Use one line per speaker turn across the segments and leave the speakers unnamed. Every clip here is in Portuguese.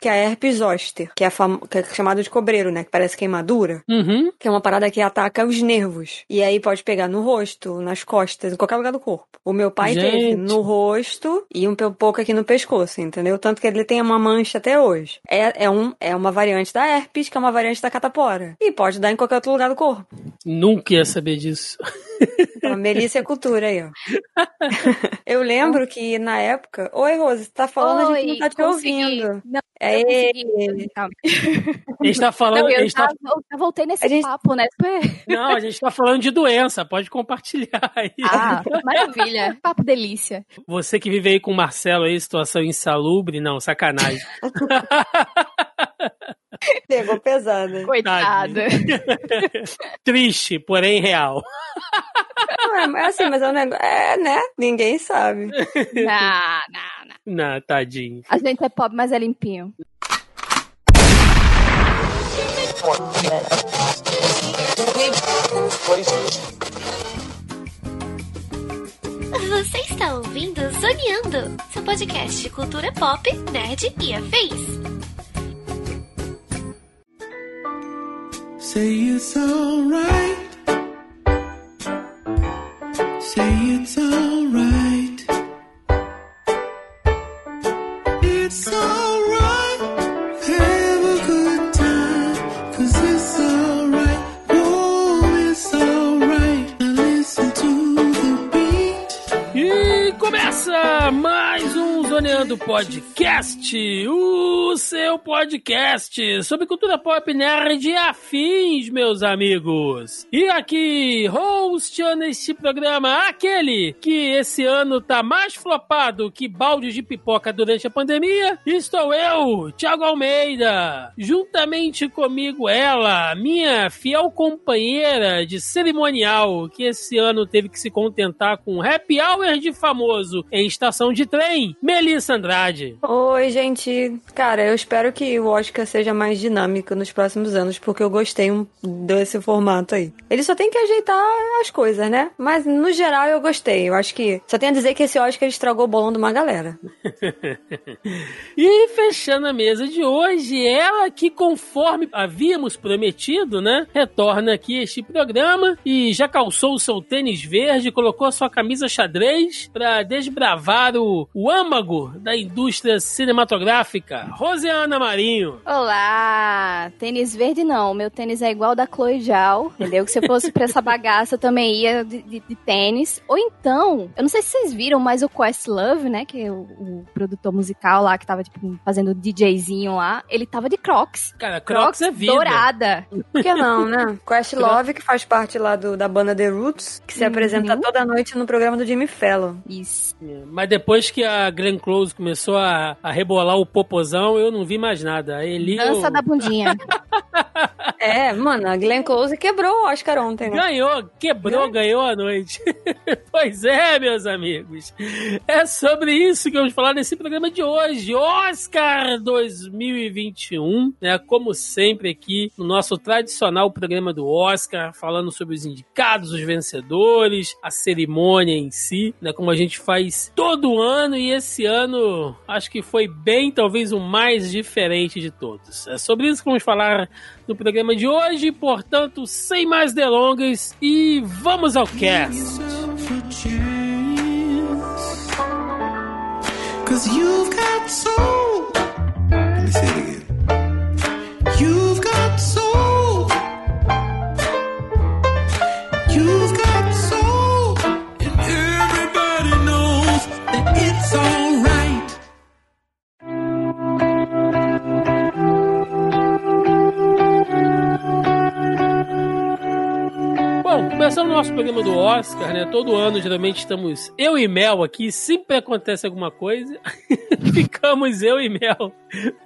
que é a herpes zoster, que é, fam... que é chamada de cobreiro, né? Que parece queimadura.
Uhum.
Que é uma parada que ataca os nervos. E aí pode pegar no rosto, nas costas, em qualquer lugar do corpo. O meu pai
Gente.
teve no rosto e um pouco aqui no pescoço, entendeu? Tanto que ele tem uma mancha até hoje. É, é, um, é uma variante da herpes, que é uma variante da catapora. E pode dar em qualquer outro lugar do corpo.
Nunca ia saber disso.
Então, Melissa é cultura aí, ó. Eu lembro que na época. Oi, Rose, você tá falando, a gente não tá te
consegui.
ouvindo.
Não,
É
eu consegui. Calma.
A gente tá falando.
Não, eu,
gente tá-
já, eu já voltei nesse
gente-
papo, né?
Não, a gente tá falando de doença. Pode compartilhar aí.
Ah, maravilha. Papo delícia.
Você que vive aí com o Marcelo aí, situação insalubre, não, sacanagem.
Pegou pesada.
Coitada.
Triste, porém real.
Não, é, é assim, mas é um negócio. É, né? Ninguém sabe.
Não, não, não.
Não, tadinho.
A gente é pobre, mas é limpinho.
Você está ouvindo Zoneando, seu podcast de cultura pop, nerd e afins.
Say it's alright. Say it's alright. It's alright. Have a good time. Cause it's alright. Oh, it's alright. Now listen to the beat.
E começa mais um Zoneando Podcast, o seu podcast sobre cultura pop nerd e afins, meus amigos. E aqui, hosteando este programa, aquele que esse ano tá mais flopado que balde de pipoca durante a pandemia, estou eu, Thiago Almeida. Juntamente comigo ela, minha fiel companheira de cerimonial, que esse ano teve que se contentar com happy hour de famoso em estação de trem, Melissa Andrade.
Oi, gente. Cara, eu espero que o Oscar seja mais dinâmico nos próximos anos, porque eu gostei desse formato aí. Ele só tem que ajeitar as coisas, né? Mas no geral eu gostei. Eu acho que só tenho a dizer que esse Oscar estragou o bolão de uma galera.
E fechando a mesa de hoje, ela que, conforme havíamos prometido, né, retorna aqui este programa e já calçou o seu tênis verde, colocou a sua camisa xadrez para desbravar o, o âmago da indústria cinematográfica, Rosiana Marinho.
Olá! Tênis verde não, meu tênis é igual da Chloe Zhao, entendeu? Que se eu fosse pra essa bagaça eu também ia de, de- de tênis. Ou então, eu não sei se vocês viram, mas o Questlove, né, que é o, o produtor musical lá, que tava, tipo, fazendo DJzinho lá, ele tava de Crocs.
Cara, Crocs, é vida.
dourada.
Por que não, né? Questlove, que faz parte lá do, da banda The Roots, que se
Uhum.
apresenta toda noite no programa do Jimmy Fallon.
Isso.
Mas depois que a Glenn Close começou a, a rebolar o popozão, eu não vi mais nada. A Eli,
Dança
eu-
da bundinha.
É, mano, a Glenn Close quebrou o Oscar ontem, né?
Ganhou, quebrou, ganhou a noite. pois é, meus amigos. É sobre isso que vamos falar nesse programa de hoje. Oscar 2021, né? Como sempre aqui no nosso tradicional programa do Oscar, falando sobre os indicados, os vencedores, a cerimônia em si, né? Como a gente faz todo ano e esse ano acho que foi bem, talvez o mais diferente de todos. É sobre isso que vamos falar no programa de hoje, portanto, sem mais delongas e vamos ao cast.
Cause you've got soul. Let me say it again.
Oscar, né? Todo ano, geralmente, estamos eu e Mel aqui. Sempre acontece alguma coisa. Ficamos eu e Mel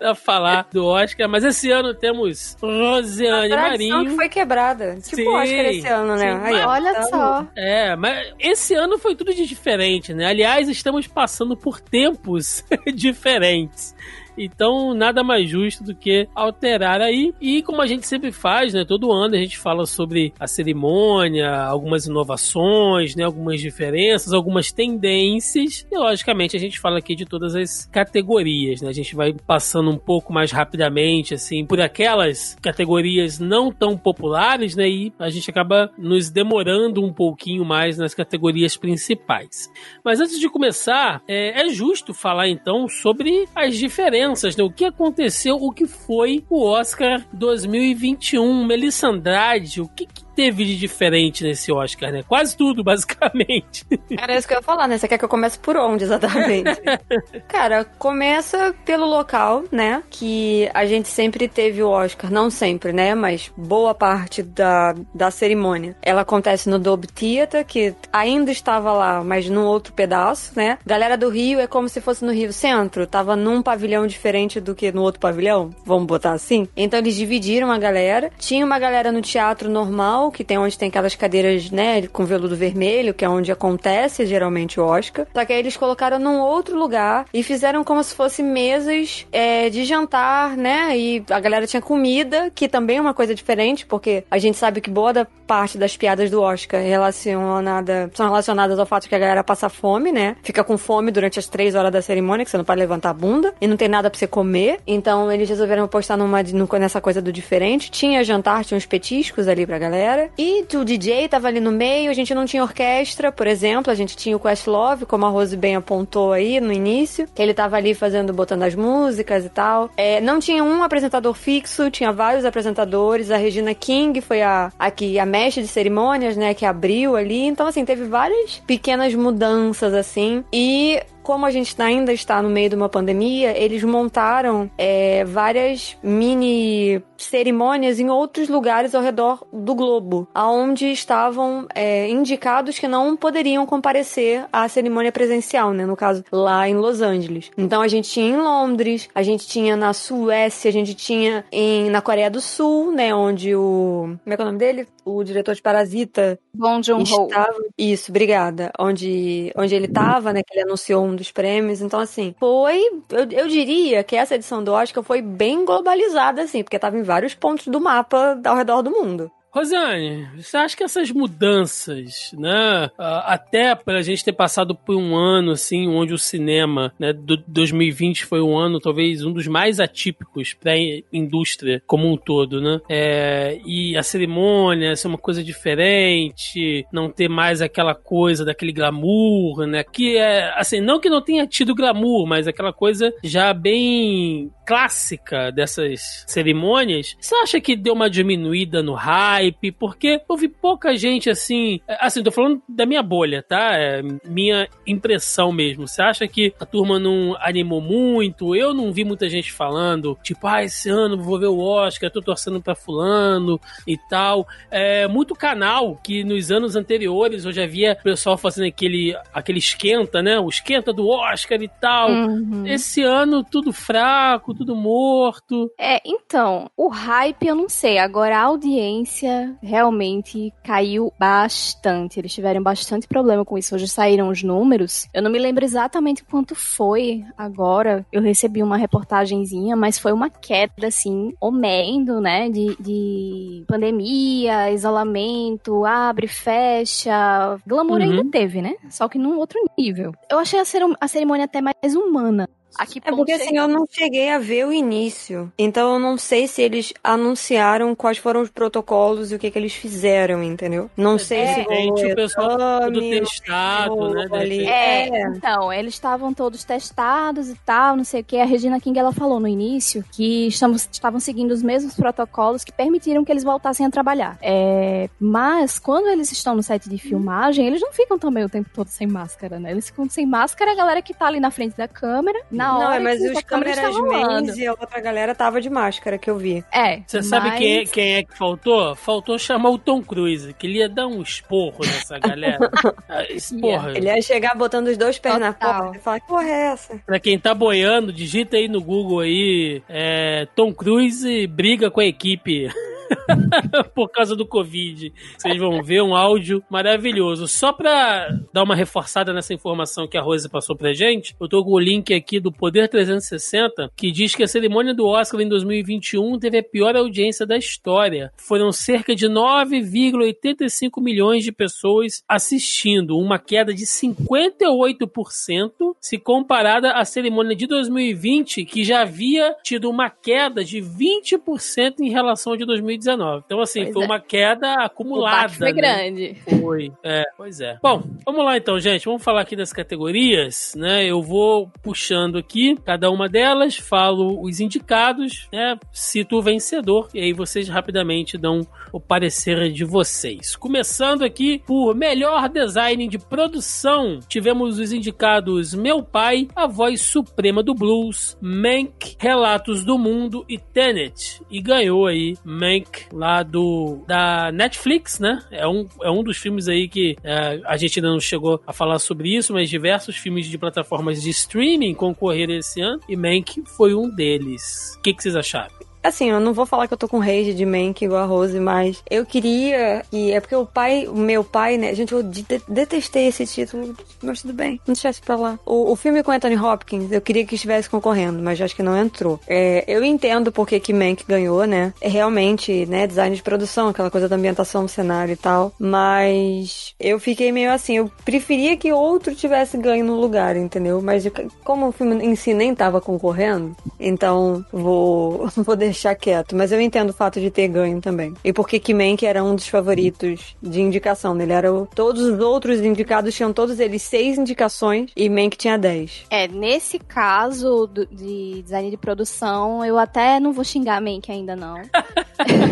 a falar do Oscar. Mas esse ano temos Rosiane Marinho.
que foi quebrada. Tipo
Sim,
Oscar esse ano, né?
sim.
Aí.
Olha
Então,
só.
É, mas esse ano foi tudo de diferente, né? Aliás, estamos passando por tempos diferentes. Então, nada mais justo do que alterar aí. E como a gente sempre faz, né? Todo ano a gente fala sobre a cerimônia, algumas inovações, né? Algumas diferenças, algumas tendências. E, logicamente, a gente fala aqui de todas as categorias, né? A gente vai passando um pouco mais rapidamente, assim, por aquelas categorias não tão populares, né? E a gente acaba nos demorando um pouquinho mais nas categorias principais. Mas antes de começar, é, é justo falar então sobre as diferenças, né? O que aconteceu, o que foi o Oscar 2021. Melissa Andrade, o que, que teve de diferente nesse Oscar, né? Quase tudo, basicamente.
Era isso que eu ia falar, né? Você quer que eu comece por onde, exatamente? Cara, começa pelo local, né? Que a gente sempre teve o Oscar, não sempre, né? Mas boa parte da, da cerimônia. Ela acontece no Dolby Theater, que ainda estava lá, mas num outro pedaço, né? Galera do Rio é como se fosse no Rio Centro, tava num pavilhão diferente do que no outro pavilhão, vamos botar assim. Então eles dividiram a galera. Tinha uma galera no teatro normal, que tem onde tem aquelas cadeiras, né, com veludo vermelho, que é onde acontece geralmente o Oscar. Só que aí eles colocaram num outro lugar e fizeram como se fosse mesas é, de jantar, né? E a galera tinha comida, que também é uma coisa diferente, porque a gente sabe que boa da parte das piadas do Oscar relacionada, são relacionadas ao fato que a galera passa fome, né? Fica com fome durante as três horas da cerimônia, que você não pode levantar a bunda e não tem nada pra você comer. Então eles resolveram postar numa, nessa coisa do diferente. Tinha jantar, tinha uns petiscos ali pra galera. E o DJ tava ali no meio, a gente não tinha orquestra, por exemplo, a gente tinha o Questlove, como a Rose bem apontou aí no início, que ele tava ali fazendo, botando as músicas e tal. É, não tinha um apresentador fixo, tinha vários apresentadores. A Regina King foi a, a, que, a mestre de cerimônias, né, que abriu ali. Então, assim, teve várias pequenas mudanças, assim. E como a gente ainda está no meio de uma pandemia, eles montaram é, várias mini cerimônias em outros lugares ao redor do globo, aonde estavam é, indicados que não poderiam comparecer à cerimônia presencial, né? No caso, lá em Los Angeles. Então a gente tinha em Londres, a gente tinha na Suécia, a gente tinha em, na Coreia do Sul, né? Onde o. Como é que é o nome dele? O diretor de Parasita.
Bong Joon-ho.
Estava... Isso, obrigada. Onde, onde ele estava, né? Que ele anunciou um dos prêmios. Então, assim, foi. Eu, eu diria que essa edição do Oscar foi bem globalizada, assim, porque tava em vários pontos do mapa ao redor do mundo.
Rosane, você acha que essas mudanças, né, até para a gente ter passado por um ano assim, onde o cinema, né, do 2020 foi um ano talvez um dos mais atípicos para a indústria como um todo, né, é, e a cerimônia ser uma coisa diferente, não ter mais aquela coisa daquele glamour, né, que é assim, não que não tenha tido glamour, mas aquela coisa já bem clássica dessas cerimônias. Você acha que deu uma diminuída no hype? Hype, porque eu vi pouca gente assim. Assim, tô falando da minha bolha, tá? É minha impressão mesmo. Você acha que a turma não animou muito? Eu não vi muita gente falando, tipo, ah, esse ano vou ver o Oscar, tô torcendo pra Fulano e tal. É muito canal que nos anos anteriores eu já via o pessoal fazendo aquele, aquele esquenta, né? O esquenta do Oscar e tal.
Uhum.
Esse ano tudo fraco, tudo morto.
É, então, o hype eu não sei. Agora a audiência realmente caiu bastante. Eles tiveram bastante problema com isso. Hoje saíram os números. Eu não me lembro exatamente quanto foi agora. Eu recebi uma reportagenzinha, mas foi uma queda, assim, homendo, né? De, de pandemia, isolamento, abre, fecha. Glamour
Uhum.
ainda teve, né? Só que num outro nível. Eu achei a, cerim- a cerimônia até mais humana. A que
É porque assim, eu não cheguei a ver o início. Então eu não sei se eles anunciaram quais foram os protocolos e o que, que eles fizeram, entendeu? Não sei
de
se
repente,
rolou
o pessoal tudo testado, né?
ali.
É,
É.
então, eles estavam todos testados e tal, não sei o que. A Regina King, ela falou no início que estamos, estavam seguindo os mesmos protocolos que permitiram que eles voltassem a trabalhar. É, mas, quando eles estão no set de filmagem, eles não ficam também o tempo todo sem máscara, né? Eles ficam sem máscara, a galera que tá ali na frente da câmera, na hora
Não, é, mas
que
os
a câmera está rolando.
cameras e a outra galera tava de máscara que eu vi.
É,
Você sabe
mas-
quem é, quem é que faltou? Faltou chamar o Tom Cruise, que ele ia dar um esporro nessa galera. Ah, Porra,
Ele ia chegar botando os dois pés na
Total.
porta e falar, que porra é essa?
pra quem tá boiando, digita aí no Google aí, é, Tom Cruise briga com a equipe. por causa do Covid. Vocês vão ver um áudio maravilhoso. Só pra dar uma reforçada nessa informação que a Rose passou pra gente, eu tô com o link aqui do Poder 360, que diz que a cerimônia do Oscar em 2021 teve a pior audiência da história. Foram cerca de 9,85 milhões de pessoas assistindo, uma queda de 58% se comparada à cerimônia de 2020, que já havia tido uma queda de 20% em relação a de 2019. Então, assim,
Pois
foi
é.
uma queda acumulada.
foi
né?
grande.
Foi, é, pois é. Bom, vamos lá então, gente. Vamos falar aqui das categorias, né? Eu vou puxando aqui cada uma delas, falo os indicados, né? Cito o vencedor e aí vocês rapidamente dão o parecer de vocês. Começando aqui por melhor design de produção, tivemos os indicados Meu Pai, A Voz Suprema do Blues, Mank, Relatos do Mundo e Tenet. E ganhou aí Mank lá do da Netflix, né? É um, é um dos filmes aí que é, a gente ainda não chegou a falar sobre isso, mas diversos filmes de plataformas de streaming concorreram esse ano e Mank foi um deles. O que, que vocês acharam?
Assim, eu não vou falar que eu tô com rage de Mank igual a Rose, mas eu queria que. É porque o pai, o meu pai, né? Gente, eu de- detestei esse título, mas tudo bem, não deixasse pra lá. O, o filme com Anthony Hopkins, eu queria que estivesse concorrendo, mas acho que não entrou. É, eu entendo porque que Mank ganhou, né? É realmente, né, design de produção, aquela coisa da ambientação, cenário e tal. Mas eu fiquei meio assim, eu preferia que outro tivesse ganho no lugar, entendeu? Mas como o filme em si nem tava concorrendo, então vou, vou deixar quieto. Mas eu entendo o fato de ter ganho também. E porque que Mank era um dos favoritos de indicação. né? Ele era o, todos os outros indicados tinham todos eles seis indicações e Mank tinha dez.
É, nesse caso do- de design de produção, eu até não vou xingar Mank ainda não.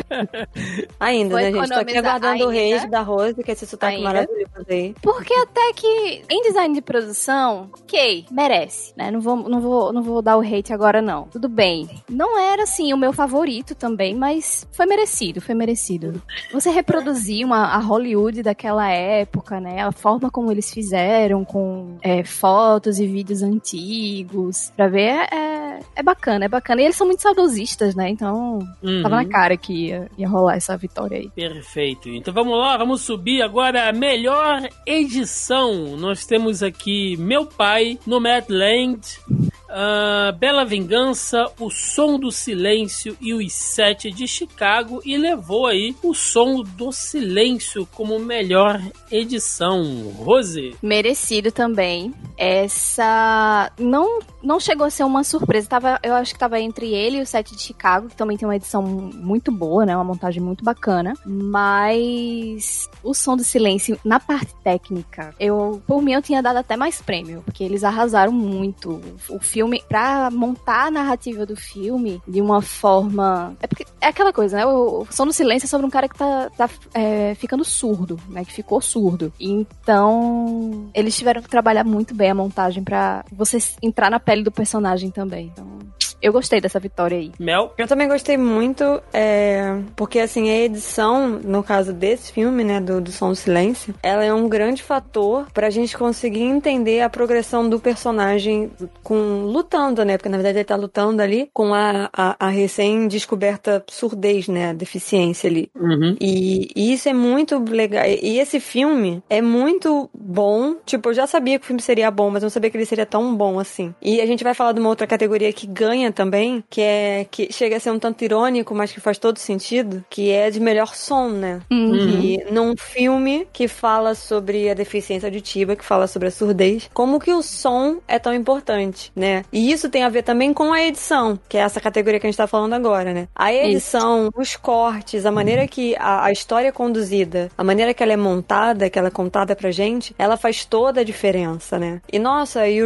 Ainda,
Vou
né, gente? Tô aqui aguardando o
ainda.
rage da Rose, que é esse sotaque
Ainda.
maravilhoso aí.
Porque até que em design de produção, ok, merece, né? Não vou, não vou, não vou dar o hate agora não. Tudo bem. Não era assim o meu favorito também, mas foi merecido, foi merecido. Você reproduzir uma, a Hollywood daquela época, né? A forma como eles fizeram com é, fotos e vídeos antigos, pra ver é, é bacana, é bacana. E eles são muito saudosistas, né? Então
Uhum.
tava na cara que ia, rolar essa vitória aí.
Perfeito. Então vamos lá, vamos subir agora a melhor edição. Nós temos aqui Meu Pai, Nomadland, ah, Bela Vingança, O Som do Silêncio e os Sete de Chicago e levou aí o Som do Silêncio como melhor edição. Rose?
Merecido também. Essa não não chegou a ser uma surpresa. Tava, eu acho que tava entre ele e o set de Chicago, que também tem uma edição muito boa, né? Uma montagem muito bacana. Mas o som do silêncio na parte técnica, eu por mim eu tinha dado até mais prêmio, porque eles arrasaram muito. O filme pra montar a narrativa do filme de uma forma é porque é aquela coisa, né? O, som do silêncio é sobre um cara que tá, tá é, ficando surdo, né? Que ficou surdo. Então, eles tiveram que trabalhar muito bem a montagem pra você entrar na pele do personagem também. Então, eu gostei dessa vitória aí.
Mel?
Eu também gostei muito, é, porque assim, a edição, no caso desse filme, né, do, do Som do Silêncio, ela é um grande fator pra gente conseguir entender a progressão do personagem com lutando, né, porque na verdade ele tá lutando ali com a, a, a recém-descoberta surdez, né, a deficiência ali.
Uhum.
E, e isso é muito legal. E e esse filme é muito bom. Tipo, eu já sabia que o filme seria bom, mas eu não sabia que ele seria tão bom assim. E a gente vai falar de uma outra categoria que ganha também, que é que chega a ser um tanto irônico, mas que faz todo sentido, que é de melhor som, né? E num filme que fala sobre a deficiência auditiva, que fala sobre a surdez, como que o som é tão importante, né? E isso tem a ver também com a edição, que é essa categoria que a gente tá falando agora, né? A edição, os cortes, a maneira que a, a história é conduzida, a maneira que ela é montada, que ela é contada pra gente, ela faz toda a diferença, né? E nossa, e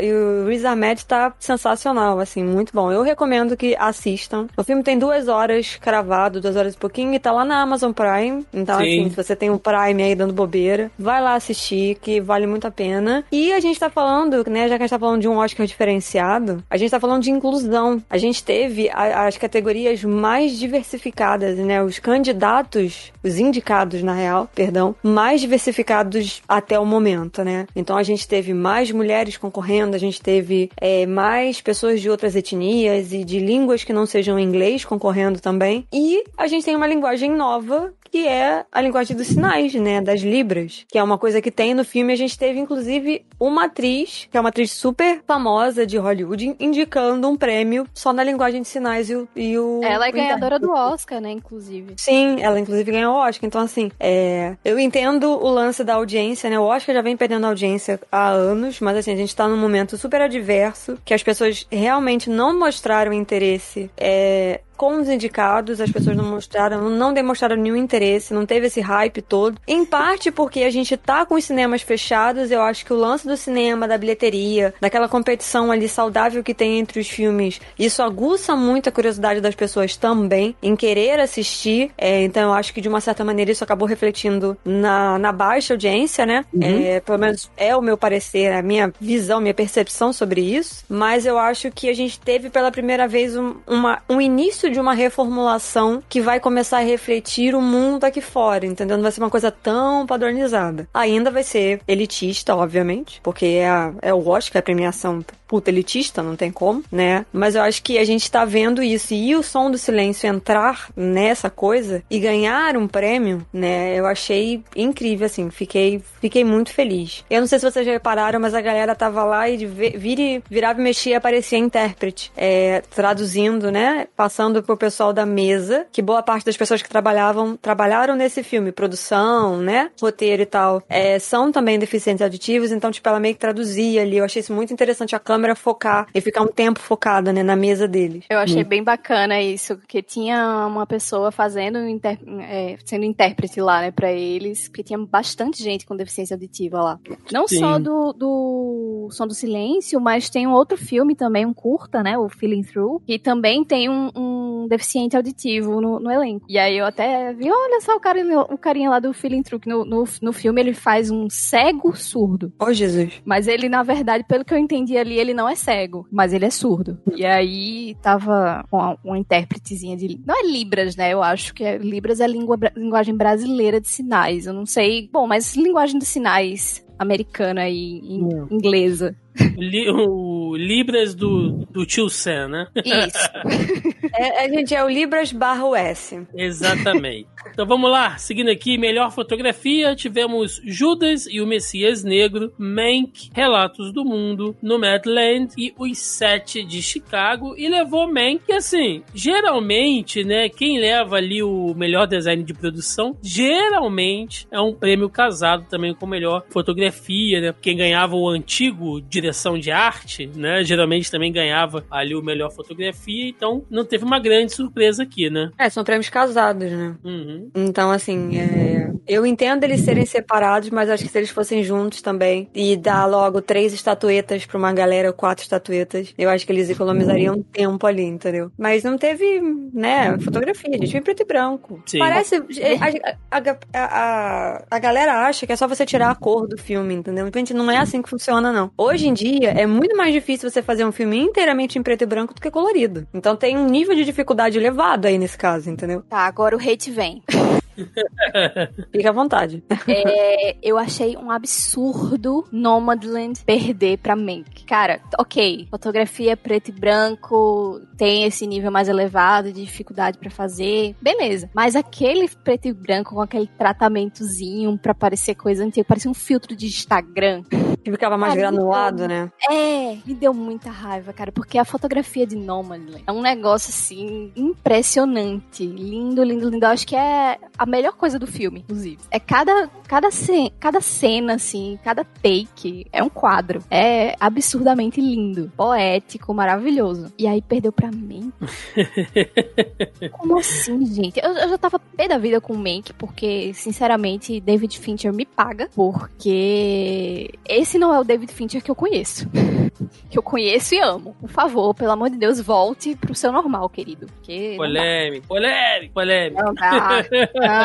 e o Riz Ahmed tá sensacional, assim, muito bom. Eu recomendo que assistam. O filme tem duas horas cravado, duas horas e pouquinho, e tá lá na Amazon Prime. Então,
Sim.
assim, se você tem o Prime aí dando bobeira, vai lá assistir, que vale muito a pena. E a gente tá falando, né, já que a gente tá falando de um Oscar diferenciado, a gente tá falando de inclusão. A gente teve a- as categorias mais diversificadas, né, os candidatos, os indicados, na real, perdão, mais diversificados até o momento, né? Então a gente teve mais mulheres concorrendo, a gente teve é, mais pessoas de outras etnias etnias e de línguas que não sejam inglês concorrendo também. E a gente tem uma linguagem nova que é a linguagem dos sinais, né, das libras, que é uma coisa que tem no filme. A gente teve inclusive uma atriz, que é uma atriz super famosa de Hollywood, indicando um prêmio só na linguagem de sinais e o, e o
Ela é ganhadora do. Oscar, né, inclusive.
Sim, ela inclusive ganhou o Oscar. Então, assim, é, eu entendo o lance da audiência, né? O Oscar já vem perdendo audiência há anos, mas assim, a gente tá num momento super adverso, que as pessoas realmente não mostraram interesse é, com os indicados, as pessoas não mostraram, não demonstraram nenhum interesse, não teve esse hype todo. Em parte porque a gente tá com os cinemas fechados, eu acho que o lance do cinema, da bilheteria, daquela competição ali saudável que tem entre os filmes, isso aguça muito a curiosidade das pessoas também em querer assistir. É, então eu acho que de uma certa maneira isso acabou refletindo na, na baixa audiência, né? É, pelo menos é o meu parecer, a minha visão, minha percepção sobre isso. Mas eu acho que a gente teve pela primeira vez um, uma, um início de uma reformulação que vai começar a refletir o mundo aqui fora, entendeu? Não vai ser uma coisa tão padronizada. Ainda vai ser elitista, obviamente, porque é, a, é o Oscar, a premiação puta elitista, não tem como, né? Mas eu acho que a gente tá vendo isso e o som do silêncio entrar nessa coisa e ganhar um prêmio, né? Eu achei incrível, assim, fiquei, fiquei muito feliz. Eu não sei se vocês já repararam, mas a galera tava lá e vira, virava e mexia e aparecia intérprete, é, traduzindo, né? Passando pro pessoal da mesa, que boa parte das pessoas que trabalhavam, trabalharam nesse filme, produção, né? Roteiro e tal, é, são também deficientes auditivos, então, tipo, ela meio que traduzia ali. Eu achei isso muito interessante, a câmera focar e ficar um tempo focada, né, na mesa deles.
Eu achei bem bacana isso, porque tinha uma pessoa fazendo, inter- é, sendo intérprete lá, né, pra eles, porque tinha bastante gente com deficiência auditiva lá. Não
Sim.
só do, do Som do Silêncio, mas tem um outro filme também, um curta, né, o Feeling Through, que também tem um, um deficiente auditivo no, no elenco. E aí eu até vi, olha só o carinha, o carinha lá do Feeling Through, que no, no, no filme ele faz um cego surdo.
Oh, Jesus.
Mas ele, na verdade, pelo que eu entendi ali, ele não é cego, mas ele é surdo. E aí tava uma, uma intérpretezinha de. Não é Libras, né? Eu acho que é, Libras é língua, linguagem brasileira de sinais. Eu não sei. Bom, mas linguagem de sinais americana e in- inglesa.
Li- o Libras do, do tio Sam, né?
Isso.
É, a gente é o Libras barra S.
Exatamente. Então vamos lá, seguindo aqui, melhor fotografia, tivemos Judas e o Messias Negro, Mank, Relatos do Mundo, Nomadland e Os Sete de Chicago, e levou Mank, e assim, geralmente, né, quem leva ali o melhor design de produção, geralmente é um prêmio casado também com melhor fotografia, né, quem ganhava o antigo direção de arte, né, geralmente também ganhava ali o melhor fotografia, então não teve uma grande surpresa aqui, né.
É, são prêmios casados, né?
Uhum.
Então, assim, é, eu entendo eles serem separados, mas acho que se eles fossem juntos também e dar logo três estatuetas pra uma galera, quatro estatuetas, eu acho que eles economizariam tempo ali, entendeu? Mas não teve, né, fotografia, a gente viu preto e branco.
Sim.
Parece. A, a, a, a galera acha que é só você tirar a cor do filme, entendeu? Gente, não é assim que funciona, não. Hoje em dia, é muito mais difícil você fazer um filme inteiramente em preto e branco do que colorido. Então tem um nível de dificuldade elevado aí nesse caso, entendeu?
Tá, agora o hate vem.
Fica à vontade.
É, eu achei um absurdo Nomadland perder pra Mank. Cara, ok, fotografia preto e branco, tem esse nível mais elevado de dificuldade pra fazer, beleza. Mas aquele preto e branco com aquele tratamentozinho pra parecer coisa antiga, parecia um filtro de Instagram.
Que ficava mais granulado, né?
É, me deu muita raiva, cara, porque a fotografia de Nomadland é um negócio assim impressionante, lindo, lindo, lindo. Eu acho que é a melhor coisa do filme, inclusive. É cada cada ce- cada cena assim, cada take é um quadro. É absurdamente lindo, poético, maravilhoso. E aí perdeu pra mim. Como assim, gente? Eu, eu já tava pé da vida com o Mank, porque, sinceramente, David Fincher me paga, porque esse não é o David Fincher que eu conheço. Que eu conheço e amo. Por favor, pelo amor de Deus, volte pro seu normal, querido. Porque.
Polêmico, polêmico, polêmico.
Não dá, não dá.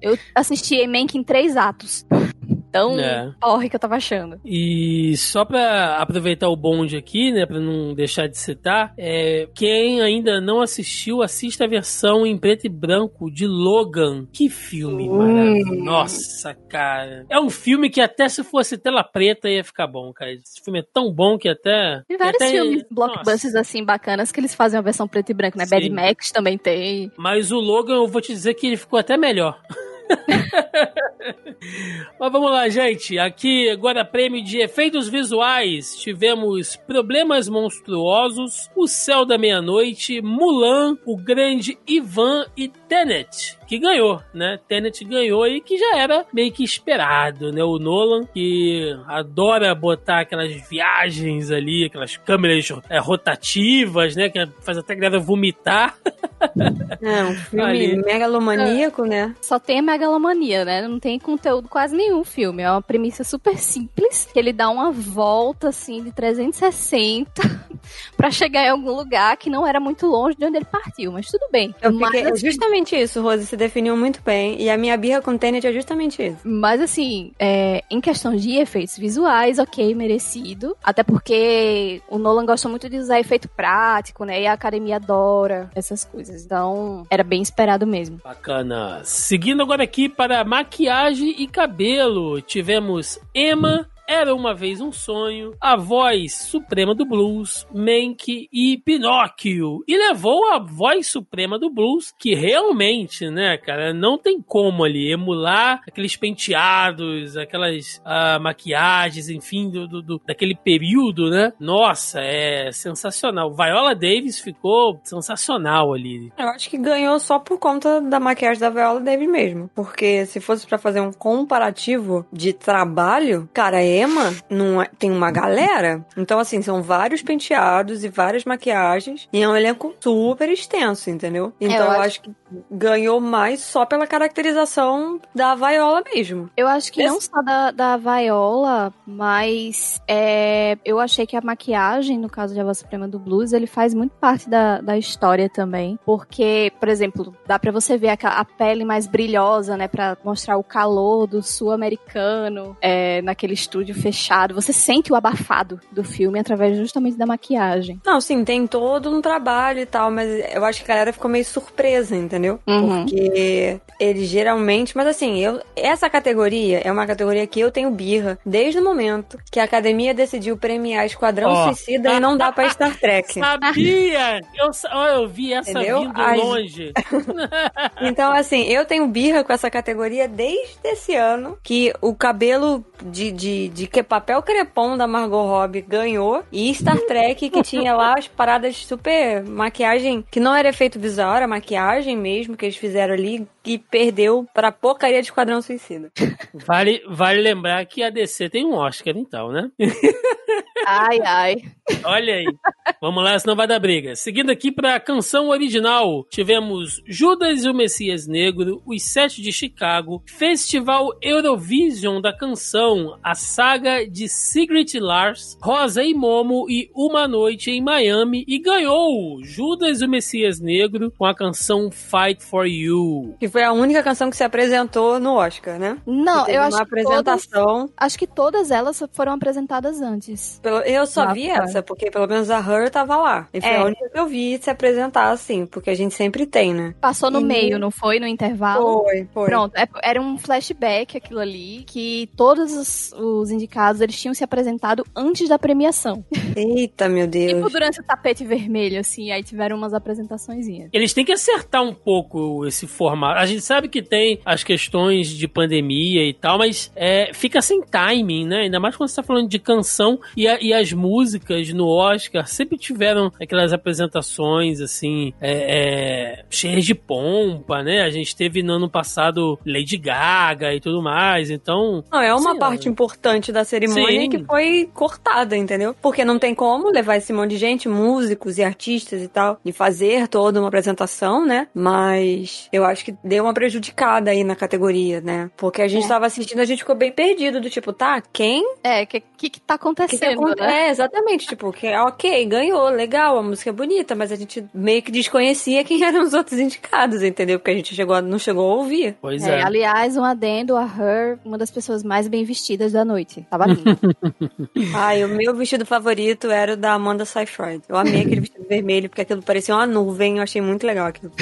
Eu assisti Mank em três atos. Tão
É.
porre que eu tava achando.
E só pra aproveitar o bonde aqui, né, pra não deixar de citar, é, quem ainda não assistiu, assista a versão em preto e branco de Logan. Que filme
Hum.
maravilhoso. Nossa, cara. É um filme que até se fosse tela preta ia ficar bom, cara. Esse filme é tão bom que até...
Tem vários
até-
filmes
Nossa.
blockbusters assim bacanas que eles fazem uma versão preto e branco, né?
Sim.
Bad Max também tem.
Mas o Logan, eu vou te dizer que ele ficou até melhor. Mas vamos lá, gente. Aqui, agora, prêmio de efeitos visuais. Tivemos Problemas Monstruosos, O Céu da Meia-Noite, Mulan, O Grande Ivan e Tenet, que ganhou, né? Tenet ganhou e que já era meio que esperado, né? O Nolan, que adora botar aquelas viagens ali, aquelas câmeras é, rotativas, né? Que faz até a galera vomitar.
É, um filme
Ali.
megalomaníaco, né?
Só tem a megalomania, né? Não tem conteúdo quase nenhum filme. É uma premissa super simples, que ele dá uma volta, assim, de 360 pra chegar em algum lugar que não era muito longe de onde ele partiu. Mas tudo bem.
Eu
mas,
fiquei, é
assim,
justamente isso, Rose, se definiu muito bem. E a minha birra com Tenet é justamente isso.
Mas assim, é, em questão de efeitos visuais, ok, merecido. Até porque o Nolan gosta muito de usar efeito prático, né? E a academia adora essas coisas. Então, era bem esperado mesmo.
Bacana. Seguindo agora aqui para maquiagem e cabelo, tivemos Emma. Era uma vez um sonho, a voz suprema do blues, Mank e Pinóquio. E levou a voz suprema do blues, que realmente, né, cara, não tem como ali emular aqueles penteados, aquelas ah, maquiagens, enfim, do, do- do- daquele período, né? Nossa, é sensacional. Viola Davis ficou sensacional ali.
Eu acho que ganhou só por conta da maquiagem da Viola Davis mesmo. Porque se fosse pra fazer um comparativo de trabalho, cara, a Emma não é- tem uma galera. Então, assim, são vários penteados e várias maquiagens. E é um elenco super extenso, entendeu? Então,
eu
eu,
acho-
acho que ganhou mais só pela caracterização da Viola mesmo.
Eu acho que
Esse-
não só da, da Viola, mas é, eu achei que a maquiagem, no caso de A Voz Suprema do Blues, ele faz muito parte da, da história também. Porque, por exemplo, dá pra você ver a, a pele mais brilhosa, né? Pra mostrar o calor do sul-americano é, naquele estúdio fechado. Você sente o abafado do filme através justamente da maquiagem.
Não, sim, tem todo um trabalho e tal, mas eu acho que a galera ficou meio surpresa, entendeu?
Uhum.
Porque eles geralmente. Mas assim, eu, essa categoria é uma categoria que eu tenho birra desde o momento que a academia decidiu premiar Esquadrão
Ó.
Suicida e não dá pra Star Trek.
Sabia! Eu, eu vi essa
Entendeu?
vindo
Ai.
longe.
Então, assim, eu tenho birra com essa categoria desde esse ano que o cabelo de, de, de que papel crepom da Margot Robbie ganhou e Star Trek que tinha lá as paradas super maquiagem que não era efeito visual, era maquiagem mesmo que eles fizeram ali e perdeu pra porcaria de Esquadrão Suicida.
Vale, vale lembrar que a DC tem um Oscar, então, né?
Ai, ai.
Olha aí. Vamos lá, senão vai dar briga. Seguindo aqui pra canção original, tivemos Judas e o Messias Negro, Os Sete de Chicago, Festival Eurovision da canção, a saga de Sigrid Lars, Rosa e Momo e Uma Noite em Miami e ganhou Judas e o Messias Negro com a canção Fight for You.
Que foi a única canção que se apresentou no Oscar, né?
Não, eu acho
uma
que todas,
apresentação.
acho que todas elas foram apresentadas antes.
Pelo- eu só
Ah,
vi
tá.
essa, porque pelo menos a Her tava lá. E foi
É.
a única que eu vi se apresentar assim, porque a gente sempre tem, né?
Passou no
E-
meio, não foi? No intervalo?
Foi, foi.
Pronto, é- era um flashback aquilo ali, que todos os, os indicados, eles tinham se apresentado antes da premiação.
Eita, meu Deus.
Tipo durante o tapete vermelho, assim, aí tiveram umas apresentaçõezinhas.
Eles têm que acertar um pouco esse formato. A gente sabe que tem as questões de pandemia e tal, mas é, fica sem timing, né? Ainda mais quando você tá falando de canção e, a- e as músicas no Oscar sempre tiveram aquelas apresentações, assim, é, é, cheias de pompa, né? A gente teve no ano passado Lady Gaga e tudo mais, então.
Não, é uma parte
ó.
importante da cerimônia
Sim.
que foi cortada, entendeu? Porque não tem como levar esse monte de gente, músicos e artistas e tal, e fazer toda uma apresentação, né? Mas eu acho que deu uma prejudicada aí na categoria, né? Porque a gente
É.
tava assistindo, a gente ficou bem perdido, do tipo, tá, quem?
É, o que, que, que tá
O que que
acontecendo,
aconte-
né?
É, exatamente, tipo, que ok, ganhou, legal, a música é bonita, mas a gente meio que desconhecia quem eram os outros indicados, entendeu? Porque a gente chegou, não chegou a ouvir.
Pois
É,
é.
aliás, um adendo a Her, uma das pessoas mais bem vestidas da noite. Tava linda.
Ai, o meu vestido favorito era o da Amanda Seyfried. Eu amei aquele vestido vermelho, porque aquilo parecia uma nuvem, eu achei muito legal aquilo.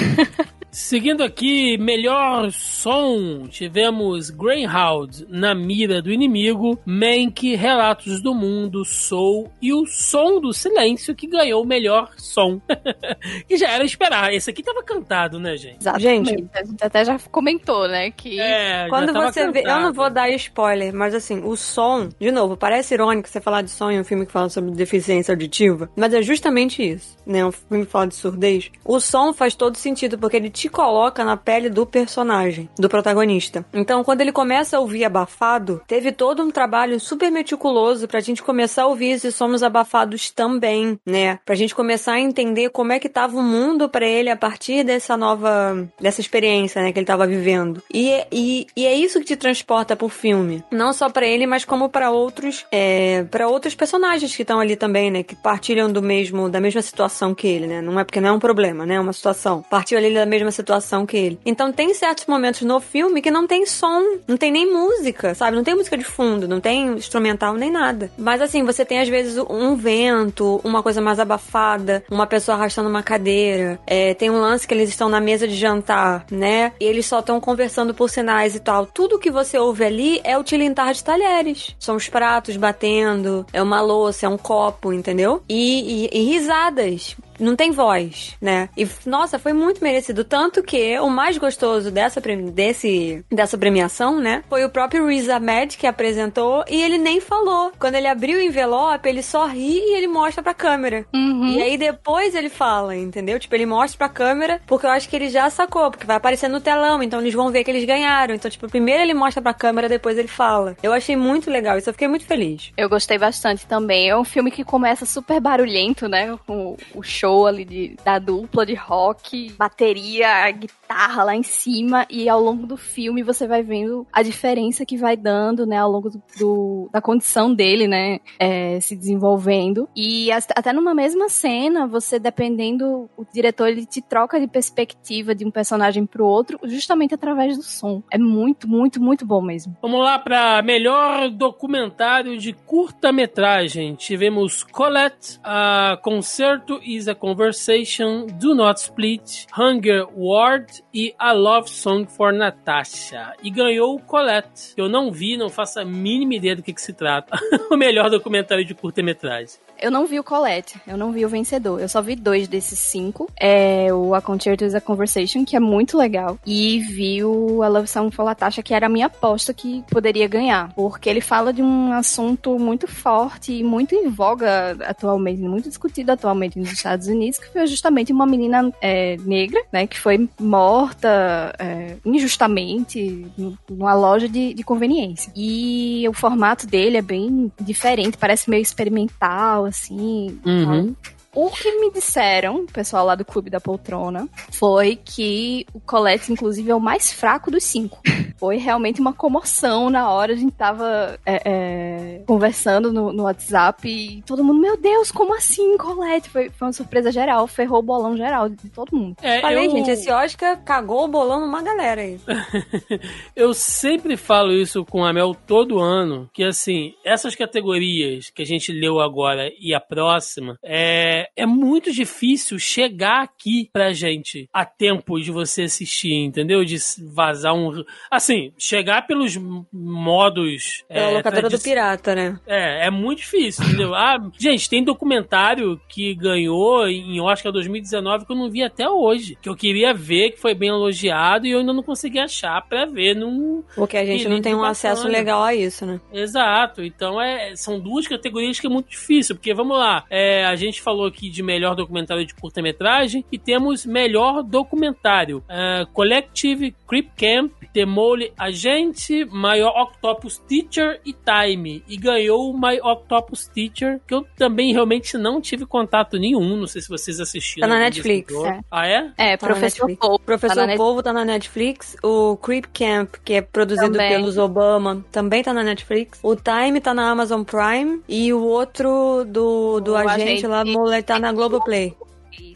Seguindo aqui, melhor som, tivemos Greyhound na mira do inimigo, Mank, Relatos do Mundo, Soul e o Som do Silêncio que ganhou o melhor som. que já era esperar. Esse aqui tava cantado, né, gente?
Exatamente.
Gente.
a gente até já comentou, né? Que
É,
Quando você vê, eu não
cantado.
vou dar spoiler, mas assim, o som, de novo, parece irônico você falar de som em um filme que fala sobre deficiência auditiva, mas é justamente isso, né? Um filme que fala de surdez. O som faz todo sentido porque ele te coloca na pele do personagem, do protagonista. Então, quando ele começa a ouvir abafado, teve todo um trabalho super meticuloso pra gente começar a ouvir esses sons abafados também, né? Pra gente começar a entender como é que tava o mundo pra ele a partir dessa nova, dessa experiência, né, que ele tava vivendo. E, e, e é isso que te transporta pro filme. Não só pra ele, mas como pra outros, é, para outros personagens que estão ali também, né, que partilham do mesmo, da mesma situação que ele, né? Não é porque não é um problema, né? É uma situação. Partilham ali da mesma situação que ele. Então tem certos momentos no filme que não tem som, não tem nem música, sabe? Não tem música de fundo, não tem instrumental nem nada. Mas assim, você tem às vezes um vento, uma coisa mais abafada, uma pessoa arrastando uma cadeira. É, tem um lance que eles estão na mesa de jantar, né? E eles só estão conversando por sinais e tal. Tudo que você ouve ali é o tilintar de talheres. São os pratos batendo, é uma louça, é um copo, entendeu? E, e- e risadas. Não tem voz, né? E, nossa, foi muito merecido. Tanto que o mais gostoso dessa, desse, dessa premiação, né? Foi o próprio Riz Ahmed que apresentou e ele nem falou. Quando ele abriu o envelope, ele só ri e ele mostra pra câmera.
Uhum.
E aí depois ele fala, entendeu? Tipo, ele mostra pra câmera, porque eu acho que ele já sacou, porque vai aparecer no telão, então eles vão ver que eles ganharam. Então, tipo, primeiro ele mostra pra câmera, depois ele fala. Eu achei muito legal, isso eu fiquei muito feliz.
Eu gostei bastante também. É um filme que começa super barulhento, né? Com o show ali de- da dupla de rock, bateria, guitarra lá em cima. E ao longo do filme você vai vendo a diferença que vai dando, né? Ao longo do, do- da condição dele, né? é, se desenvolvendo. E até numa mesma cena, você dependendo, o diretor ele te troca de perspectiva de um personagem pro outro, justamente através do som. É muito, muito, muito bom mesmo.
Vamos lá para melhor documentário de curta-metragem. Tivemos Colette, a Concerto is a Conversation, Do Not Split, Hunger Ward e A Love Song for Natasha. E ganhou o Colette, eu não vi, não faço a mínima ideia do que, que se trata. o melhor documentário de curta-metragem.
Eu não vi o Colette, eu não vi o vencedor. Eu só vi dois desses cinco. É o A Concerto is a Conversation, que é muito legal. E vi o A Love Song for Latasha, que era a minha aposta que poderia ganhar. Porque ele fala de um assunto muito forte e muito em voga atualmente, muito discutido atualmente nos Estados Unidos, que foi justamente uma menina é, negra, né, que foi morta é, injustamente numa loja de, de conveniência. E o formato dele é bem diferente, parece meio experimental, assim.
Uhum.
O que me disseram, o pessoal lá do Clube da Poltrona, foi que o Colette, inclusive, é o mais fraco dos cinco. Foi realmente uma comoção na hora, a gente tava é, é, conversando no, no WhatsApp e todo mundo, meu Deus, como assim, Colette? Foi, foi uma surpresa geral, ferrou o bolão geral de todo mundo.
É,
Falei,
eu-
gente, esse Oscar cagou o bolão numa galera aí.
Eu sempre falo isso com a Mel todo ano, que assim, essas categorias que a gente leu agora e a próxima, é, é muito difícil chegar aqui pra gente a tempo de você assistir, entendeu? De vazar um... Assim, chegar pelos modos...
É a
é,
locadora do pirata, né?
é, é muito difícil, entendeu? Ah, gente, tem documentário que ganhou em Oscar 2019 que eu não vi até hoje. Que eu queria ver, que foi bem elogiado e eu ainda não consegui achar pra ver. Não...
Porque a gente não tem um
Bacana.
acesso legal a isso, né?
Exato. Então é, são duas categorias que é muito difícil. Porque vamos lá, é, a gente falou aqui de melhor documentário de curta-metragem e temos melhor documentário. É, Collective Creep Camp The Mole Agente, My Octopus Teacher e Time. E ganhou o My Octopus Teacher, que eu também realmente não tive contato nenhum. Não sei se vocês assistiram.
Tá na Netflix,
é.
Ah, é?
É,
Tá
professor. Paul.
Professor
Tá
Polvo tá na Netflix. O Creep Camp, que é produzido
Também.
pelos Obama, também tá na Netflix. O Time tá na Amazon Prime. E o outro do, do
O
agente,
agente-
lá, Mole, tá na Globoplay.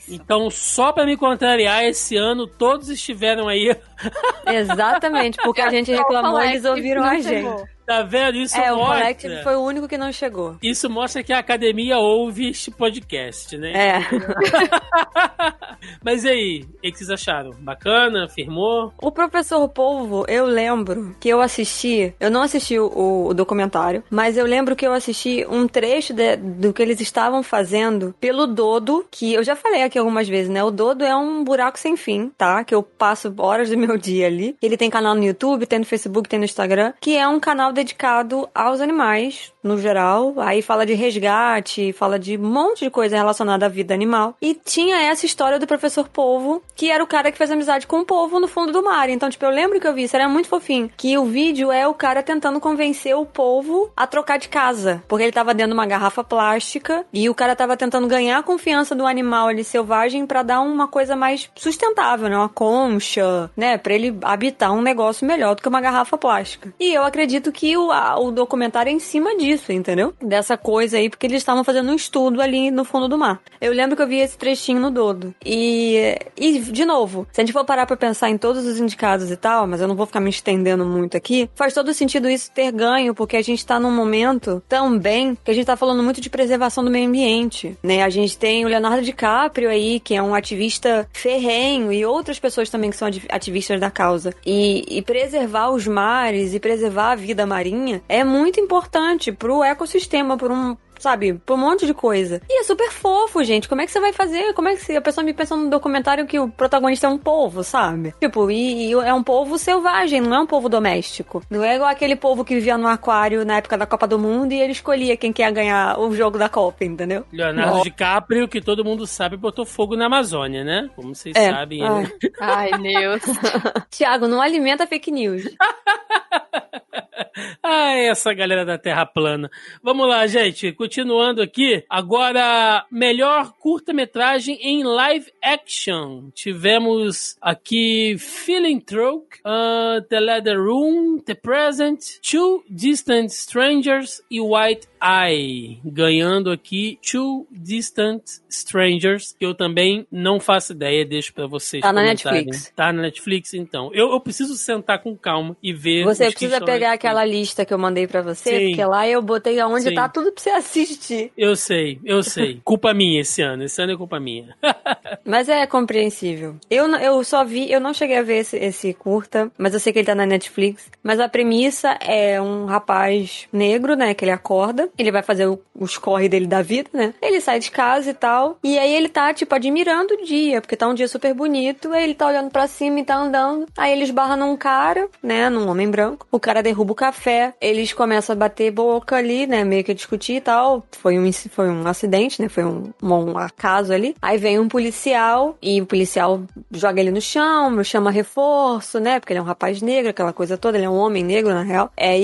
Então, só pra me contrariar, esse ano todos estiveram aí.
Exatamente, porque a gente reclamou e eles ouviram a gente.
Tá vendo? Isso
É, o
mostra.
Collective foi o único que não chegou.
Isso mostra que a academia ouve este podcast, né?
É.
Mas e aí, o que vocês acharam? Bacana? Firmou?
O Professor Polvo, eu lembro que eu assisti, eu não assisti o, o documentário, mas eu lembro que eu assisti um trecho de- do que eles estavam fazendo pelo Dodo, que eu já falei aqui algumas vezes, né? O Dodo é um buraco sem fim, tá? Que eu passo horas do meu dia ali. Ele tem canal no YouTube, tem no Facebook, tem no Instagram, que é um canal dedicado aos animais, no geral. Aí fala de resgate, fala de um monte de coisa relacionada à vida animal. E tinha essa história do professor Polvo, que era o cara que fez amizade com o povo no fundo do mar. Então, tipo, eu lembro que eu vi, isso era muito fofinho. Que o vídeo é o cara tentando convencer o povo a trocar de casa. Porque ele tava dentro de uma garrafa plástica e o cara tava tentando ganhar a confiança do animal ali selvagem pra dar uma coisa mais sustentável, né? Uma concha, né? Pra ele habitar um negócio melhor do que uma garrafa plástica. E eu acredito que o, a- o documentário é em cima disso, entendeu? Dessa coisa aí, porque eles estavam fazendo um estudo ali no fundo do mar. Eu lembro que eu vi esse trechinho no Dodo. E, e de novo, se a gente for parar pra pensar em todos os indicados e tal, mas eu não vou ficar me estendendo muito aqui, faz todo sentido isso ter ganho, porque a gente tá num momento também que a gente tá falando muito de preservação do meio ambiente, né? A gente tem o Leonardo DiCaprio aí, que é um ativista ferrenho, e outras pessoas também que são ati- ativistas da causa. E, e preservar os mares e preservar a vida marinha é muito importante pro ecossistema, por um sabe, por um monte de coisa. E é super fofo, gente. Como é que você vai fazer? Como é que se- a pessoa me pensa num documentário que o protagonista é um povo, sabe? Tipo, e, e é um povo selvagem, não é um povo doméstico. Não é igual aquele povo que vivia no aquário na época da Copa do Mundo e ele escolhia quem quer ganhar o jogo da Copa, entendeu?
Leonardo DiCaprio, que todo mundo sabe, botou fogo na Amazônia, né? Como vocês
É.
sabem.
Ai.
Ele...
Ai, Deus.
Tiago, não alimenta fake news.
Ai, essa galera da Terra plana. Vamos lá, gente. Continuando aqui. Agora, melhor curta-metragem em live action. Tivemos aqui Feeling Stroke, uh, The Leather Room, The Present, Two Distant Strangers e White Eye. Ganhando aqui Two Distant Strangers, que eu também não faço ideia, deixo pra vocês
Tá na. Netflix.
Tá na Netflix, então. Eu, eu preciso sentar com calma e ver.
Você precisa pegar aquela lista que eu mandei pra você,
Sim.
porque lá eu botei aonde
Sim.
tá tudo pra você assistir.
Eu sei, eu sei. culpa minha esse ano. Esse ano é culpa minha.
Mas é compreensível. Eu, eu só vi, eu não cheguei a ver esse, esse curta, mas eu sei que ele tá na Netflix. Mas a premissa é um rapaz negro, né? Que ele acorda, ele vai fazer os corre dele da vida, né? Ele sai de casa e tal. E aí ele tá, tipo, admirando o dia, porque tá um dia super bonito. Aí ele tá olhando pra cima e tá andando. Aí ele esbarra num cara, né? Num homem branco. O cara derruba o café. Eles começam a bater boca ali, né? Meio que discutir e tal. Foi um, foi um acidente, né? Foi um, um acaso ali. Aí vem um policial e o policial joga ele no chão, chama reforço, né? Porque ele é um rapaz negro, aquela coisa toda. Ele é um homem negro, na real. É,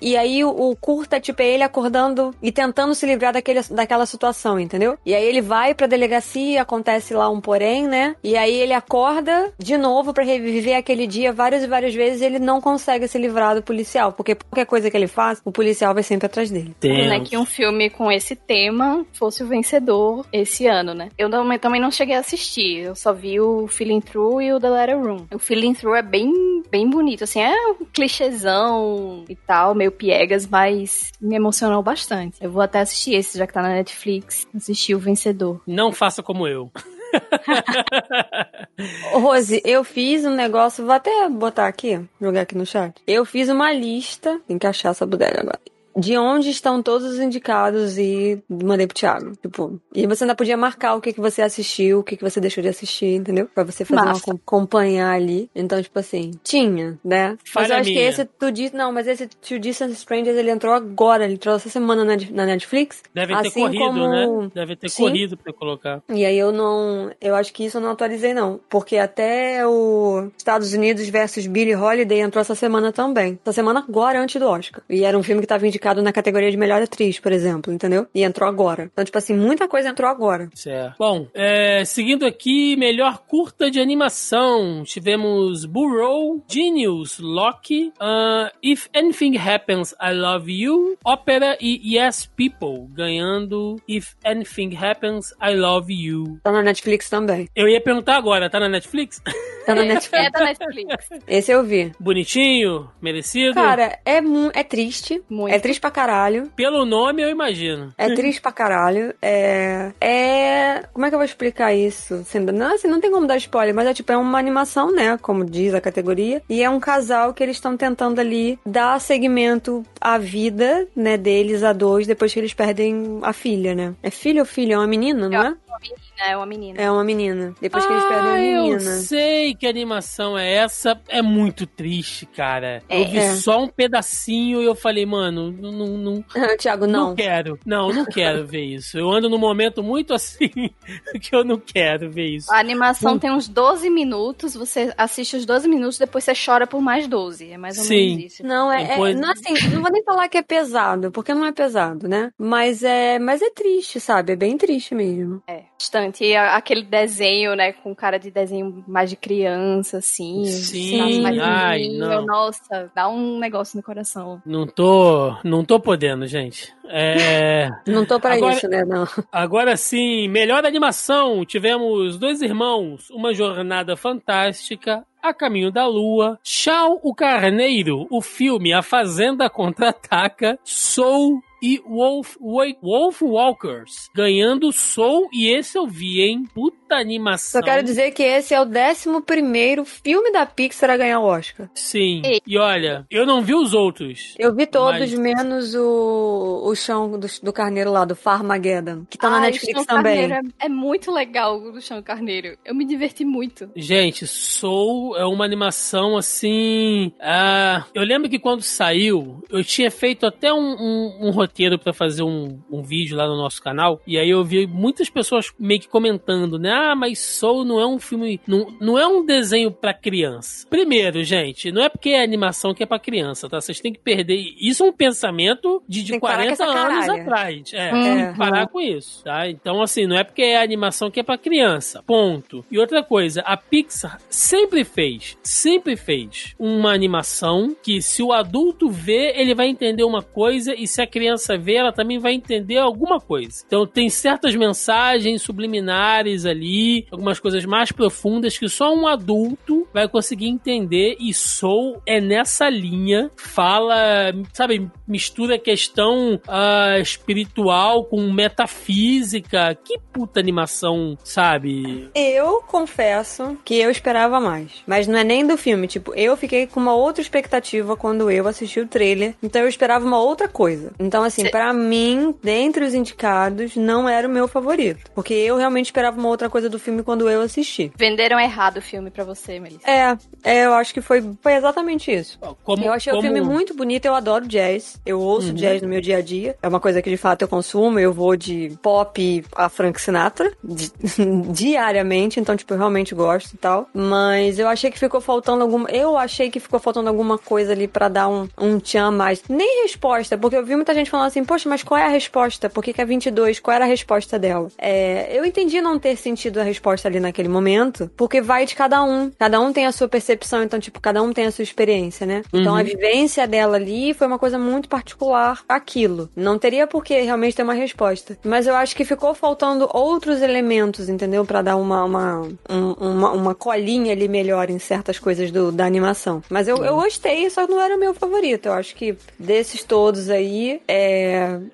e, aí o, curta, tipo, é ele acordando e tentando se livrar daquele, daquela situação, entendeu? E aí ele vai pra delegacia, acontece lá um porém, né? E aí ele acorda de novo pra reviver aquele dia várias e várias vezes e ele não consegue se livrar do policial. Porque qualquer coisa que ele faz, o policial vai sempre atrás dele.
né, que um filme com esse tema fosse o vencedor esse ano, né? Eu não- também não cheguei a assistir, eu só vi o Feeling Through e o The Letter Room. O Feeling Through é bem, bem bonito, assim, é um clichêzão e tal, meio piegas, mas me emocionou bastante. Eu vou até assistir esse, já que tá na Netflix, assistir o vencedor.
Não faça como eu.
Rose, eu fiz um negócio, vou até botar aqui, jogar aqui no chat. Eu fiz uma lista, tem que achar essa bodega agora. De onde estão todos os indicados e mandei pro Thiago. Tipo, e você ainda podia marcar o que, que você assistiu, o que, que você deixou de assistir, entendeu? Pra você fazer uma
Massa.
acompanhar ali. Então, tipo assim, tinha, né? Mas
Falha
eu acho que
minha.
esse tu disse, não, mas esse Two Distant Strangers ele entrou agora, ele entrou essa semana na, na Netflix.
Deve ter
assim
corrido,
como-
né? Deve ter
Sim.
corrido pra colocar.
E aí eu não. Eu acho que isso eu não atualizei, não. Porque até o Estados Unidos versus Billie Holiday entrou essa semana também. Essa semana agora, antes do Oscar. E era um filme que tava indicado na categoria de melhor atriz, por exemplo, entendeu? E entrou agora. Então, tipo assim, muita coisa entrou agora.
Certo. Bom, é, seguindo aqui, melhor curta de animação. Tivemos Burrow, Genius, Loki, uh, If Anything Happens, I Love You, Ópera e Yes People, ganhando If Anything Happens, I Love You.
Tá na Netflix também.
Eu ia perguntar agora, tá na Netflix?
Tá na Netflix.
É da Netflix.
Esse eu vi.
Bonitinho? Merecido?
Cara, é, é triste.
Muito.
É triste pra caralho.
Pelo nome, eu imagino.
É triste pra caralho. É. É. Como é que eu vou explicar isso? Sem- Não, assim, não tem como dar spoiler, mas é tipo, é uma animação, né? Como diz a categoria. E é um casal que eles estão tentando ali dar segmento à vida, né, deles, a dois, depois que eles perdem a filha, né? É filho ou filha? É uma menina, não é?
É uma menina.
É uma menina. Depois que eles perdem a
Ah, eu
menina.
sei que animação é essa. É muito triste, cara. eu
É.
vi
É.
só um pedacinho e eu falei, mano, não, não, não,
Tiago,
não
não.
quero. Não, não quero ver isso. Eu ando num momento muito assim que eu não quero ver isso.
A animação tem uns 12 minutos, você assiste os 12 minutos, depois você chora por mais 12. É mais ou
Sim.
menos isso.
Não, é, é-
Depois-
não, assim, não vou nem falar que é pesado, porque não é pesado, né? Mas é, mas é triste, sabe? É bem triste mesmo.
É, bastante. E aquele desenho, né, com cara de desenho mais de criança, assim.
Sim,
mais
ai, não.
Nossa, dá um negócio no coração.
Não tô, não tô podendo, gente. É,
Não tô pra
Agora-
isso, né? Não.
agora sim, melhor animação. Tivemos dois irmãos, uma jornada fantástica. A Caminho da Lua, Shao o Carneiro, o filme A Fazenda Contra-Ataca, Soul e Wolf, Wolf Walkers, ganhando Soul e esse eu vi, hein? Puta animação.
Só quero dizer que esse é o 11 filme da Pixar a ganhar o Oscar.
Sim.
Ei.
E olha, eu não vi os outros.
Eu vi todos,
Mas-
menos o, o chão do, do carneiro lá, do Farmageddon, que tá na
Ai,
Netflix
Chão
também.
Carneiro é, é muito legal o Chão Carneiro. Eu me diverti muito.
Gente, Soul é uma animação assim. ah, eu lembro que quando saiu, eu tinha feito até um, um- um roteiro pra fazer um, um vídeo lá no nosso canal. E aí eu vi muitas pessoas meio que comentando, né? Ah, mas Soul não é um filme. Não, não é um desenho pra criança. Primeiro, gente, não é porque é animação que é pra criança, tá? Vocês têm que perder. Isso é um pensamento de, de
Tem que parar com
40
essa
anos atrás. É,
Hum.
tem que parar com isso, tá? Então, assim, não é porque é animação que é pra criança. Ponto. E outra coisa, a Pixar sempre fez, sempre fez uma animação que se o adulto vê, ele vai entender uma coisa e se a criança vê, ela também vai entender alguma coisa. Então, tem certas mensagens subliminares ali, algumas coisas mais profundas que só um adulto vai conseguir entender e Soul é nessa linha, fala, sabe, mistura questão ah, espiritual com metafísica. Que puta animação, sabe?
Eu confesso que eu esperava mais. Mas não é nem do filme. Tipo, eu fiquei com uma outra expectativa quando eu assisti o trailer. Então eu esperava uma outra coisa. Então, assim, pra mim, dentre os indicados, não era o meu favorito. Porque eu realmente esperava uma outra coisa do filme quando eu assisti.
Venderam errado o filme pra você, Melissa.
É, é, eu acho que foi, foi exatamente isso.
Como,
Eu achei o
como-
filme muito bonito, eu adoro jazz. Eu ouço jazz no meu dia a dia. É uma coisa que de fato eu consumo. Eu vou de pop a Frank Sinatra di- diariamente, então, tipo, eu realmente gosto e tal. Mas eu achei que ficou faltando alguma. Eu achei que ficou faltando alguma coisa ali pra dar um, um tchan a mais. Nem resposta, porque eu vi muita gente falando assim, poxa, mas qual é a resposta? Por que, que é 22? Qual era a resposta dela? É, eu entendi não ter sentido a resposta ali naquele momento, porque vai de cada um. Cada um tem a sua percepção, então, tipo, cada um tem a sua experiência, né? Então, a vivência dela ali foi uma coisa muito particular aquilo. Não teria por que realmente ter uma resposta. Mas eu acho que ficou faltando outros elementos, entendeu? Pra dar uma, uma, um- uma, uma colinha ali melhor em certas coisas do, da animação. Mas eu, eu gostei, só não era o meu favorito. Eu acho que desses todos aí, é,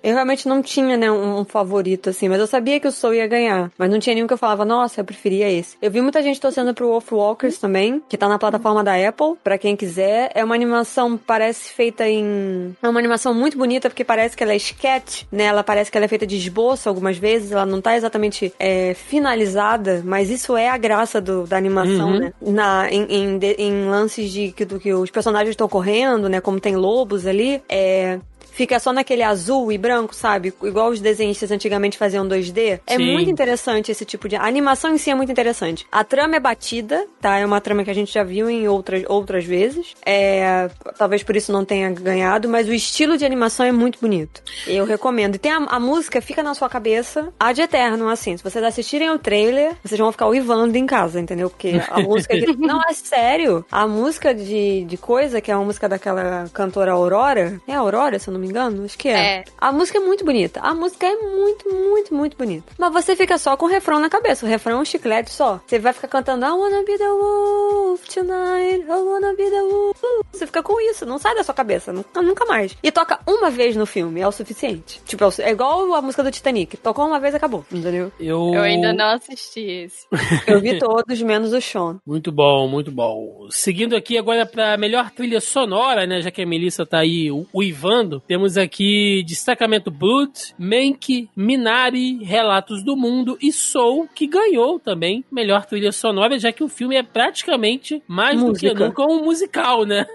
eu realmente não tinha, né, um, um favorito, assim. Mas eu sabia que o Soul ia ganhar. Mas não tinha nenhum que eu falava, nossa, eu preferia esse. Eu vi muita gente torcendo pro Wolf Walkers também. que tá na plataforma da Apple, pra quem quiser. É uma animação, parece feita em. É uma animação muito bonita, porque parece que ela é sketch, né? Ela parece que ela é feita de esboço algumas vezes, ela não tá exatamente é, finalizada, mas isso é a graça do- da animação,
Uhum.
né? Na, em, em em lances de que, do que os personagens estão correndo, né? Como tem lobos ali, é. Fica só naquele azul e branco, sabe? Igual os desenhistas antigamente faziam 2D. É
Sim.
muito interessante esse tipo de. A animação em si é muito interessante. A trama é batida, tá? É uma trama que a gente já viu em outras, outras vezes. É. Talvez por isso não tenha ganhado, mas o estilo de animação é muito bonito. Eu recomendo. E tem a, a música, fica na sua cabeça, ad eterno, assim. Se vocês assistirem o trailer, vocês vão ficar uivando em casa, entendeu? Porque a música. que- não, é sério. A música de, de coisa, que é uma música daquela cantora Aurora. É Aurora, se eu não me engano? Acho que é.
É.
A música é muito bonita. A música é muito, muito, muito bonita. Mas você fica só com o refrão na cabeça. O refrão é um chiclete só. Você vai ficar cantando I wanna be the wolf tonight. I wanna be the wolf. Você fica com isso. Não sai da sua cabeça. Nunca, nunca mais. E toca uma vez no filme. É o suficiente. Tipo, é o é igual a música do Titanic. Tocou uma vez, acabou. Entendeu?
Eu...
Eu ainda não assisti esse.
Eu vi todos, menos o Sean.
Muito bom, muito bom. Seguindo aqui agora pra melhor trilha sonora, né? Já que a Melissa tá aí uivando, temos aqui Destacamento Blood, Mank, Minari, Relatos do Mundo e Soul, que ganhou também melhor trilha sonora, já que o filme é praticamente mais do
Música.
que nunca um musical, né?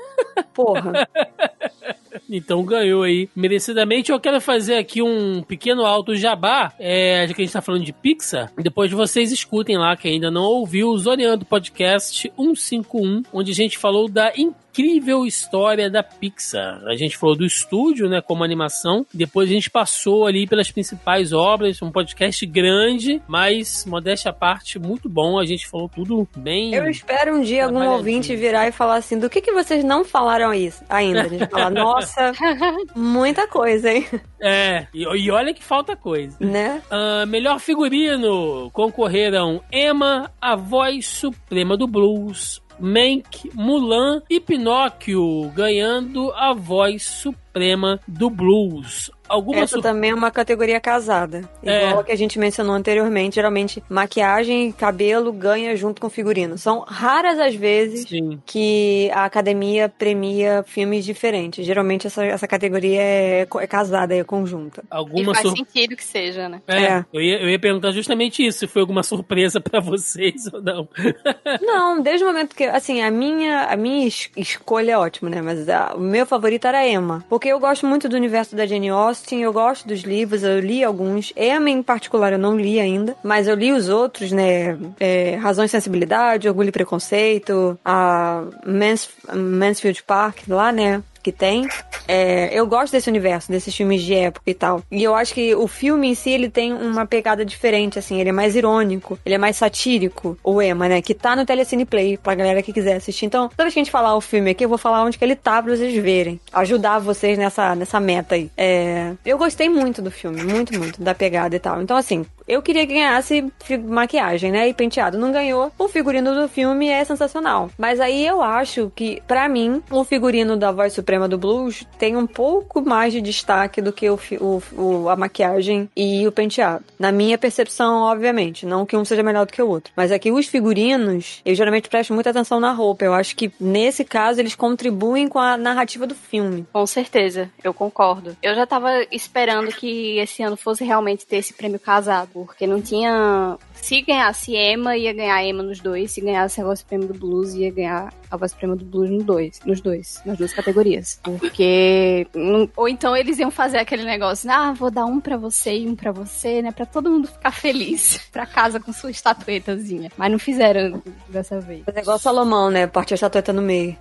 Porra.
Então ganhou aí merecidamente. Eu quero fazer aqui um pequeno alto jabá, é, já que a gente tá falando de Pixar. Depois vocês escutem lá, que ainda não ouviu, o Zoneando Podcast 151, onde a gente falou da incrível história da Pixar. A gente falou do estúdio, né, como animação. Depois a gente passou ali pelas principais obras, um podcast grande, mas modéstia à parte, muito bom. A gente falou tudo bem.
Eu espero um dia algum ouvinte virar e falar assim: do que, que vocês não falaram isso ainda? A gente falar, nossa, muita coisa, hein?
É, e, e olha que falta coisa.
Né?
Ah, melhor figurino concorreram Emma, a voz suprema do blues, Mank, Mulan e Pinóquio, ganhando a voz suprema do blues. Alguma
Essa
sur-
também é uma categoria casada.
É.
Igual a que a gente mencionou anteriormente. Geralmente, maquiagem e cabelo ganha junto com figurino. São raras as vezes
Sim.
que a academia premia filmes diferentes. Geralmente, essa, essa categoria é, é casada, é conjunta.
E
Alguma
faz
sur-
sentido que seja, né?
É,
É.
Eu, ia, eu ia perguntar justamente isso, se foi alguma surpresa pra vocês ou não.
Não, desde o momento que, assim, a minha, a minha es- escolha é ótima, né? Mas a- o meu favorito era Emma. Porque eu gosto muito do universo da Jane Austen, eu gosto dos livros, eu li alguns. Emma, em particular, eu não li ainda. Mas eu li os outros, né? É, Razão e Sensibilidade, Orgulho e Preconceito, a Mans, Mansfield Park, lá, né? Que tem. É, eu gosto desse universo, desses filmes de época e tal. E eu acho que o filme em si, ele tem uma pegada diferente, assim. Ele é mais irônico, ele é mais satírico, o Emma, né? Que tá no Telecine Play, pra galera que quiser assistir. Então, toda vez que a gente falar o filme aqui, eu vou falar onde que ele tá pra vocês verem. Ajudar vocês nessa, nessa meta aí. É, eu gostei muito do filme, muito, muito, da pegada e tal. Então, assim, eu queria que ganhasse maquiagem, né? E penteado. Não ganhou. O figurino do filme é sensacional. Mas aí eu acho que, pra mim, o figurino da Voz Suprema do Blues tem um pouco mais de destaque do que o, o- o- a maquiagem e o penteado. Na minha percepção, obviamente. Não que um seja melhor do que o outro. Mas aqui os figurinos, eu geralmente presto muita atenção na roupa. Eu acho que, nesse caso, eles contribuem com a narrativa do filme.
Com certeza, eu concordo. Eu já tava esperando que esse ano fosse realmente ter esse prêmio casado, porque não tinha. Se ganhasse Emma, ia ganhar Emma nos dois. Se ganhasse a voz prêmio do blues, ia ganhar a voz prêmio do blues nos dois, nos dois, nas duas categorias. Porque. Ou então eles iam fazer aquele negócio, ah, vou dar um pra você e um pra você, né? Pra todo mundo ficar feliz. pra casa com sua estatuetazinha. Mas não fizeram dessa vez.
Mas é igual Salomão, né? Parte a estatueta no meio.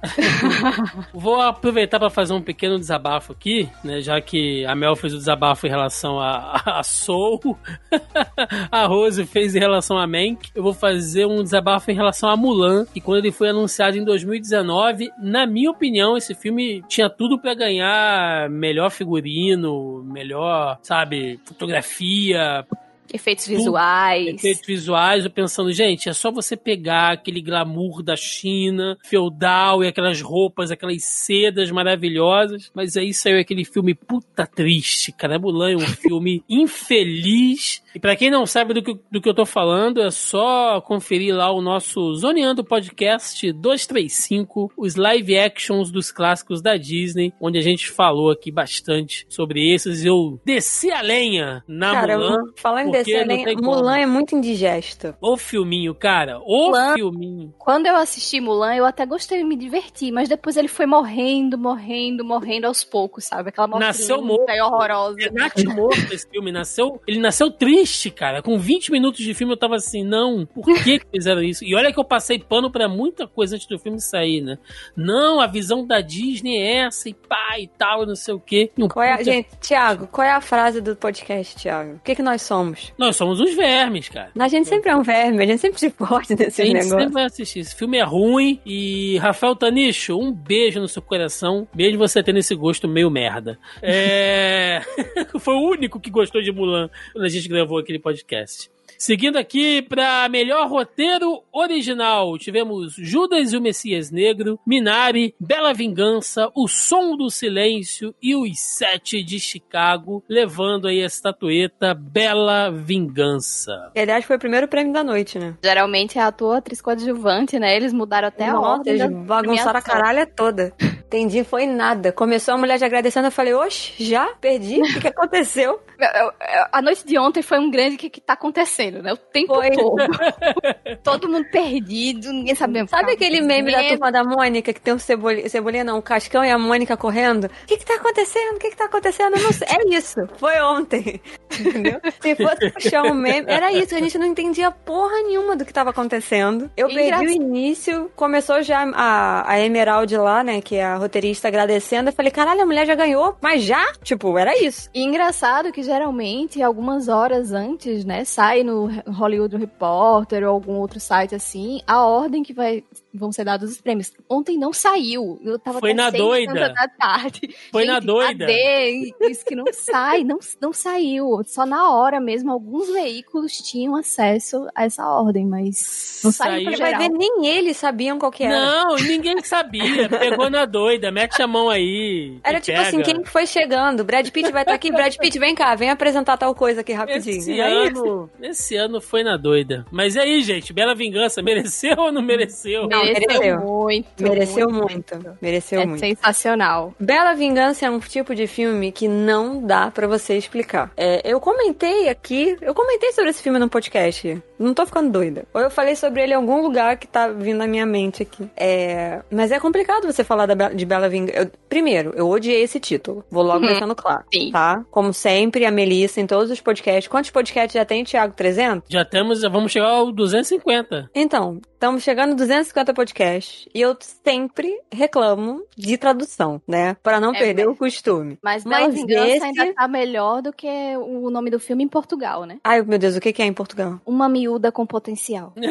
Vou aproveitar para fazer um pequeno desabafo aqui, né? Já que a Mel fez o desabafo em relação a, a Soul, a Rose fez em relação a Mank. Eu vou fazer um desabafo em relação a Mulan, que quando ele foi anunciado em 2019, na minha opinião, esse filme tinha tudo para ganhar melhor figurino, melhor, sabe, fotografia,
Efeitos visuais.
efeitos visuais, eu pensando, gente, é só você pegar aquele glamour da China, feudal, e aquelas roupas, aquelas sedas maravilhosas, mas aí saiu aquele filme puta triste, cara. Mulan é um filme infeliz, E pra quem não sabe do que, do que eu tô falando, é só conferir lá o nosso Zoneando Podcast 235, os live actions dos clássicos da Disney, onde a gente falou aqui bastante sobre esses. Eu desci a lenha na
Cara,
Mulan.
falando
não
além,
tem como.
Mulan é muito indigesto.
O filminho, cara. O
Mulan.
filminho.
Quando eu assisti Mulan, eu até gostei, me diverti, mas depois ele foi morrendo, morrendo, morrendo aos poucos, sabe? Aquela morte
Nasceu morto.
horrorosa.
É Nath morto esse filme. Nasceu, ele nasceu triste, cara. Com 20 minutos de filme eu tava assim, não, por que que fizeram isso? E olha que eu passei pano pra muita coisa antes do filme sair, né? Não, a visão da Disney é essa e pá e tal, e não sei o quê. Um
Qual é a,
puta-
gente, Tiago, qual é a frase do podcast, Tiago? O que, que nós somos?
Nós somos uns vermes, cara.
A gente sempre é um verme, a gente sempre se pode
A
nesses
gente
negócios.
sempre vai assistir. Esse filme é ruim. E, Rafael Tanicho, um beijo no seu coração. Mesmo você tendo esse gosto meio merda. É... Foi o único que gostou de Mulan quando a gente gravou aquele podcast. Seguindo aqui para melhor roteiro original, tivemos Judas e o Messias Negro, Minari, Bela Vingança, O Som do Silêncio e Os Sete de Chicago, levando aí a estatueta Bela Vingança.
E, aliás, foi o primeiro prêmio da noite, né?
Geralmente é ator, atriz coadjuvante, né? Eles mudaram até a
Nossa,
ordem
eles
da
bagunçaram a caralha toda. Entendi, foi nada. Começou a mulher já agradecendo, eu falei, oxe, já? Perdi? O que, que aconteceu?
Eu- eu- eu- A noite de ontem foi um grande que, que tá acontecendo, né? O tempo
Foi.
todo. todo mundo perdido, ninguém sabia.
Sabe aquele meme da turma da Mônica que tem um cebolinha, cebolinha não, um cascão e a Mônica correndo? O que que tá acontecendo? O que que tá acontecendo? Eu não sei. É isso. Foi ontem. Entendeu? Se fosse puxar um meme, era isso. A gente não entendia porra nenhuma do que tava acontecendo. Eu perdi
Engraçado.
o início, começou já a, a Emerald lá, né, que é a roteirista agradecendo. Eu falei, caralho, a mulher já ganhou, mas já? Tipo, era isso.
E engraçado que geralmente, algumas horas antes, né, sai no Hollywood Reporter ou algum outro site assim, a ordem que vai, vão ser dados os prêmios. Ontem não saiu. Eu tava
Foi na doida.
da tarde.
Foi
Gente,
na doida.
Cadê? Isso que não sai, não, não saiu. Só na hora mesmo, alguns veículos tinham acesso a essa ordem, mas não saiu
Você vai
geral.
ver, nem eles sabiam qual que era.
Não, ninguém sabia. Pegou na doida, mete a mão aí.
Era tipo
pega.
assim, quem que foi chegando? Brad Pitt vai estar aqui, Brad Pitt, vem cá, vem apresentar tal coisa aqui rapidinho.
Esse
isso.
ano, esse ano foi na doida. Mas e aí, gente? Bela Vingança, mereceu ou não mereceu?
Não,
Mereceu
mereceu.
muito.
Mereceu muito. Mereceu
É
muito.
sensacional.
Bela Vingança é um tipo de filme que não dá pra você explicar. É, eu comentei aqui, eu comentei sobre esse filme no podcast. Não tô ficando doida. Ou eu falei sobre ele em algum lugar que tá vindo na minha mente aqui. É, mas é complicado você falar da Be- de Bela Vingança. Eu- primeiro, eu odiei esse título. Vou logo
Uhum.
deixando claro.
Sim.
Tá? Como sempre, a Melissa em todos os podcasts. Quantos podcasts já tem, Thiago? 300?
Já temos, já vamos chegar ao 250.
Então, estamos chegando a 250 podcasts e eu sempre reclamo de tradução, né? Pra não
É,
perder
mas-
o costume.
Mas Bela
Mas
Vingança
esse-
ainda tá melhor do que o nome do filme em Portugal, né?
Ai, meu Deus, o que que é em Portugal?
Uma miúda com potencial.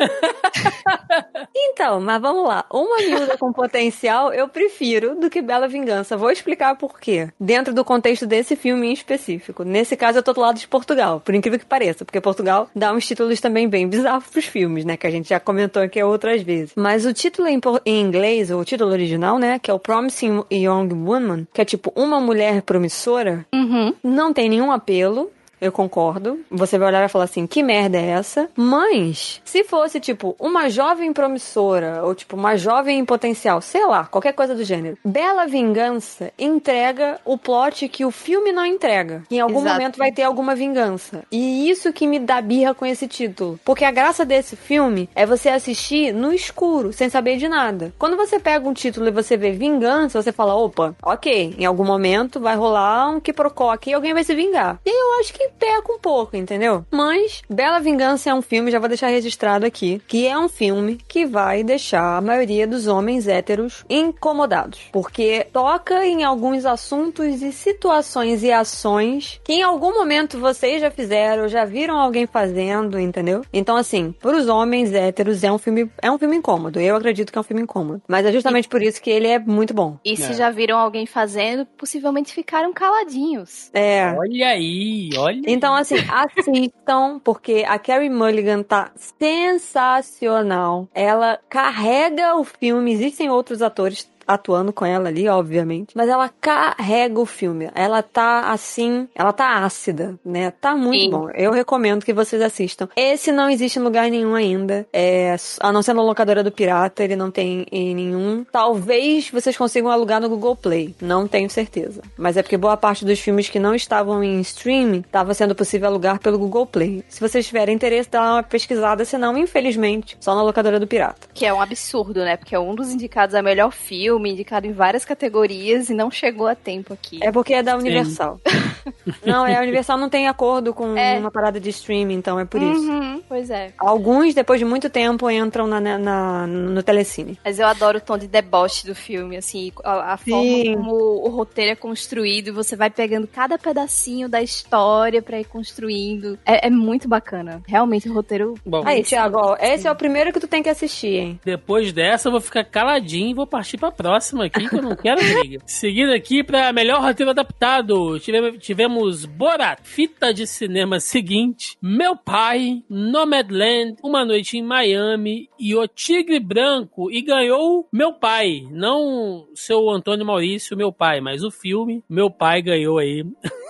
Então, mas vamos lá. Uma miúda com potencial eu prefiro do que Bela Vingança. Vou explicar por quê. Dentro do contexto desse filme em específico. Nesse caso, eu tô do lado de Portugal, por incrível que pareça, porque Portugal dá uns títulos também bem bizarros pros filmes, né? Que a gente já comentou aqui outras vezes. Mas o título em, em inglês, o título original, né? Que é o Promising Young Woman, que é tipo uma mulher promissora,
Uhum.
não tem nenhum apelo. Eu concordo. Você vai olhar e vai falar assim: que merda é essa? Mas, se fosse, tipo, uma jovem promissora, ou tipo, uma jovem em potencial, sei lá, qualquer coisa do gênero. Bela Vingança entrega o plot que o filme não entrega. Que em algum
Exato.
momento vai ter alguma vingança. E isso que me dá birra com esse título. Porque a graça desse filme é você assistir no escuro, sem saber de nada. Quando você pega um título e você vê vingança, você fala: opa, ok, em algum momento vai rolar um quiprocó aqui e alguém vai se vingar. E eu acho que peca um pouco, entendeu? Mas Bela Vingança é um filme, já vou deixar registrado aqui, que é um filme que vai deixar a maioria dos homens héteros incomodados. Porque toca em alguns assuntos e situações e ações que em algum momento vocês já fizeram, já viram alguém fazendo, entendeu? Então, assim, pros homens héteros é um filme, é um filme incômodo. Eu acredito que é um filme incômodo. Mas é justamente por isso que ele é muito bom.
E se
É.
já viram alguém fazendo, possivelmente ficaram caladinhos.
É.
Olha aí, olha.
Então, assim, assistam, porque a Carrie Mulligan tá sensacional. Ela carrega o filme, existem outros atores. Atuando com ela ali, obviamente. Mas ela carrega o filme. Ela tá assim, ela tá ácida, né? Tá muito
Sim.
bom. Eu recomendo que vocês assistam. Esse não existe em lugar nenhum ainda. É, a não ser na locadora do Pirata, ele não tem em nenhum. Talvez vocês consigam alugar no Google Play. Não tenho certeza. Mas é porque boa parte dos filmes que não estavam em streaming estava sendo possível alugar pelo Google Play. Se vocês tiverem interesse, dá uma pesquisada, senão, infelizmente, só na locadora do Pirata.
Que é um absurdo, né? Porque é um dos indicados a melhor filme, indicado em várias categorias e não chegou a tempo aqui.
É porque é da Universal. não, é a Universal não tem acordo com
É.
uma parada de streaming, então é por isso.
Uhum, pois é.
Alguns, depois de muito tempo, entram na, na- na- no Telecine.
Mas eu adoro o tom de deboche do filme, assim, a, a forma como o roteiro é construído e você vai pegando cada pedacinho da história pra ir construindo. É, é muito bacana. Realmente o roteiro.
Bom,
Aí, Thiago, ó, esse é o primeiro que tu tem que assistir, hein?
Depois dessa, eu vou ficar caladinho e vou partir pra próxima aqui, que eu não quero briga. Seguindo aqui pra melhor roteiro adaptado, tivemos, tivemos Borat, fita de cinema seguinte, Meu Pai, Nomadland, Uma Noite em Miami e O Tigre Branco, e ganhou Meu Pai, não seu Antônio Maurício, meu pai, mas o filme, Meu Pai ganhou aí.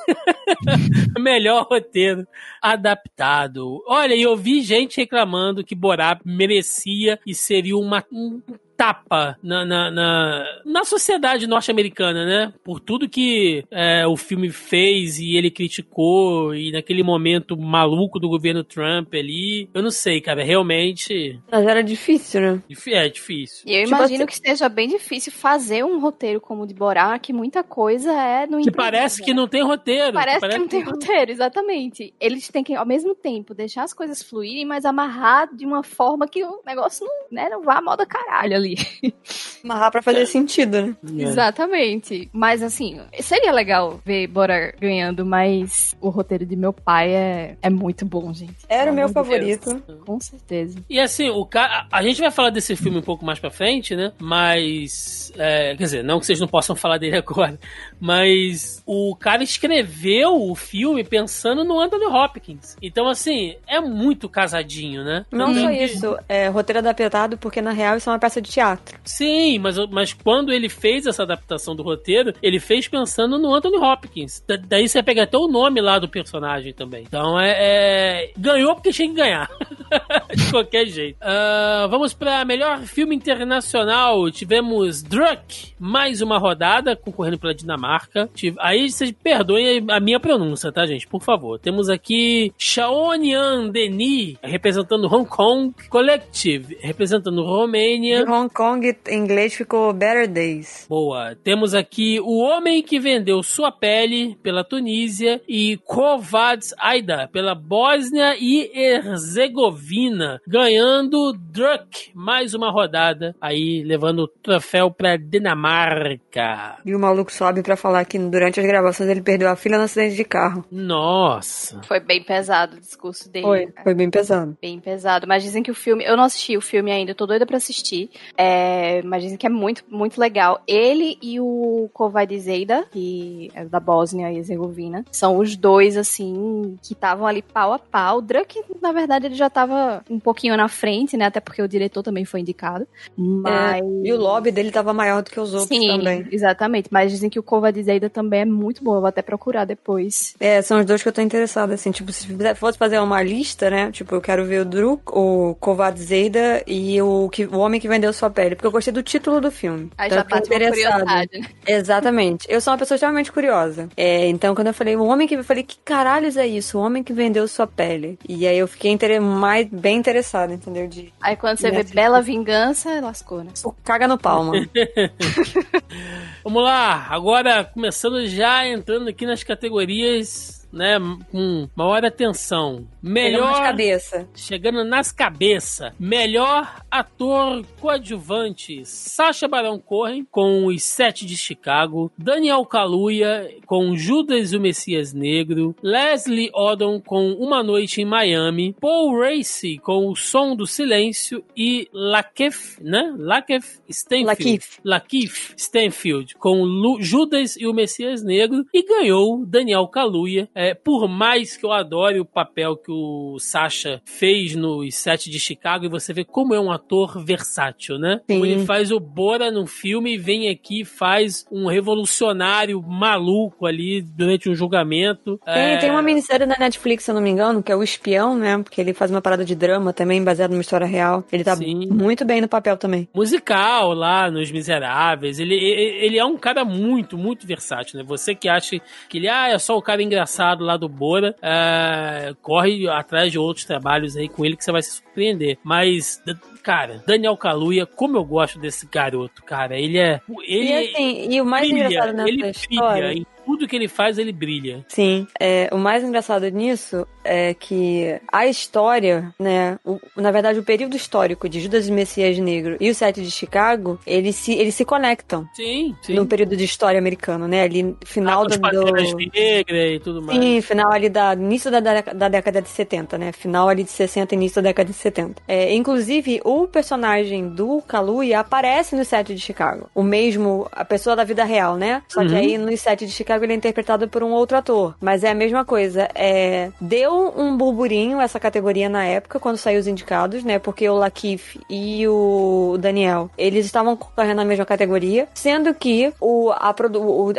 Melhor roteiro adaptado. Olha, e eu vi gente reclamando que Borat merecia e seria uma, um tapa na, na, na, na sociedade norte-americana, né? Por tudo que é, o filme fez e ele criticou, e naquele momento maluco do governo Trump ali. Eu não sei, cara, realmente
Mas era difícil, né?
dif- é difícil.
E eu
Tipo
imagino
assim-
que esteja bem difícil fazer um roteiro como o de Borá, que muita coisa é no
Que parece que
né?
não tem roteiro.
Parece que não tem roteiro, exatamente. Eles têm que, ao mesmo tempo, deixar as coisas fluírem, mas amarrar de uma forma que o negócio não, né, não vá a moda caralho ali.
Amarrar pra fazer sentido, né?
É.
Exatamente. Mas assim, seria legal ver Bora ganhando, mas o roteiro de meu pai é, é muito bom, gente.
Era o meu
de Deus.
favorito.
Com certeza.
E assim, o ca... a gente vai falar desse filme um pouco mais pra frente, né? Mas. é, quer dizer, não que vocês não possam falar dele agora. Mas o cara escreveu o filme pensando no Anthony Hopkins. Então, assim, é muito casadinho, né?
Não só isso, é roteiro adaptado, porque na real isso é uma peça de teatro.
Sim, mas, mas quando ele fez essa adaptação do roteiro, ele fez pensando no Anthony Hopkins. Da- daí você pega até o nome lá do personagem também. Então é. é- Ganhou porque tinha que ganhar. De qualquer jeito. Ah, vamos pra melhor filme internacional. Tivemos Druck, mais uma rodada, concorrendo pela Dinamarca. Tive- Aí vocês perdoem a minha pronúncia, tá, gente? Por favor. Temos aqui Shaonian Denis, representando Hong Kong. Collective, representando Romênia.
Em Hong Kong, em inglês ficou Better Days.
Boa. Temos aqui o homem que vendeu sua pele pela Tunísia e Kovacs Aida pela Bósnia e Herzegovina, ganhando Druk mais uma rodada aí levando o troféu pra Dinamarca.
E o maluco sobe pra falar que durante as gravações ele perdeu a filha no acidente de carro.
Nossa.
Foi bem pesado o discurso dele.
Foi, foi bem pesado.
Bem pesado. Mas dizem que o filme. Eu não assisti o filme ainda, eu tô doida pra assistir. É, mas dizem que é muito, muito legal. Ele e o Kovac Zeida, que é da Bósnia e Herzegovina, são os dois, assim, que estavam ali pau a pau. O Druk, na verdade, ele já tava um pouquinho na frente, né? Até porque o diretor também foi indicado. Mas.
E o lobby dele tava maior do que os outros
Sim,
também.
exatamente. Mas dizem que o Kovac Zeida também é muito bom. Eu vou até procurar depois.
É, são os dois que eu tô interessada, assim, tipo, se fosse fazer uma lista, né, tipo, eu quero ver o Druk, o Kovac Zeida e o, que, o Homem que Vendeu Sua Pele, porque eu gostei do título do filme.
Aí
Então
já bate curiosidade, né?
Exatamente. Eu sou uma pessoa extremamente curiosa. É, então, quando eu falei, o homem que. Eu falei, que caralhos é isso? O homem que vendeu sua pele. E aí eu fiquei inter... mais, bem interessada, entendeu? De.
Aí quando você vê Bela Vingança, lascou, né?
Pô, Caga no pau, mano.
Vamos lá, agora começando já entrando aqui nas categorias, né, com maior atenção.
Melhor
Melhor
cabeça.
chegando nas cabeças. Melhor ator coadjuvante: Sacha Baron Cohen com Os Sete de Chicago, Daniel Kaluuya com Judas e o Messias Negro, Leslie Odom com Uma Noite em Miami, Paul Racy com O Som do Silêncio e Lakeith, né? Lakeith Stanfield.
Lakeith.
Lakeith Stanfield com Lu- Judas e o Messias Negro e ganhou Daniel Kaluuya é, por mais que eu adore o papel que o Sasha fez nos Sete de Chicago, e você vê como é um ator versátil, né?
Sim.
ele faz o Bora num filme e vem aqui e faz um revolucionário maluco ali durante um julgamento.
Tem,
É,
tem uma minissérie na Netflix, se eu não me engano, que é O Espião, né? Porque ele faz uma parada de drama também, baseado numa história real. Ele tá
Sim.
muito bem no papel também.
musical lá nos Miseráveis. Ele, ele, ele é um cara muito, muito versátil, né? Você que acha que ele ah, é só o cara engraçado lá do Bora, é, corre atrás de outros trabalhos aí com ele que você vai se surpreender. Mas, cara, Daniel Kaluuya, como eu gosto desse garoto, cara. Ele é. Ele
e assim, e o mais
brilha,
engraçado nessa
ele
história.
brilha. Em tudo que ele faz, ele brilha.
Sim, é, o mais engraçado nisso é que a história, né, o- na verdade o período histórico de Judas e Messias Negro e o Sete de Chicago, eles se, eles se conectam
Sim, sim.
no período de história americano, né, ali final
Os
do... Do...
Negras e tudo mais.
Sim, final ali da início da, da, da década de 70, né? Final ali de 60, início da década de 70. É, inclusive, o personagem do Kaluuya aparece no set de Chicago. O mesmo, a pessoa da vida real, né? Só que
Uhum.
aí no set de Chicago ele é interpretado por um outro ator. Mas é a mesma coisa. É, deu um burburinho essa categoria na época, quando saiu os indicados, né? Porque o Lakeith e o Daniel, eles estavam concorrendo na mesma categoria, sendo que o, a,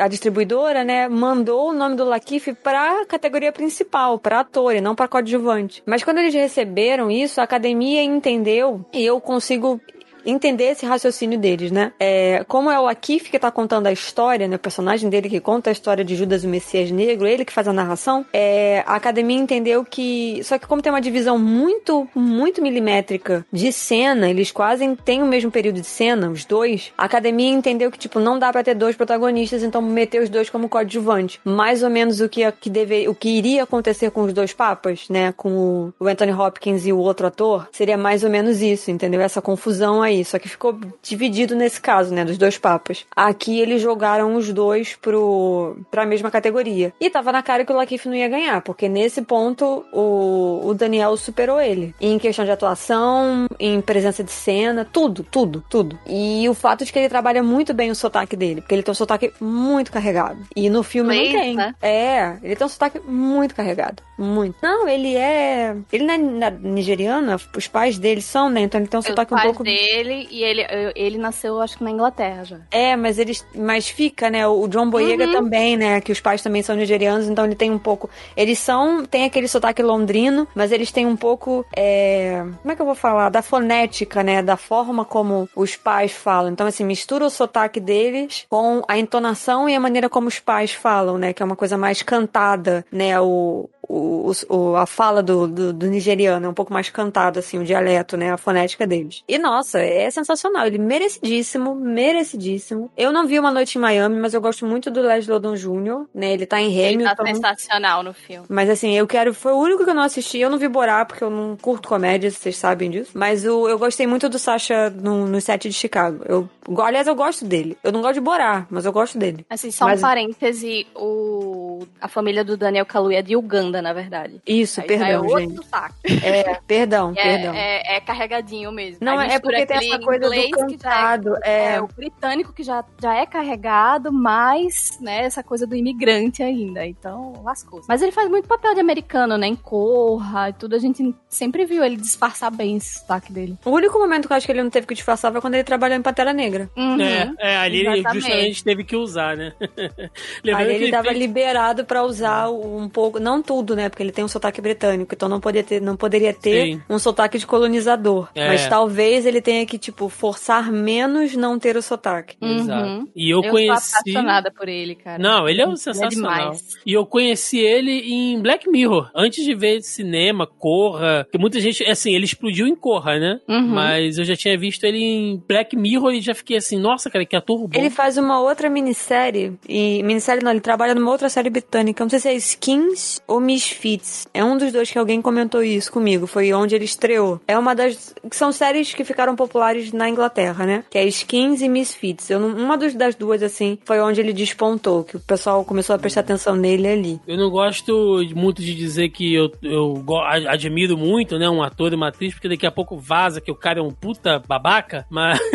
a distribuidora, né, mandou o nome do Lakeith pra categoria principal, pra ator e não pra coadjuvante. Mas quando eles receberam isso, a academia entendeu e eu consigo entender esse raciocínio deles, né? É, como é o Akif que tá contando a história, né? O personagem dele que conta a história de Judas o Messias Negro, ele que faz a narração, é, a academia entendeu que. Só que como tem uma divisão muito, muito milimétrica de cena, eles quase têm o mesmo período de cena, os dois, a academia entendeu que, tipo, não dá pra ter dois protagonistas, então meter os dois como coadjuvante. Mais ou menos o que, que deve, o que iria acontecer com os dois papas, né? Com o Anthony Hopkins e o outro ator, seria mais ou menos isso, entendeu? Essa confusão aí. Só que ficou dividido nesse caso, né? Dos dois papas. Aqui eles jogaram os dois pro, pra mesma categoria. E tava na cara que o Lakeith não ia ganhar, porque nesse ponto o, o Daniel superou ele. Em questão de atuação, em presença de cena, tudo, tudo, tudo. E o fato de que ele trabalha muito bem o sotaque dele, porque ele tem um sotaque muito carregado. E no filme não tem.
né?
É, ele tem um sotaque muito carregado. Muito. Não, ele é. Ele não é nigeriano, os pais dele são, né? Então ele tem um sotaque um pouco.
dele e ele, ele nasceu, acho que na Inglaterra já.
É, mas eles. Mas fica, né? O John Boyega
Uhum.
também, né? Que os pais também são nigerianos, então ele tem um pouco. Eles são. Tem aquele sotaque londrino, mas eles têm um pouco. é, como é que eu vou falar? Da fonética, né? Da forma como os pais falam. Então, assim, mistura o sotaque deles com a entonação e a maneira como os pais falam, né? Que é uma coisa mais cantada, né? O. O, o- a fala do, do, do nigeriano é um pouco mais cantada, assim, o dialeto, né? A fonética deles. E, nossa, é sensacional. Ele merecidíssimo, merecidíssimo. Eu não vi Uma Noite em Miami, mas eu gosto muito do Leslie Odom Jr., né? Ele tá em
Ele tá
Hamilton.
sensacional no filme.
Mas assim, eu quero. Foi o único que eu não assisti. Eu não vi Borá, porque eu não curto comédia, vocês sabem disso. Mas o, eu gostei muito do Sasha no, no set de Chicago. Eu, aliás, eu gosto dele. Eu não gosto de Borá, mas eu gosto dele.
Assim, só
Mas-
um parêntese, o... a família do Daniel Kaluuya é de Uganda, na verdade.
Isso,
Aí é
perdão,
outro
gente.
saco.
É, perdão,
É,
perdão.
é- é carregadinho mesmo.
Não, é porque tem
aquele
essa coisa do
inglês que já é-
cantado. É,
É, o britânico que já, já é carregado, mas, né, essa coisa do imigrante ainda. Então, lascou. Mas ele faz muito papel de americano, né? Em Corra e tudo. A gente sempre viu ele disfarçar bem esse sotaque dele.
O único momento que eu acho que ele não teve que disfarçar foi quando ele trabalhou em Pantera Negra.
Uhum.
É, é, ali ele justamente teve que usar, né? Lembrando que
ele tava
fez-
liberado pra usar um pouco, não tudo, né? Porque ele tem um sotaque britânico, então não poderia ter, não poderia ter
Sim.
um sotaque de colonizador.
É.
Mas talvez ele tenha que, tipo, forçar menos não ter o sotaque.
Exato.
Uhum.
E eu,
Eu
conheci.
sou apaixonada por ele, cara.
Não, ele é um
Ele
sensacional.
demais.
e eu conheci ele em Black Mirror. Antes de ver cinema, Corra. Que muita gente, assim, ele explodiu em Corra, né?
Uhum.
Mas eu já tinha visto ele em Black Mirror e já fiquei assim, nossa, cara, que ator bom.
Ele faz uma outra minissérie, e minissérie não, ele trabalha numa outra série britânica, não sei se é Skins ou Misfits. É um dos dois que alguém comentou isso comigo, foi onde ele estreou. É uma das. que são séries que ficaram populares na Inglaterra, né? Que é Skins e Misfits. Eu, não- uma dos- das duas, assim, foi onde ele despontou, que o pessoal começou a prestar atenção nele ali.
Eu não gosto muito de dizer que eu, eu admiro muito, né, um ator e uma atriz, porque daqui a pouco vaza que o cara é um puta babaca, mas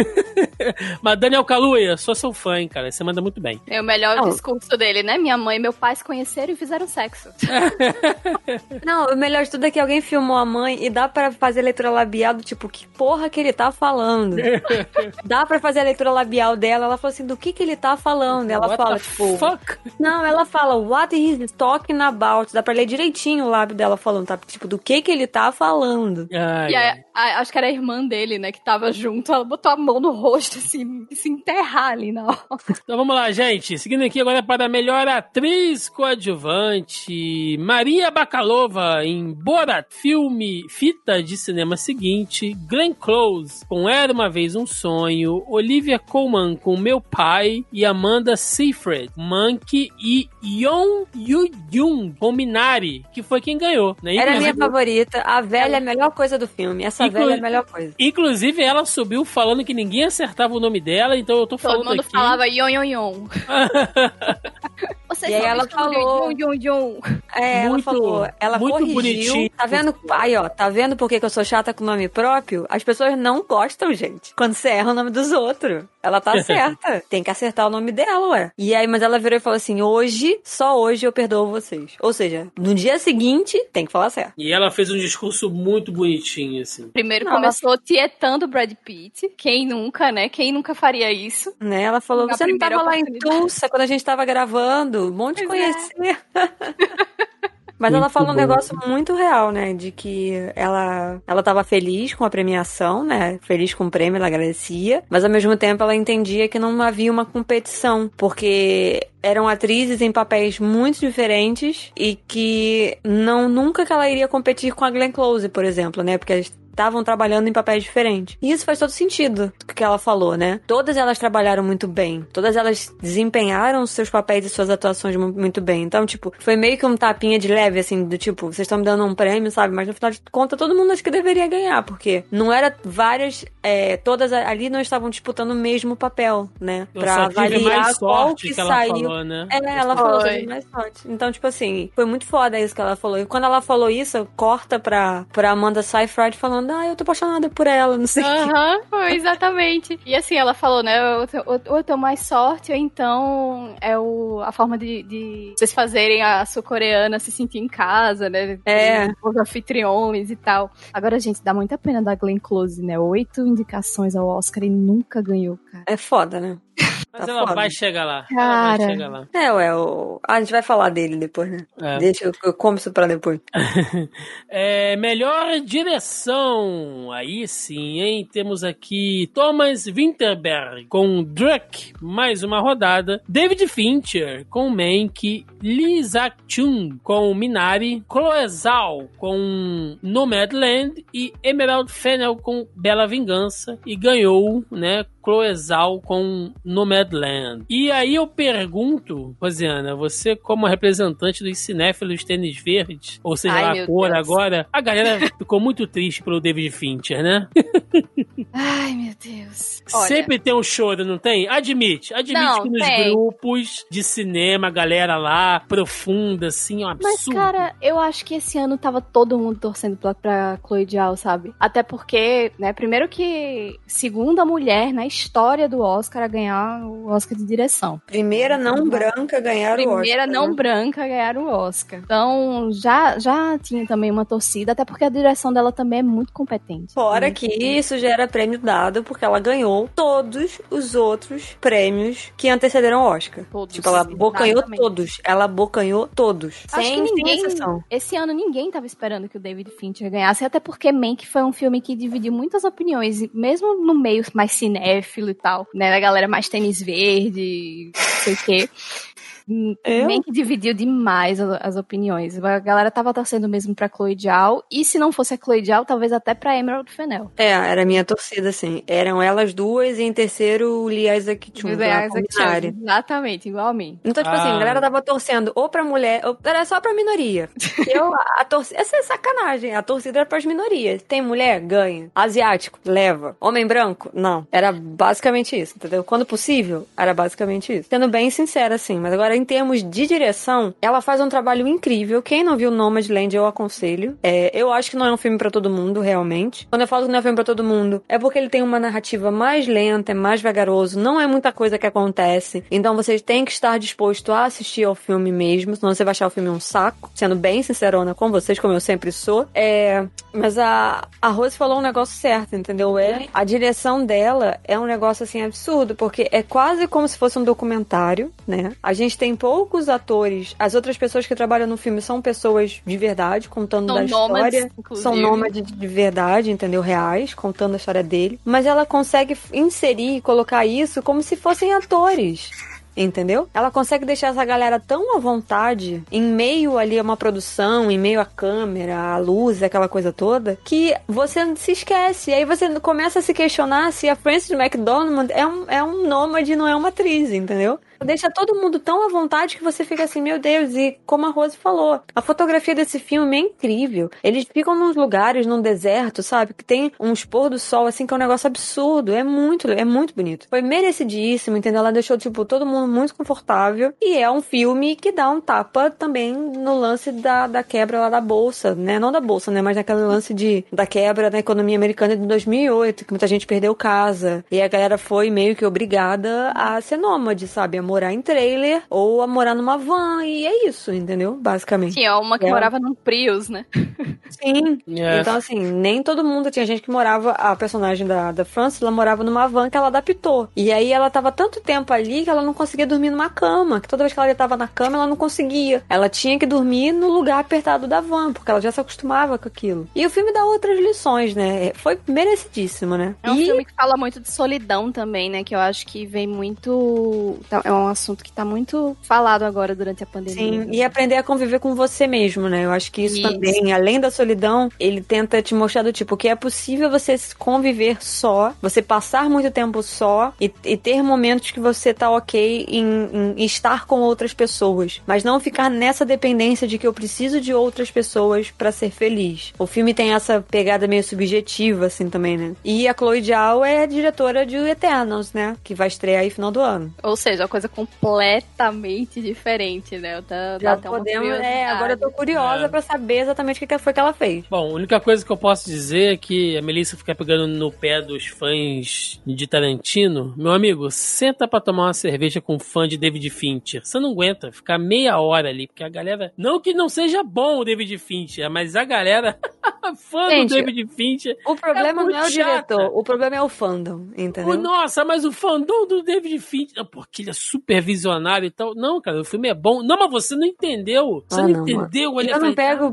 Mas Daniel Kaluuya, sou seu fã, hein, cara. Você manda muito bem.
É o melhor
Não.
discurso dele, né? Minha mãe e meu pai se conheceram e fizeram sexo.
Não, o melhor de tudo é que alguém filmou a mãe e dá pra fazer leitura labial do tipo, que porra que ele tá falando? dá pra fazer a leitura labial dela. Ela falou assim, do que que ele tá falando? Ela
What
fala,
the
tipo...
fuck?
Não, ela fala, what is talking about? Dá pra ler direitinho o lábio dela falando, tá? Tipo, do que que ele tá falando?
Ai,
E aí, a- acho que era a irmã dele, né, que tava junto. Ela botou a mão no rosto, assim, se enterrar ali na hora.
Então vamos lá, gente. Seguindo aqui agora para a melhor atriz coadjuvante, Maria Bakalova em Borat, filme fita de cinema seguinte, Glenn Close com Era Uma Vez Um Sonho, Olivia Colman com Meu Pai e Amanda Seyfried, Monkey e Yeon Yu-jung com Minari, que foi quem ganhou. Né?
Era a minha favorita. A velha é a melhor coisa do filme. Essa
Inclu-
velha é a melhor coisa.
Inclusive, ela subiu falando que ninguém acertava o nome dela, então eu tô
Todo
falando
mundo
aqui.
falava yon, yon, yon. Vocês
E ela falou-
Yon, yon, yon.
É, ela
Muito-
falou, ela
muito
corrigiu.
bonitinho.
Tá vendo? Aí, ó, tá vendo por que, que eu sou chata com o nome próprio? As pessoas não gostam, gente. Quando você erra o nome dos outros. Ela tá certa. Tem que acertar o nome dela, ué. E aí, mas ela virou e falou assim: hoje, só hoje eu perdoo vocês. Ou seja, no dia seguinte, tem que falar certo.
E ela fez um discurso muito bonitinho, assim.
Primeiro
Não,
começou tietando o Brad Pitt. Quem nunca, né? Quem nunca faria isso?
Né? Ela falou:
Na
você não tava lá em
oportunidade."
Tulsa quando a gente tava gravando. Bom te
Pois é.
Mas ela
Muito
falou um
bom.
negócio muito real, né? De que ela, ela tava feliz com a premiação, né? Feliz com o prêmio, ela agradecia. Mas ao mesmo tempo ela entendia que não havia uma competição. Porque eram atrizes em papéis muito diferentes e que não nunca que ela iria competir com a Glenn Close, por exemplo, né? Porque elas estavam trabalhando em papéis diferentes. E isso faz todo sentido do que ela falou, né? Todas elas trabalharam muito bem. Todas elas desempenharam seus papéis e suas atuações mu- muito bem. Então, tipo, foi meio que um tapinha de leve, assim, do tipo, vocês estão me dando um prêmio, sabe? Mas no final de contas, todo mundo acho que deveria ganhar, porque não era várias, é, todas ali não estavam disputando o mesmo papel, né?
Eu
Pra avaliar qual que,
que,
saiu.
falou, né?
É, ela falou mais sorte. Então, tipo assim, foi muito foda isso que ela falou. E quando ela falou isso, corta pra, pra Amanda Seyfried falando, ah, eu tô apaixonada por ela, não sei.
Aham, foi exatamente. E assim, ela falou, né? Ou, eu- ou- ou eu tenho mais sorte, ou então é o, a forma de, de vocês fazerem a sul-coreana se sentir em casa, né?
É.
Os anfitriões e tal. Agora, gente, dá muita pena da Glenn Close, né? Oito indicações ao Oscar e nunca ganhou, cara.
É foda, né?
Mas
Tá
ela
foda.
vai chegar lá. Ela
Cara.
vai chegar lá.
É, ué, o... ah, a gente vai falar dele depois, né?
É.
Deixa eu, eu como isso pra depois.
É, melhor direção. Aí sim, hein? Temos aqui Thomas Winterberg com Druck, mais uma rodada. David Fincher com Mank. Lee Zak-chung com Minari. Chloe Zhao com Nomadland. E Emerald Fennel com Bela Vingança. E ganhou, né? Chloe Zhao com Nomadland. E aí eu pergunto, Rosiana, você como representante dos cinéfilos tênis verdes, ou seja
Ai,
a cor
Deus.
agora, a galera ficou muito triste pelo David Fincher, né?
Ai, meu Deus. Olha,
Sempre tem um choro, não tem? Admite, admite
Não,
que nos
tem.
grupos de cinema, a galera lá, profunda, assim, é um
Mas,
absurdo.
cara, eu acho que esse ano tava todo mundo torcendo pra, pra Chloe Zhao, sabe? Até porque, né, primeiro que segunda mulher na história do Oscar a ganhar o Oscar de direção.
Primeira não branca ganhar o
Primeira
Oscar,
não
né?
branca a ganhar o Oscar. Então, já, já tinha também uma torcida, até porque a direção dela também é muito competente.
Fora que isso já era prêmio dado porque ela ganhou todos os outros prêmios que antecederam o Oscar.
Todos,
Tipo, ela
exatamente.
todos. Ela abocanhou todos.
Acho
sem,
ninguém,
sem exceção.
esse ano ninguém tava esperando que o David Fincher ganhasse, até porque Mank foi um filme que dividiu muitas opiniões, mesmo no meio mais cinéfilo e tal, né, da galera mais tênis verde, não sei o quê.
Eu?
Mank dividiu demais as opiniões. A galera tava torcendo mesmo pra Chloe Zhao, e se não fosse a Chloe Zhao, talvez até pra Emerald Fennel.
É, era a minha torcida, assim. Eram elas duas e em terceiro o Lee Isaac
Chung. Exatamente, igual a mim.
Então, tipo assim,
Ah.
a galera tava torcendo ou pra mulher, ou era só pra minoria. Eu, a, a torcida. Essa é sacanagem. A torcida era pras minorias. Tem mulher? Ganha. Asiático? Leva. Homem branco? Não. Era basicamente isso, entendeu? Quando possível, era basicamente isso. Sendo bem sincera, assim. Mas agora Agora, em termos de direção, ela faz um trabalho incrível. Quem não viu Nomadland, eu aconselho. É, eu acho que não é um filme pra todo mundo, realmente. Quando eu falo que não é um filme pra todo mundo, é porque ele tem uma narrativa mais lenta, é mais vagaroso, não é muita coisa que acontece. Então você tem que estar disposto a assistir ao filme mesmo, senão você vai achar o filme um saco. Sendo bem sincerona com vocês, como eu sempre sou. É, mas a, a Rose falou um negócio certo, entendeu? É, a direção dela é um negócio assim absurdo, porque é quase como se fosse um documentário, né? A gente tem poucos atores, as outras pessoas que trabalham no filme são pessoas de verdade, contando
São
da
nômades,
história.
inclusive.
São nômades de verdade, entendeu? Reais, contando a história dele. Mas ela consegue inserir e colocar isso como se fossem atores. Entendeu? Ela consegue deixar essa galera tão à vontade, em meio ali a uma produção, em meio à câmera, à luz, aquela coisa toda, que você se esquece. E aí você começa a se questionar se a Frances McDormand é um, é um nômade, não é uma atriz, entendeu? Deixa todo mundo tão à vontade que você fica assim, meu Deus, e como a Rose falou, a fotografia desse filme é incrível. Eles ficam nos lugares, num deserto, sabe? Que tem uns pôr do sol, assim, que é um negócio absurdo. É muito, é muito bonito. Foi merecidíssimo, entendeu? Ela deixou, tipo, todo mundo muito confortável. E é um filme que dá um tapa também no lance da, da quebra lá da bolsa, né? Não da bolsa, né? Mas naquele lance de, da quebra da economia americana de 2008, que muita gente perdeu casa. E a galera foi meio que obrigada a ser nômade, sabe? Morar em trailer ou a morar numa van. E é isso, entendeu? Basicamente.
Tinha uma que
É.
morava num Prius, né?
Sim.
É.
Então, assim, nem todo mundo. Tinha gente que morava. A personagem da, da Frances, ela morava numa van que ela adaptou. E aí ela tava tanto tempo ali que ela não conseguia dormir numa cama. Que toda vez que ela tava na cama, ela não conseguia. Ela tinha que dormir no lugar apertado da van, porque ela já se acostumava com aquilo. E o filme dá outras lições, né? Foi merecidíssimo, né?
É um
e
filme que fala muito de solidão também, né? Que eu acho que vem muito. tá- É um assunto que tá muito falado agora durante a pandemia.
Sim, e aprender a conviver com você mesmo, né? Eu acho que isso,
Isso.
também, além da solidão, ele tenta te mostrar do tipo que é possível você se conviver só, você passar muito tempo só e, e ter momentos que você tá ok em, em estar com outras pessoas, mas não ficar nessa dependência de que eu preciso de outras pessoas pra ser feliz. O filme tem essa pegada meio subjetiva, assim, também, né? E a Chloe Zhao é a diretora de Eternals, né? Que vai estrear aí final do ano.
Ou seja, uma coisa completamente diferente, né? Tá,
Já
uma
podemos. É, agora eu tô curiosa
É.
pra saber exatamente o que foi que ela fez.
Bom, a única coisa que eu posso dizer é que a Melissa fica pegando no pé dos fãs de Tarantino. Meu amigo, senta pra tomar uma cerveja com um fã de David Fincher. Você não aguenta ficar meia hora ali, porque a galera. Não que não seja bom o David Fincher, mas a galera. fã
Gente,
do David Fincher.
O problema
muito
não é o
chata.
diretor, o problema é o fandom, entendeu?
O- Nossa, mas o fandom do David Fincher. ah, Pô, que ele é super visionário e tal. Não, cara, o filme é bom. Não, mas você não entendeu. Você
Ah,
não,
não,
entendeu. Ele
eu
é
não pego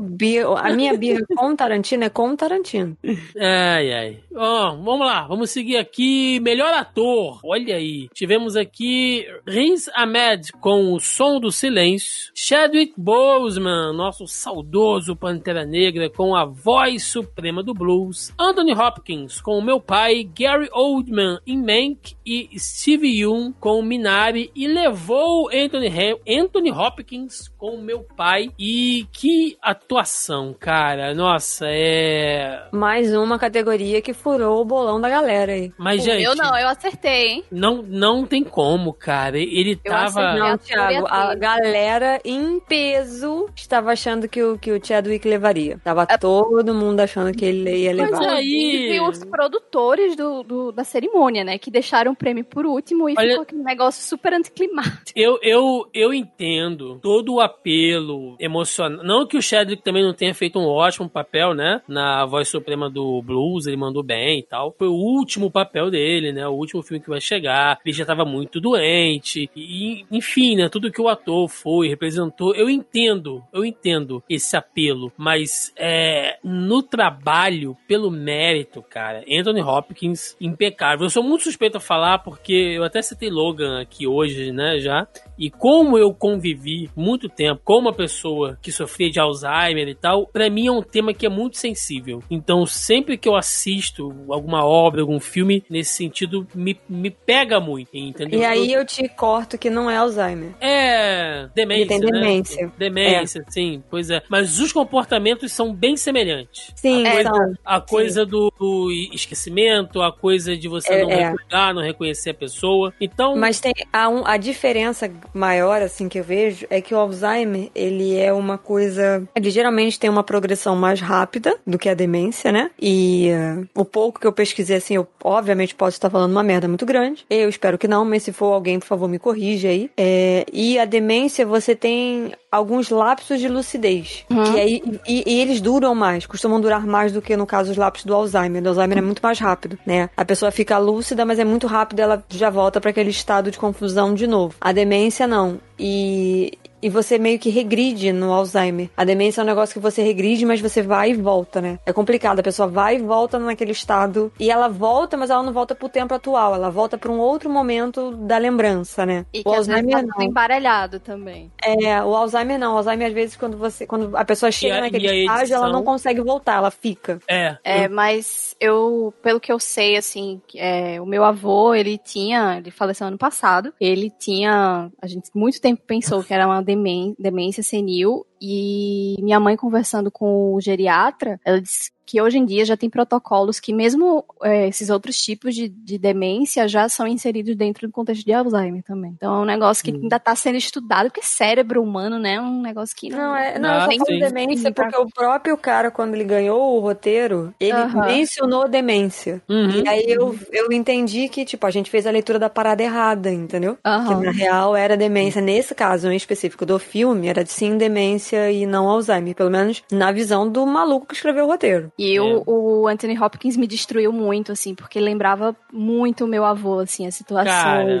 a minha birra com o Tarantino é com o Tarantino.
Ai, ai. Ó, vamos lá, vamos seguir aqui. Melhor ator. Olha aí. Tivemos aqui Riz Ahmed com O Som do Silêncio. Chadwick Boseman, nosso saudoso Pantera Negra, com a voz suprema do blues. Anthony Hopkins com O Meu Pai. Gary Oldman em Mank. E Steve Yeun com Minari. E levou Anthony, Ham- Anthony Hopkins com O Meu Pai. E que atuação, cara. Nossa, é...
Mais uma categoria que furou o bolão da galera aí.
Mas,
O
gente,
meu não, eu acertei, hein?
não, não tem como, cara. Ele
Eu
tava.
acertei.
Não, Thiago, a galera em peso estava achando que o, que o Chadwick levaria. Tava todo mundo achando que ele ia
Mas
levar.
aí-
Inclusive os produtores do, do- da cerimônia, né? Que deixaram o prêmio por último e
Olha-
ficou aquele negócio super anticlimático.
Eu, eu, eu entendo todo o apelo emocional. Não que o Chadwick também não tenha feito um ótimo papel, né? Na voz suprema do blues, ele mandou bem e tal. Foi o último papel dele, né? O último filme que vai chegar. Ele já tava muito doente. E, enfim, né? Tudo que o ator foi, representou. Eu entendo, eu entendo esse apelo. Mas é, no trabalho, pelo mérito, cara, Anthony Hopkins, impecável. Eu sou muito suspeito a falar porque eu até citei Logan aqui hoje, né? Já. E como eu convivi muito tempo com uma pessoa que sofria de Alzheimer e tal, pra mim é um tema que é muito sensível. Então, sempre que eu assisto alguma obra, algum filme, nesse sentido, me, me pega muito, entendeu?
E aí eu te corto que não é Alzheimer.
É, demência.
Ele tem
né?
demência.
Demência, sim, pois é. Mas os comportamentos são bem semelhantes.
Sim,
a coisa,
são.
a coisa do, do esquecimento, a coisa de você
É,
não
é.
recordar, não reconhecer a pessoa. Então,
Mas tem a, um- a diferença maior, assim, que eu vejo, é que o Alzheimer, ele é uma coisa. Ele geralmente tem uma progressão mais rápida do que a demência, né? E uh, o pouco que eu pesquisei, assim, eu obviamente posso estar falando uma merda muito grande. Eu espero que não, mas se for alguém, por favor, me corrija aí. É, e a demência, você tem alguns lapsos de lucidez. Que aí, e, e eles duram mais, costumam durar mais do que no caso os lapsos do Alzheimer. O Alzheimer é muito mais rápido, né? A pessoa fica lúcida, mas é muito rápido, ela já volta para aquele estado de confusão de novo. A demência não. E e você meio que regride no Alzheimer. A demência é um negócio que você regride, mas você vai e volta, né? É complicado. A pessoa vai e volta naquele estado. E ela volta, mas ela não volta pro tempo atual. Ela volta pra um outro momento da lembrança, né?
E
o
que às vezes
Alzheimer
tá embaralhado também.
é, o Alzheimer não. O Alzheimer, às vezes, quando você. Quando a pessoa chega
a-
naquele estágio, ela
edição?
não consegue voltar, ela fica.
É.
É, mas eu, pelo que eu sei, assim, é, o meu avô, ele tinha, ele faleceu ano passado, ele tinha, a gente muito tempo pensou que era uma demên- demência senil, e minha mãe conversando com o geriatra, ela disse que hoje em dia já tem protocolos que mesmo é, esses outros tipos de, de demência já são inseridos dentro do contexto de Alzheimer também. Então é um negócio que
Hum.
ainda está sendo estudado, porque cérebro humano, né, é um negócio que
Não, é, não,
Ah,
eu só falo demência porque o próprio cara, quando ele ganhou o roteiro, ele
Aham.
mencionou demência.
Uhum.
E aí eu, eu entendi que, tipo, a gente fez a leitura da parada errada, entendeu? Que na real era demência. Nesse caso em específico do filme, era sim demência e não Alzheimer. Pelo menos na visão do maluco que escreveu o roteiro.
E
É.
o, Anthony Hopkins me destruiu muito, assim, porque lembrava muito o meu avô, assim, as situações,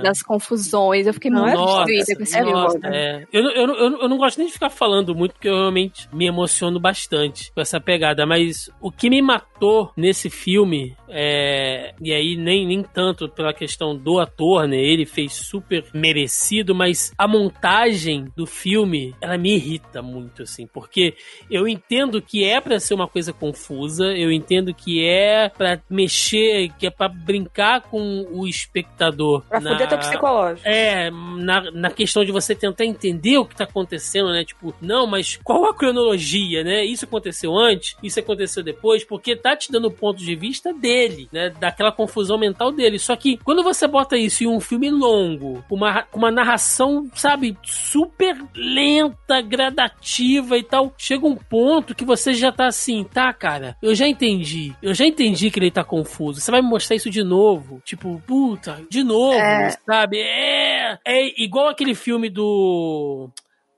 Cara.
as confusões. Eu fiquei
Não,
muito
Nossa,
destruída com esse
nossa, é. Eu, não- eu, eu, eu não gosto nem de ficar falando muito, porque eu realmente me emociono bastante com essa pegada. Mas o que me matou nesse filme, é, e aí nem, nem tanto pela questão do ator, né? Ele fez super merecido, mas a montagem do filme, ela me irrita muito, assim, porque eu entendo que é pra ser uma coisa confusa, eu entendo que é pra mexer, que é pra brincar com o espectador.
Pra
na-
fuder teu psicológico.
é, na, na questão de você tentar entender o que tá acontecendo, né? Tipo, não, mas qual a cronologia, né? Isso aconteceu antes, isso aconteceu depois, porque tá te dando o ponto de vista dele, né? Daquela confusão mental dele. Só que quando você bota isso em um filme longo, com uma, com uma narração, sabe, super lenta, gradativa e tal, chega um ponto que você já tá assim, tá, cara, eu já entendi. Eu já entendi que ele tá confuso. Você vai me mostrar isso de novo? Tipo, puta, de novo, sabe? É, é igual aquele filme do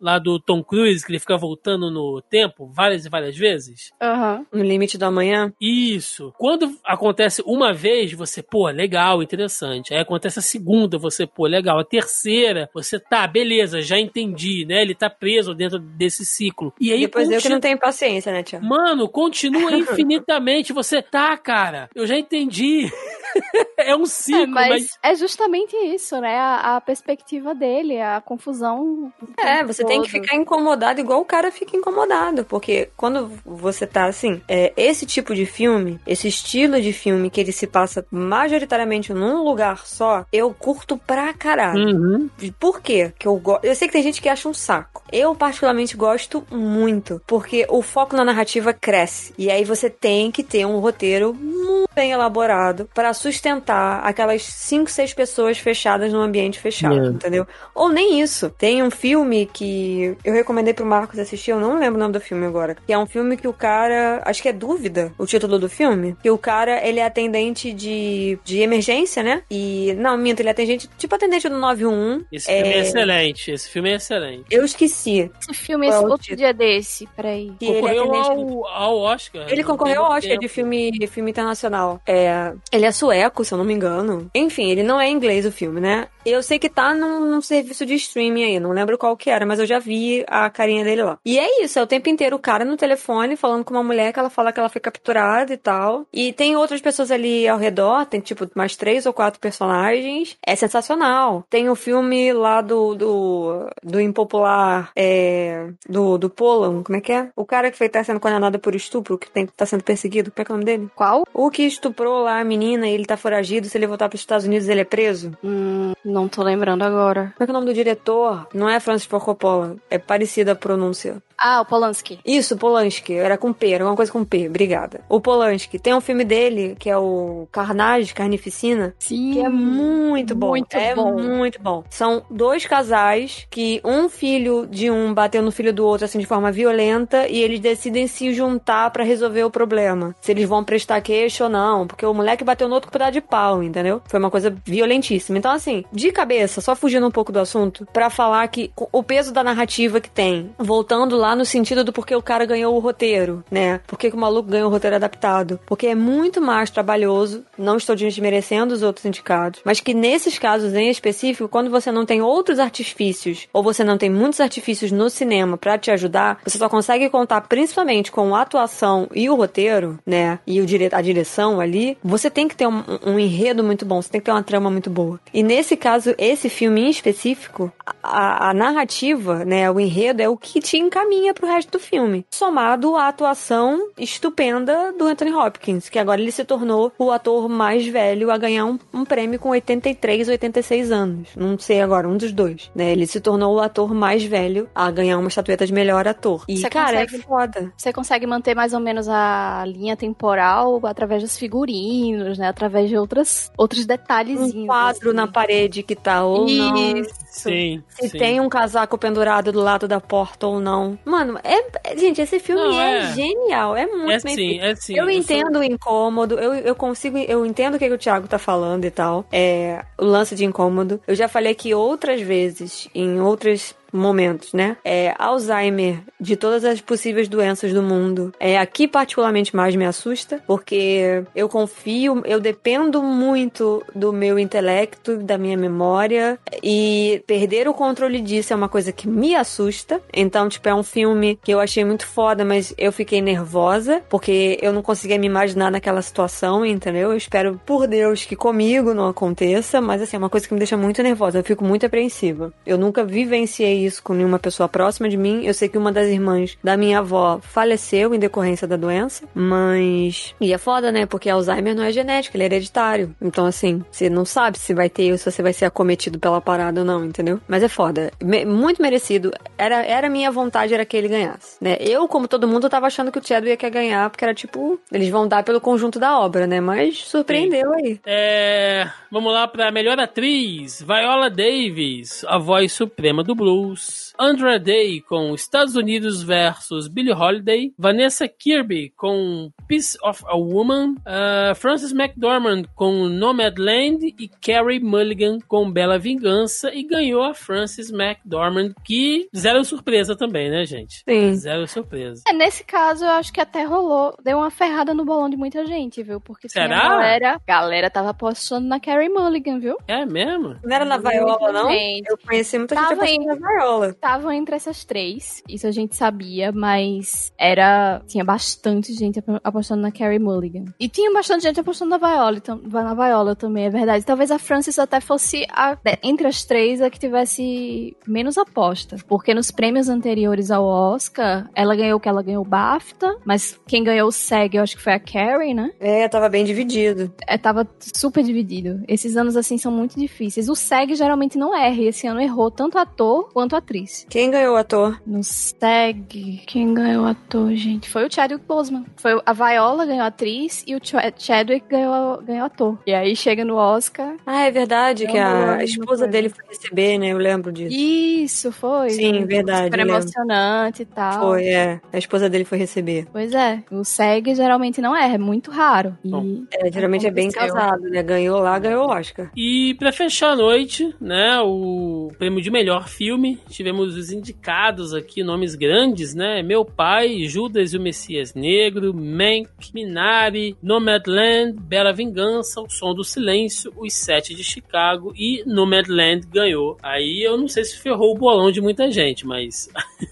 lá do Tom Cruise, que ele fica voltando no tempo várias e várias vezes.
Aham.
No limite do amanhã.
Isso. Quando acontece uma vez, você, pô, legal, interessante. Aí acontece a segunda, você, pô, legal. A terceira, você, tá, beleza, já entendi, né? Ele tá preso dentro desse ciclo. E aí,
Depois eu que não tenho paciência, né, Tia?
Mano, continua infinitamente. Você, tá, cara, eu já entendi. é um
É,
ciclo,
mas,
mas...
é justamente isso, né? A, a perspectiva dele, a confusão.
É, você tem que
todo.
ficar incomodado igual o cara fica incomodado. Porque quando você tá assim, é, esse tipo de filme, esse estilo de filme que ele se passa majoritariamente num lugar só, eu curto pra caralho.
Uhum.
Por quê? Que eu gosto. Eu sei que tem gente que acha um saco. Eu, particularmente, gosto muito. Porque o foco na narrativa cresce. E aí você tem que ter um roteiro muito bem elaborado pra sustentar aquelas 5, 6 pessoas fechadas num ambiente fechado,
É.
entendeu? Ou nem isso. Tem um filme que eu recomendei pro Marcos assistir, eu não lembro o nome do filme agora. Que é um filme que o cara. Acho que é Dúvida, o título do filme. Que o cara, ele é atendente de, de emergência, né? E. Não, minto, ele é atendente. Tipo atendente do 911.
Esse filme é excelente. Esse filme é excelente.
Eu esqueci.
Esse filme,
é o
outro
título?
dia desse, peraí.
Que ele é
Concorreu
atendente do-
ao, ao Oscar.
Ele concorreu ao Oscar de filme, filme internacional. É, ele é sueco, se eu não me engano. Enfim, ele não é inglês o filme, né? Eu sei que tá num, num serviço de streaming aí, não lembro qual que era, mas eu já vi a carinha dele lá. E é isso, é o tempo inteiro o cara no telefone falando com uma mulher que ela fala que ela foi capturada e tal. E tem outras pessoas ali ao redor, tem tipo mais três ou quatro personagens. É sensacional. Tem o filme lá do, do, do impopular, é, do, do Polan, como é que é? O cara que foi tá sendo condenado por estupro, que tem, tá sendo perseguido, como é que é o nome dele?
Qual?
O que estuprou lá a menina e ele tá foragido, se ele voltar pros Estados Unidos ele é preso?
Hum, não tô lembrando agora.
Como é que é o nome do diretor? Não é Francis Ford Coppola, é parecida a pronúncia.
Ah, o Polanski.
Isso, Polanski. Era com P, era alguma coisa com P. Obrigada. O Polanski. Tem um filme dele, que é o Carnage, Carnificina,
Sim.
que é muito bom.
Muito
é
bom.
muito bom. São dois casais que um filho de um bateu no filho do outro, assim, de forma violenta, e eles decidem se juntar pra resolver o problema. Se eles vão prestar queixa ou não, porque o moleque bateu no outro com de pau, entendeu? Foi uma coisa violentíssima. Então, assim, de cabeça, só fugindo um pouco do assunto, pra falar que o peso da narrativa que tem, voltando lá no sentido do porquê o cara ganhou o roteiro, né? Por que o maluco ganhou o roteiro adaptado? Porque é muito mais trabalhoso, não estou desmerecendo os outros indicados, mas que nesses casos em específico, quando você não tem outros artifícios, ou você não tem muitos artifícios no cinema pra te ajudar, você só consegue contar principalmente com a atuação e o roteiro, né? E o dire a direção ali, você tem que ter um, um enredo muito bom, você tem que ter uma trama muito boa. E nesse caso, esse filme em específico, a, a narrativa, né, o enredo é o que te encaminha pro resto do filme. Somado à atuação estupenda do Anthony Hopkins, que agora ele se tornou o ator mais velho a ganhar um, um prêmio com 83, 86 anos. Não sei agora, um dos dois. Né? Ele se tornou o ator mais velho a ganhar uma estatueta de melhor ator. E,
Você
cara,
consegue-
é foda.
Você consegue manter mais ou menos a linha temporal através dos figurinos, né? Através de outras, outros detalhezinhos.
Um quadro
assim.
na parede que tá ou não.
Isso.
Sim,
Se
sim.
tem um casaco pendurado do lado da porta ou não. Mano, é. Gente, esse filme
Não,
é,
é.
genial. É muito
É
bem
sim, é sim.
Eu
sou-
entendo o incômodo, eu, eu consigo, eu entendo o que, que o Thiago tá falando e tal. É, o lance de incômodo. Eu já falei aqui outras vezes, em outros momentos, né? É, Alzheimer, de todas as possíveis doenças do mundo, é aqui particularmente mais me assusta, porque eu confio, eu dependo muito do meu intelecto, da minha memória, e perder o controle disso é uma coisa que me assusta. Então, tipo, é um filme que eu achei muito foda, mas eu fiquei nervosa, porque eu não conseguia me imaginar naquela situação, entendeu? Eu espero, por Deus, que comigo não aconteça, mas assim, é uma coisa que me deixa muito nervosa, eu fico muito apreensiva. Eu nunca vivenciei isso com nenhuma pessoa próxima de mim. Eu sei que uma das irmãs da minha avó faleceu em decorrência da doença, mas. E é foda, né? Porque Alzheimer não é genético, ele é hereditário. Então, assim, você não sabe se vai ter ou se você vai ser acometido pela parada ou não, entendeu? Mas é foda. Me- muito merecido. Era, era minha vontade, era que ele ganhasse, né? Eu, como todo mundo, tava achando que o Chadwick ia ganhar, porque era tipo, eles vão dar pelo conjunto da obra, né? Mas surpreendeu aí.
É, vamos lá pra melhor atriz. Viola Davis, a voz suprema do blues. Andra Day com Estados Unidos versus Billie Holiday. Vanessa Kirby com Piece of a Woman. ah, Frances McDormand com Nomadland. E Carrie Mulligan com Bela Vingança. E ganhou a Frances McDormand, que zero surpresa também, né, gente?
Sim.
Zero surpresa.
É, nesse caso, eu acho que até rolou, deu uma ferrada no bolão de muita gente, viu? Porque
Será?
galera, galera tava apostando na Carrie Mulligan, viu?
É mesmo?
Não era na Viola, não?
Gente.
Eu conheci muita gente
Tava
apostando na Viola.
Estavam entre essas três, isso a gente sabia, mas era. Tinha bastante gente ap- apostando na Carrie Mulligan. E tinha bastante gente apostando na Viola, na Viola também, é verdade. Talvez a Frances até fosse a, de- entre as três a que tivesse menos aposta. Porque nos prêmios anteriores ao Oscar, ela ganhou o que ela ganhou o BAFTA, mas quem ganhou o SEG eu acho que foi a Carrie, né?
É, tava bem dividido.
É, tava super dividido. Esses anos assim são muito difíceis. O SEG geralmente não erra, e esse ano errou tanto ator quanto atriz.
Quem ganhou o ator?
No SEG, quem ganhou ator, gente? Foi o Chadwick Boseman. Foi a Viola ganhou atriz e o Ch- Chadwick ganhou, ganhou ator. E aí chega no Oscar.
Ah, é verdade, que a
lembro
esposa dele foi receber, né? Eu lembro disso.
Isso, foi.
Sim, verdade,
Super emocionante e tal.
Foi, é. A esposa dele foi receber.
Pois é. O SEG geralmente não erra, é muito raro. E
Bom.
É, geralmente é bem casado, né? Ganhou lá, ganhou o Oscar.
E pra fechar a noite, né, o prêmio de melhor filme, tivemos os indicados aqui, nomes grandes, né? Meu Pai, Judas e o Messias Negro, Mank, Minari, Nomadland, Bela Vingança, O Som do Silêncio, Os Sete de Chicago e Nomadland ganhou. Aí eu não sei se ferrou o bolão de muita gente, mas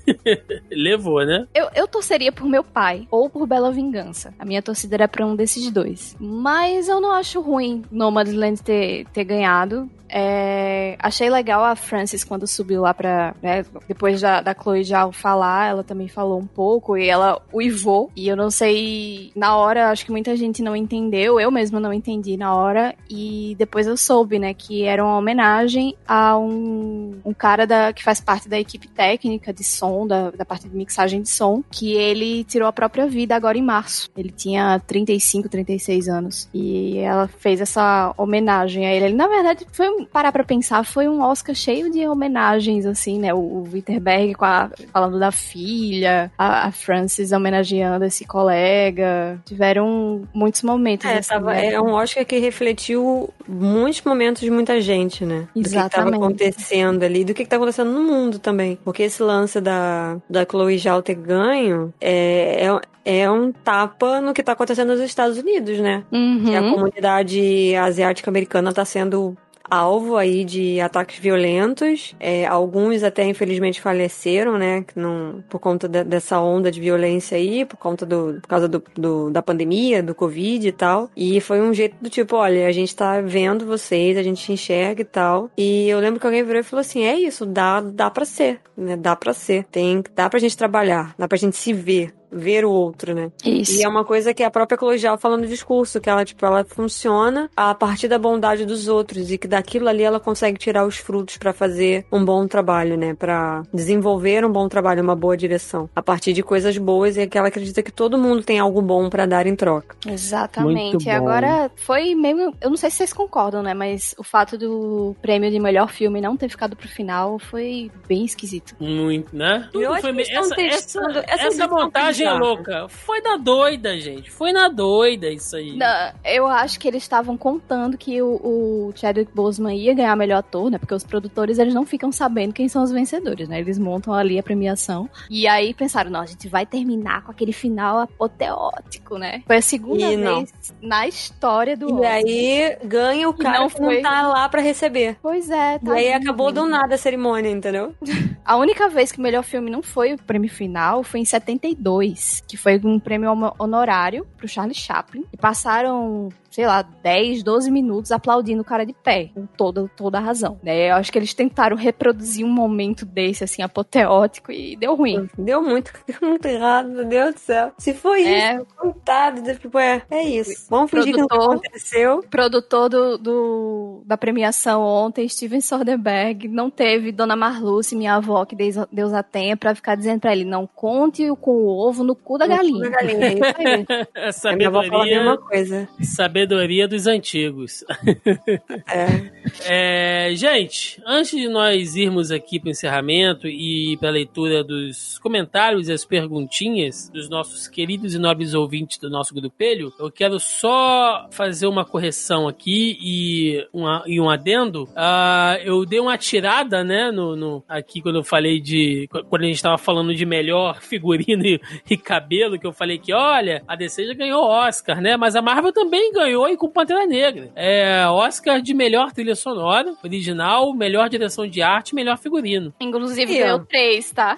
Levou, né?
Eu, eu torceria por meu pai ou por Bela Vingança. A minha torcida era pra um desses dois. Mas eu não acho ruim Nomadland ter, ter ganhado. É, achei legal a Frances quando subiu lá pra. né, depois da, da Chloe já falar, ela também falou um pouco e ela uivou. E eu não sei. Na hora, acho que muita gente não entendeu. Eu mesma não entendi na hora. E depois eu soube, né, que era uma homenagem a um, um cara da, que faz parte da equipe técnica de som, da, da parte de mixagem de som, que ele tirou a própria vida agora em março. Ele tinha 35, 36 anos. E ela fez essa homenagem a ele. Ele, na verdade, foi um- parar pra pensar, foi um Oscar cheio de homenagens, assim, né? O, o Witterberg com a- falando da filha, a, a Frances homenageando esse colega. Tiveram muitos momentos.
É,
assim,
tava-
né?
é um Oscar que refletiu muitos momentos de muita gente, né? Do que tava
Exatamente.
acontecendo ali, do que que tá acontecendo no mundo também. Porque esse lance da, da Chloe Zhao ter ganho é, é, é um tapa no que tá acontecendo nos Estados Unidos, né?
Uhum.
Que a comunidade asiática americana tá sendo alvo aí de ataques violentos. É, alguns até infelizmente faleceram, né? por conta de- dessa onda de violência aí, por conta do por causa do, do- da pandemia, do Covid e tal. E foi um jeito do tipo, olha, a gente tá vendo vocês, a gente enxerga e tal. E eu lembro que alguém virou e falou assim: é isso, dá, dá pra ser, né? Dá pra ser. Tem, dá pra gente trabalhar, dá pra gente se ver. Ver o outro, né?
Isso.
E é uma coisa que a própria Cloijal fala no discurso, que ela, tipo, ela funciona a partir da bondade dos outros e que daquilo ali ela consegue tirar os frutos pra fazer um bom trabalho, né? Pra desenvolver um bom trabalho, uma boa direção. A partir de coisas boas e que ela acredita que todo mundo tem algo bom pra dar em troca.
Exatamente.
Muito bom.
Agora, foi meio. Eu não sei se vocês concordam, né? Mas o fato do prêmio de melhor filme não ter ficado pro final foi bem esquisito.
Muito, né?
Eu acho
foi
que
me-
eles estão
essa, essa,
essa
essa montagem louca. Foi na doida, gente. Foi na doida isso aí.
Não, eu acho que eles estavam contando que o, o Chadwick Boseman ia ganhar melhor ator, né? Porque os produtores eles não ficam sabendo quem são os vencedores, né? Eles montam ali a premiação. E aí pensaram, não, a gente vai terminar com aquele final apoteótico, né? Foi a segunda
E não.
vez na história do
E
Oscar.
aí ganha o cara
não
que não
foi-
tá lá pra receber.
Pois é,
E aí acabou do nada a cerimônia, entendeu?
A única vez que o melhor filme não foi o prêmio final foi em 72, que foi um prêmio honorário pro Charlie Chaplin. E passaram, sei lá, 10, 12 minutos aplaudindo o cara de pé, com toda, toda a razão. Né? Eu acho que eles tentaram reproduzir um momento desse, assim, apoteótico e deu ruim.
Deu muito, deu muito errado, meu Deus do céu. Se foi
É.
isso, contado, tipo, é, é isso. Vamos fingir que não
Produtor.
aconteceu.
Produtor do, do- da premiação ontem, Steven Soderbergh, não teve Dona Marluce, minha avó, que Deus, Deus a tenha, pra ficar dizendo pra ele, não conte com o ovo no cu da galinha.
Da galinha, é isso aí.
A
A minha avó fala a mesma
sabedoria,
coisa.
sabedoria dos antigos.
É.
É, gente, antes de nós irmos aqui para o encerramento e para a leitura dos comentários e as perguntinhas dos nossos queridos e nobres ouvintes do nosso grupelho, eu quero só fazer uma correção aqui e, uma, e um adendo. Ah, eu dei uma tirada, né, no, no- aqui quando eu falei de. Quando a gente estava falando de melhor figurino e, e cabelo, que eu falei que, olha, a DC já ganhou Oscar, né? Mas a Marvel também ganhou e com Pantera Negra. É Oscar de melhor trilha sonora, original, melhor direção de arte, melhor figurino.
Inclusive,
E, ó.
ganhou três, tá?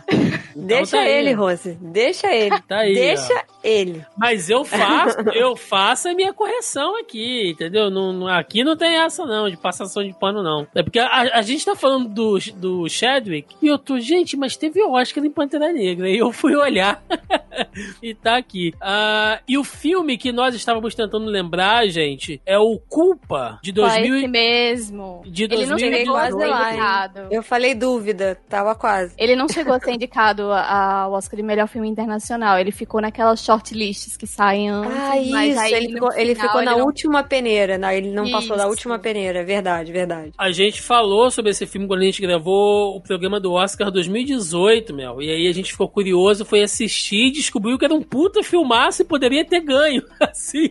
Deixa
tá
ele,
ó.
Rose. Deixa ele.
Tá aí,
Deixa ele.
Mas eu faço, eu faço a minha correção aqui, entendeu? Não, não- aqui não tem essa não, de passação de pano não. É porque a, a gente tá falando do, do Chadwick e eu tô, gente, mas teve Oscar em Pantera Negra. E eu fui olhar e tá aqui. Ah, e o filme que nós estávamos tentando lembrar, gente, é o Culpa, de
Foi
2000
esse
e-
mesmo.
de
Ele não
2022.
chegou
quase lá,
indicado.
Eu falei dúvida, tava quase.
Ele não chegou a ser indicado ao Oscar de melhor filme internacional. Ele ficou naquelas shortlists que saem antes.
Ah,
mas
isso.
aí
Ele ficou, ele
final
ficou na
ele não-
última peneira. Não, ele não passou da
Isso.
última peneira. Verdade, verdade.
A gente falou sobre esse filme quando a gente gravou o programa do Oscar 2018, Mel. E aí a gente ficou curioso, foi assistir e descobriu que era um puta filmaço e poderia ter ganho, assim,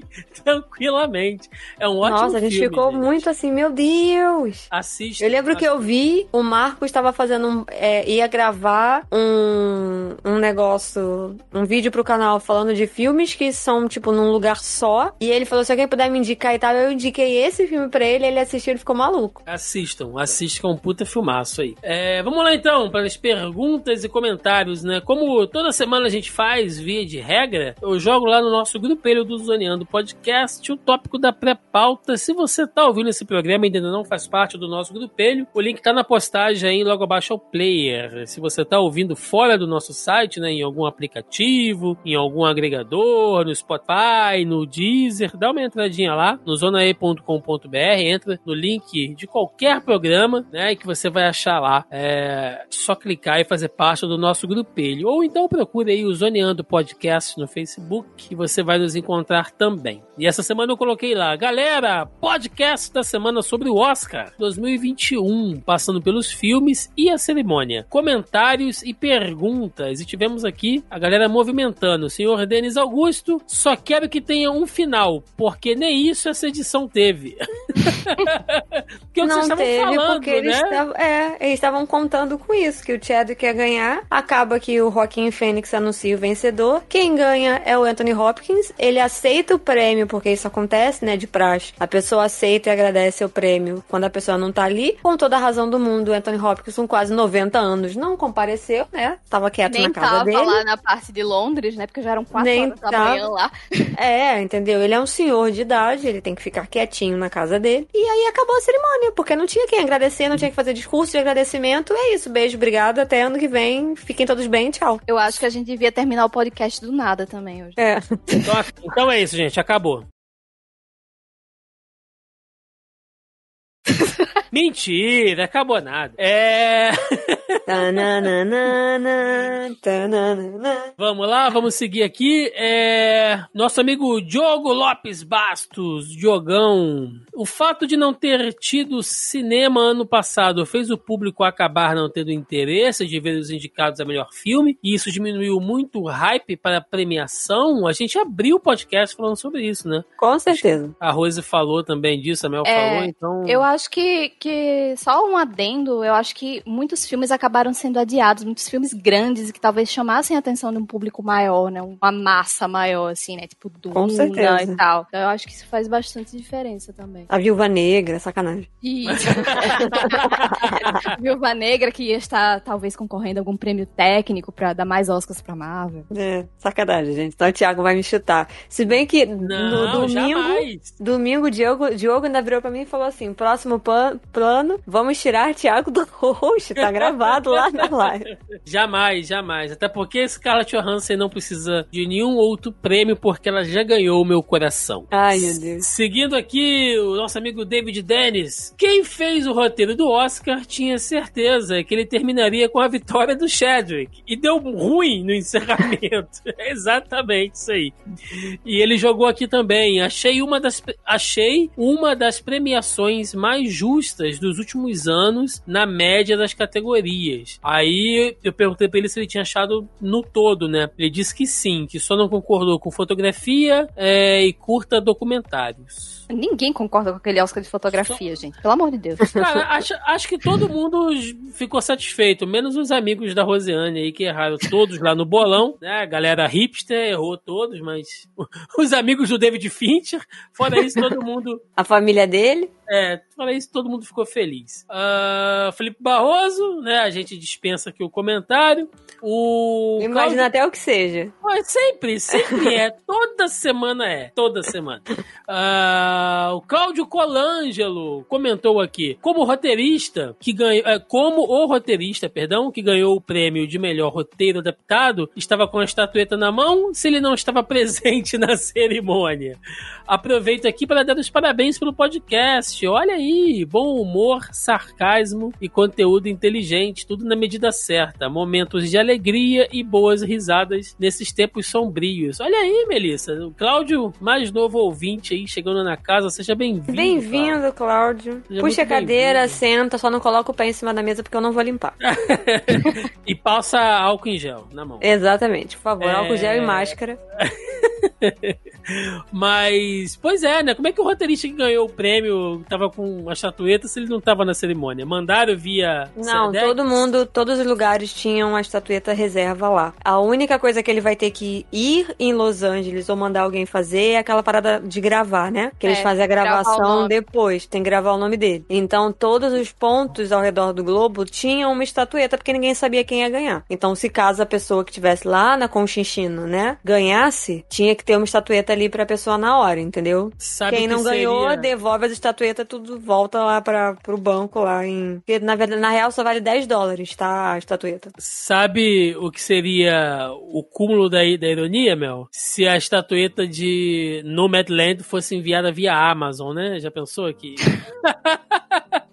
tranquilamente. É um ótimo
Nossa, a gente
filme,
ficou
gente.
muito assim, meu Deus.
Assista.
Eu lembro que eu vi, o Marcos estava fazendo um, é, ia gravar um, um negócio, um vídeo pro canal falando de filmes que são, tipo, num lugar só. E ele falou, se alguém puder me indicar e tal, eu indiquei esse filme pra ele, ele assistiu e ficou maluco.
Assistam, assistam, é um puta filmaço aí. É, vamos lá então, para as perguntas e comentários, né? Como toda semana a gente faz, via de regra, eu jogo lá no nosso grupelho do Zoneando Podcast o tópico da pré-pauta. Se você tá ouvindo esse programa e ainda não faz parte do nosso grupelho, o link tá na postagem aí logo abaixo ao player. Se você tá ouvindo fora do nosso site, né, em algum aplicativo, em algum agregador, no Spotify, no Deezer, dá uma entradinha lá no zonae.com.br, entra no link de qualquer programa, né, que você vai achar lá. É só clicar e fazer parte do nosso grupelho. Ou então procure aí o Zoneando Podcast no Facebook, você vai nos encontrar também. E essa semana eu coloquei lá, galera, podcast da semana sobre o Oscar 2021, passando pelos filmes e a cerimônia. Comentários e perguntas. E tivemos aqui a galera movimentando. Senhor Denis Augusto, só quero que tenha um final, porque nem isso essa edição teve. que é que vocês
não
estavam
teve,
falando,
porque eles
né?
estavam é, eles estavam contando com isso, que o Chadwick ia ganhar. Acaba que o Joaquim Fênix anuncia o vencedor. Quem ganha é o Anthony Hopkins. Ele aceita o prêmio, porque isso acontece, né, de praxe. A pessoa aceita e agradece o prêmio quando a pessoa não tá ali. Com toda a razão do mundo, o Anthony Hopkins, com quase 90 anos, não compareceu, né? Tava quieto
Nem
na casa
tava
dele.
lá na parte de Londres, né? Porque já eram quatro
Nem
horas da
tava.
manhã lá.
É, entendeu? Ele é um senhor de idade, ele tem que ficar quietinho na casa dele. E aí acabou a cerimônia, porque não tinha quem agradecer, não tinha que fazer discurso de agradecimento. É isso, beijo, obrigado, até ano que vem. Fiquem todos bem, tchau.
Eu acho que a gente devia terminar o podcast do nada também hoje.
É.
Então, então é isso, gente. Acabou. Mentira, acabou nada. É.
Tananana, tananana.
Vamos lá, vamos seguir aqui. É... Nosso amigo Diogo Lopes Bastos, Diogão. O fato de não ter tido cinema ano passado fez o público acabar não tendo interesse de ver os indicados a melhor filme, e isso diminuiu muito o hype para a premiação. A gente abriu o podcast falando sobre isso, né?
Com certeza.
A Rose falou também disso, a Mel
É,
falou, então.
Eu acho que, que, só um adendo, eu acho que muitos filmes acabaram sendo adiados, muitos filmes grandes que talvez chamassem a atenção de um público maior, né? Uma massa maior, assim, né? Tipo
Com
Duna
certeza.
e tal. Então, eu acho que isso faz bastante diferença também.
A viúva negra, sacanagem.
Isso. Viúva Negra que ia estar talvez concorrendo a algum prêmio técnico pra dar mais Oscars pra Marvel.
É, sacanagem, gente. Então o Thiago vai me chutar. Se bem que
Não,
no domingo.
jamais.
Domingo, o Diogo, Diogo ainda virou pra mim e falou assim: próximo pan- plano, vamos tirar Thiago do host. Tá gravado lá na live.
Jamais, jamais. Até porque Scarlett Johansson não precisa de nenhum outro prêmio porque ela já ganhou o meu coração.
Ai, meu Deus.
Seguindo aqui, o nosso amigo David Dennis. Quem fez o roteiro do Oscar tinha certeza que ele terminaria com a vitória do Chadwick. E deu ruim no encerramento. É Exatamente isso aí. E ele jogou aqui também. Achei uma das, achei uma das premiações mais justas dos últimos anos na média das categorias. Aí eu perguntei pra ele se ele tinha achado no todo, né? Ele disse que sim, que só não concordou com fotografia é, e curta documentários.
Ninguém concorda com aquele Oscar de fotografia, gente. Pelo amor de Deus.
Cara, acho, acho que todo mundo ficou satisfeito, menos os amigos da Rosiane aí, que erraram todos lá no bolão, né? A galera hipster errou todos, mas os amigos do David Fincher, fora isso, todo mundo
A família dele.
é, fora isso, todo mundo ficou feliz. Ah, Felipe Barroso, né? A gente dispensa aqui o comentário. O.
Imagina até o que seja.
Ué, sempre, sempre é. Toda semana é. Toda semana. O Cláudio Colangelo comentou aqui. Como roteirista que ganhou. é, como o roteirista, perdão, que ganhou o prêmio de melhor roteiro adaptado, estava com a estatueta na mão se ele não estava presente na cerimônia. Aproveito aqui para dar os parabéns pelo podcast. Olha aí, bom humor, sarcasmo e conteúdo inteligente, tudo na medida certa. Momentos de alegria e boas risadas nesses tempos sombrios. Olha aí, Melissa, o Cláudio, mais novo ouvinte aí, chegando na casa, seja bem-vindo. Cláudio.
Bem-vindo, Cláudio.
Seja
Puxa a cadeira, senta, só não coloca o pé em cima da mesa porque eu não vou limpar.
e passa álcool em gel na mão.
Exatamente, por favor,
É.
álcool gel e máscara.
Mas, pois é, né? Como é que o roteirista que ganhou o prêmio tava com a estatueta se ele não tava na cerimônia? Mandaram via.
Não,
Sedex?
todo mundo, todos os lugares tinham uma estatueta reserva lá. A única coisa que ele vai ter que ir em Los Angeles ou mandar alguém fazer é aquela parada de gravar, né? Que eles
É,
fazem a gravação depois, tem que gravar o nome dele. Então todos os pontos ao redor do globo tinham uma estatueta porque ninguém sabia quem ia ganhar. Então se caso a pessoa que estivesse lá na Conchinchina, né, ganhasse, tinha que ter uma estatueta ali pra pessoa na hora, entendeu?
Sabe
Quem
que
não ganhou,
seria-
devolve as estatuetas, tudo volta lá para pro banco lá em. Porque na verdade, na real, só vale 10 dólares, tá? A estatueta.
Sabe o que seria o cúmulo da, da ironia, Mel? Se a estatueta de Nomadland fosse enviada via Amazon, né? Já pensou que.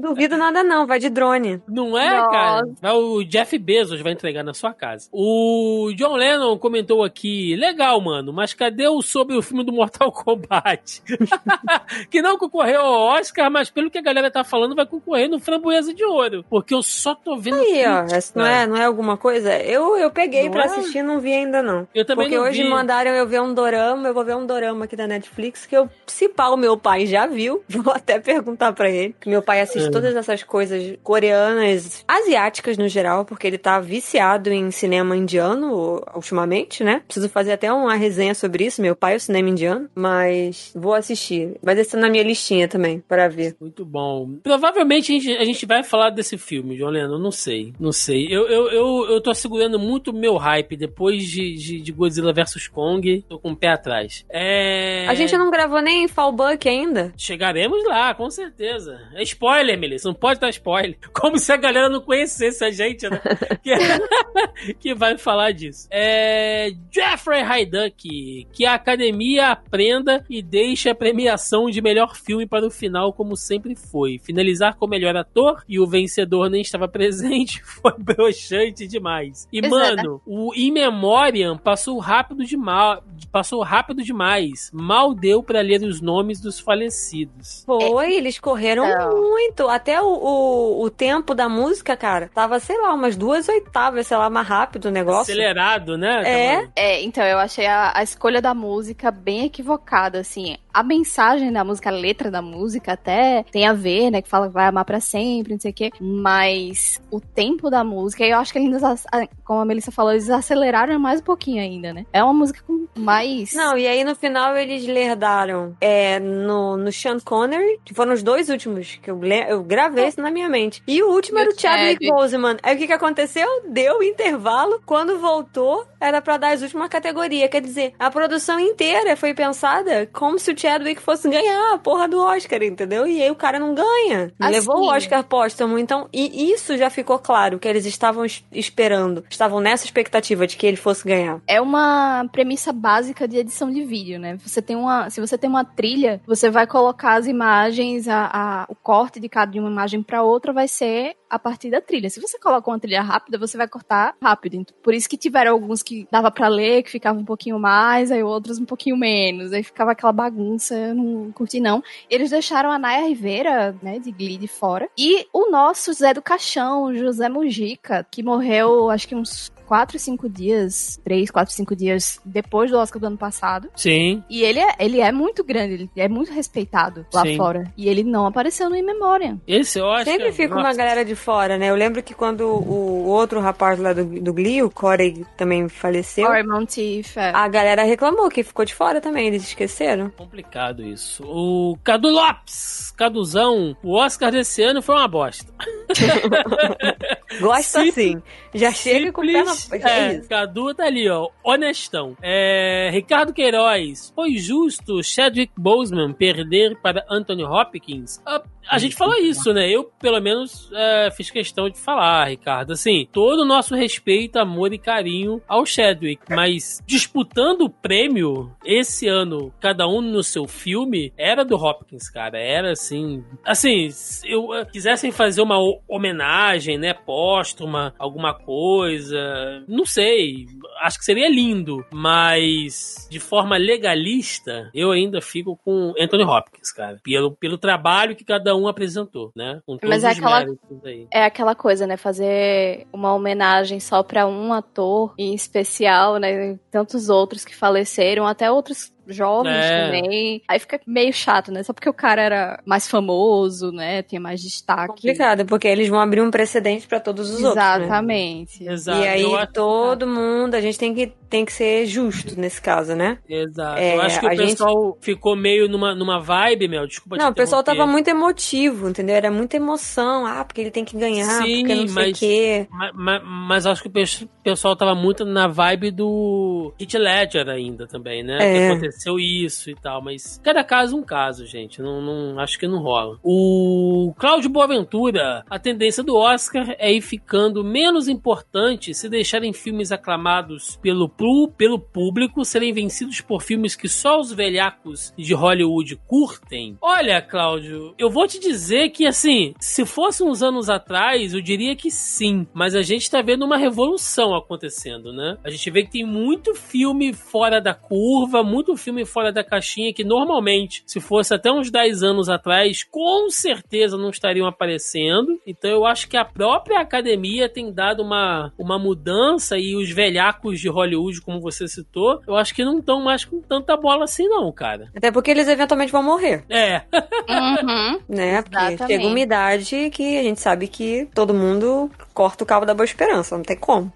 Duvido nada, não, vai de drone.
Não é,
Nossa.
cara? Vai O Jeff Bezos vai entregar na sua casa. O John Lennon comentou aqui: legal, mano, mas cadê o sobre o filme do Mortal Kombat? que não concorreu ao Oscar, mas pelo que a galera tá falando, vai concorrer no Framboesa de Ouro. Porque eu só tô vendo.
Aí, ó,
crítica.
essa não é, não é alguma coisa? Eu, eu peguei
Não
pra
é?
assistir e não vi ainda, não.
Eu também
Porque
não
hoje
vi.
mandaram eu ver um dorama, eu vou ver um dorama aqui da Netflix, que eu, se pá, o meu pai já viu, vou até perguntar pra ele, que meu pai assiste
É.
todas essas coisas coreanas, asiáticas no geral, porque ele tá viciado em cinema indiano ultimamente, né? Preciso fazer até uma resenha sobre isso, meu pai é o cinema indiano, mas vou assistir. Vai descer na minha listinha também, para ver.
Muito bom. Provavelmente a gente, a gente vai falar desse filme, João Lennon. Não sei. Não sei. Eu, eu, eu, eu tô segurando muito meu hype depois de, de, de Godzilla vs Kong. Tô com o pé atrás. É...
A gente não gravou nem Fallback ainda.
Chegaremos lá, com certeza. É spoiler, Melissa. Não pode dar spoiler. Como se a galera não conhecesse a gente, né? que, que vai falar disso. É. Jeffrey Hyduck. Que a academia aprenda e deixe a premiação de melhor filme para o final, como sempre foi. Finalizar com o melhor ator e o vencedor nem estava presente foi broxante demais. E,
é,
mano, o In Memoriam passou rápido demais. Passou rápido demais. Mal deu pra ler os nomes dos falecidos.
Foi, eles correram
Então.
muito. Até o, o, o tempo da música, cara, tava, sei lá, umas duas oitavas, sei lá, mais rápido o negócio.
Acelerado, né?
É.
É, então eu achei a, a escolha da música bem equivocada, assim. A mensagem da música, a letra da música até tem a ver, né? Que fala que vai amar pra sempre, não sei o quê. Mas o tempo da música, eu acho que eles, ac- como a Melissa falou, eles aceleraram mais um pouquinho ainda, né? É uma música com mais.
Não, e aí no final eles lerdaram é, no, no Sean Connery, que foram os dois últimos, que eu, eu gravei isso na minha mente. E o último
E
era
o
Chadwick
Chad.
Boseman. Aí o que, que aconteceu? Deu intervalo. Quando voltou, era pra dar as últimas categorias. Quer dizer, a produção inteira foi pensada como se o Chadwick fosse ganhar a porra do Oscar, entendeu? E aí o cara não ganha.
Assim.
Levou o Oscar póstumo. Então, e isso já ficou claro, que eles estavam es- esperando. Estavam nessa expectativa de que ele fosse ganhar.
É uma premissa básica de edição de vídeo, né? Você tem uma, se você tem uma trilha, você vai colocar as imagens, a, a- o corte de cada de uma imagem para outra vai ser a partir da trilha. Se você coloca uma trilha rápida, você vai cortar rápido. Então, Por isso que tiveram alguns que dava para ler, que ficavam um pouquinho mais, aí outros um pouquinho menos. Aí ficava aquela bagunça, eu não curti não. Eles deixaram a Naya Rivera, né, de Glee de fora. E o nosso Zé do Caixão, José Mujica, que morreu, acho que uns 4, 5 dias, 3, 4, 5 dias depois do Oscar do ano passado.
Sim.
E ele é, ele é muito grande, ele é muito respeitado lá
Sim.
fora. E ele não apareceu no In Memória.
Esse eu acho
Sempre
que...
fica uma galera de fora, né? Eu lembro que quando o outro rapaz lá do, do Glee, o Corey, também faleceu,
Corey Monteith, é.
a galera reclamou que ficou de fora também, eles esqueceram.
Complicado isso. O Cadu Lopes, Caduzão, o Oscar desse ano foi uma bosta.
Gosta
Simples-
assim. Já chega com o pé na... É
é. Cadu tá ali, ó, honestão. É, Ricardo Queiroz, foi justo Chadwick Boseman perder para Anthony Hopkins? A, a gente falou isso, né? Eu, pelo menos, é, fiz questão de falar, Ricardo. Assim, todo o nosso respeito, amor e carinho ao Chadwick, mas disputando o prêmio esse ano, cada um no seu filme, era do Hopkins, cara. Era assim. Assim, se eu eh, quisessem fazer uma ho- homenagem, né, póstuma, alguma coisa, não sei. Acho que seria lindo, mas de forma legalista, eu ainda fico com Anthony Hopkins, cara. Pelo, pelo trabalho que cada um apresentou, né? Com todos
Mas é
os
aquela-
aí.
É aquela coisa, né? Fazer uma homenagem só pra um ator em especial, né? Tantos outros que faleceram, até outros jovens
É.
também. Aí fica meio chato, né? Só porque o cara era mais famoso, né? Tinha mais destaque.
Complicado, porque eles vão abrir um precedente pra todos os outros. né?
Exatamente.
Exato.
E aí
eu acho-
todo mundo, a gente tem que, tem que ser justo nesse caso, né?
Exato.
É,
eu acho que o
a gente-
pessoal ficou meio numa, numa vibe, Mel. Desculpa
Não, o pessoal tava muito emotivo, entendeu? Era muita emoção. Ah, porque ele tem que ganhar,
Sim,
porque não sei o
mas-
quê.
Ma- ma- Mas, acho que o pe- pessoal tava muito na vibe do Hit Ledger ainda também, né?
É.
Que aconteceu isso e tal, mas cada caso um caso, gente. Não, não- acho que não rola. O Cláudio Boaventura, a tendência do Oscar é ir ficando menos importante se deixarem filmes aclamados pelo, pelo público serem vencidos por filmes que só os velhacos de Hollywood curtem. Olha, Cláudio, eu vou te dizer que assim, se fosse uns anos atrás, eu diria que sim, mas a gente tá vendo uma revolução acontecendo, né? A gente vê que tem muito filme fora da curva, muito filme fora da caixinha que normalmente, se fosse até uns 10 anos atrás, com certeza não estariam aparecendo. Então eu acho que a própria academia tem dado uma, uma mudança e os velhacos de Hollywood, como você citou, eu acho que não estão mais com tanta bola assim não, cara.
Até porque eles eventualmente vão morrer,
É,
Uhum.
né? Porque
Exatamente.
chega uma idade que a gente sabe que todo mundo corta o cabo da boa esperança, não tem como.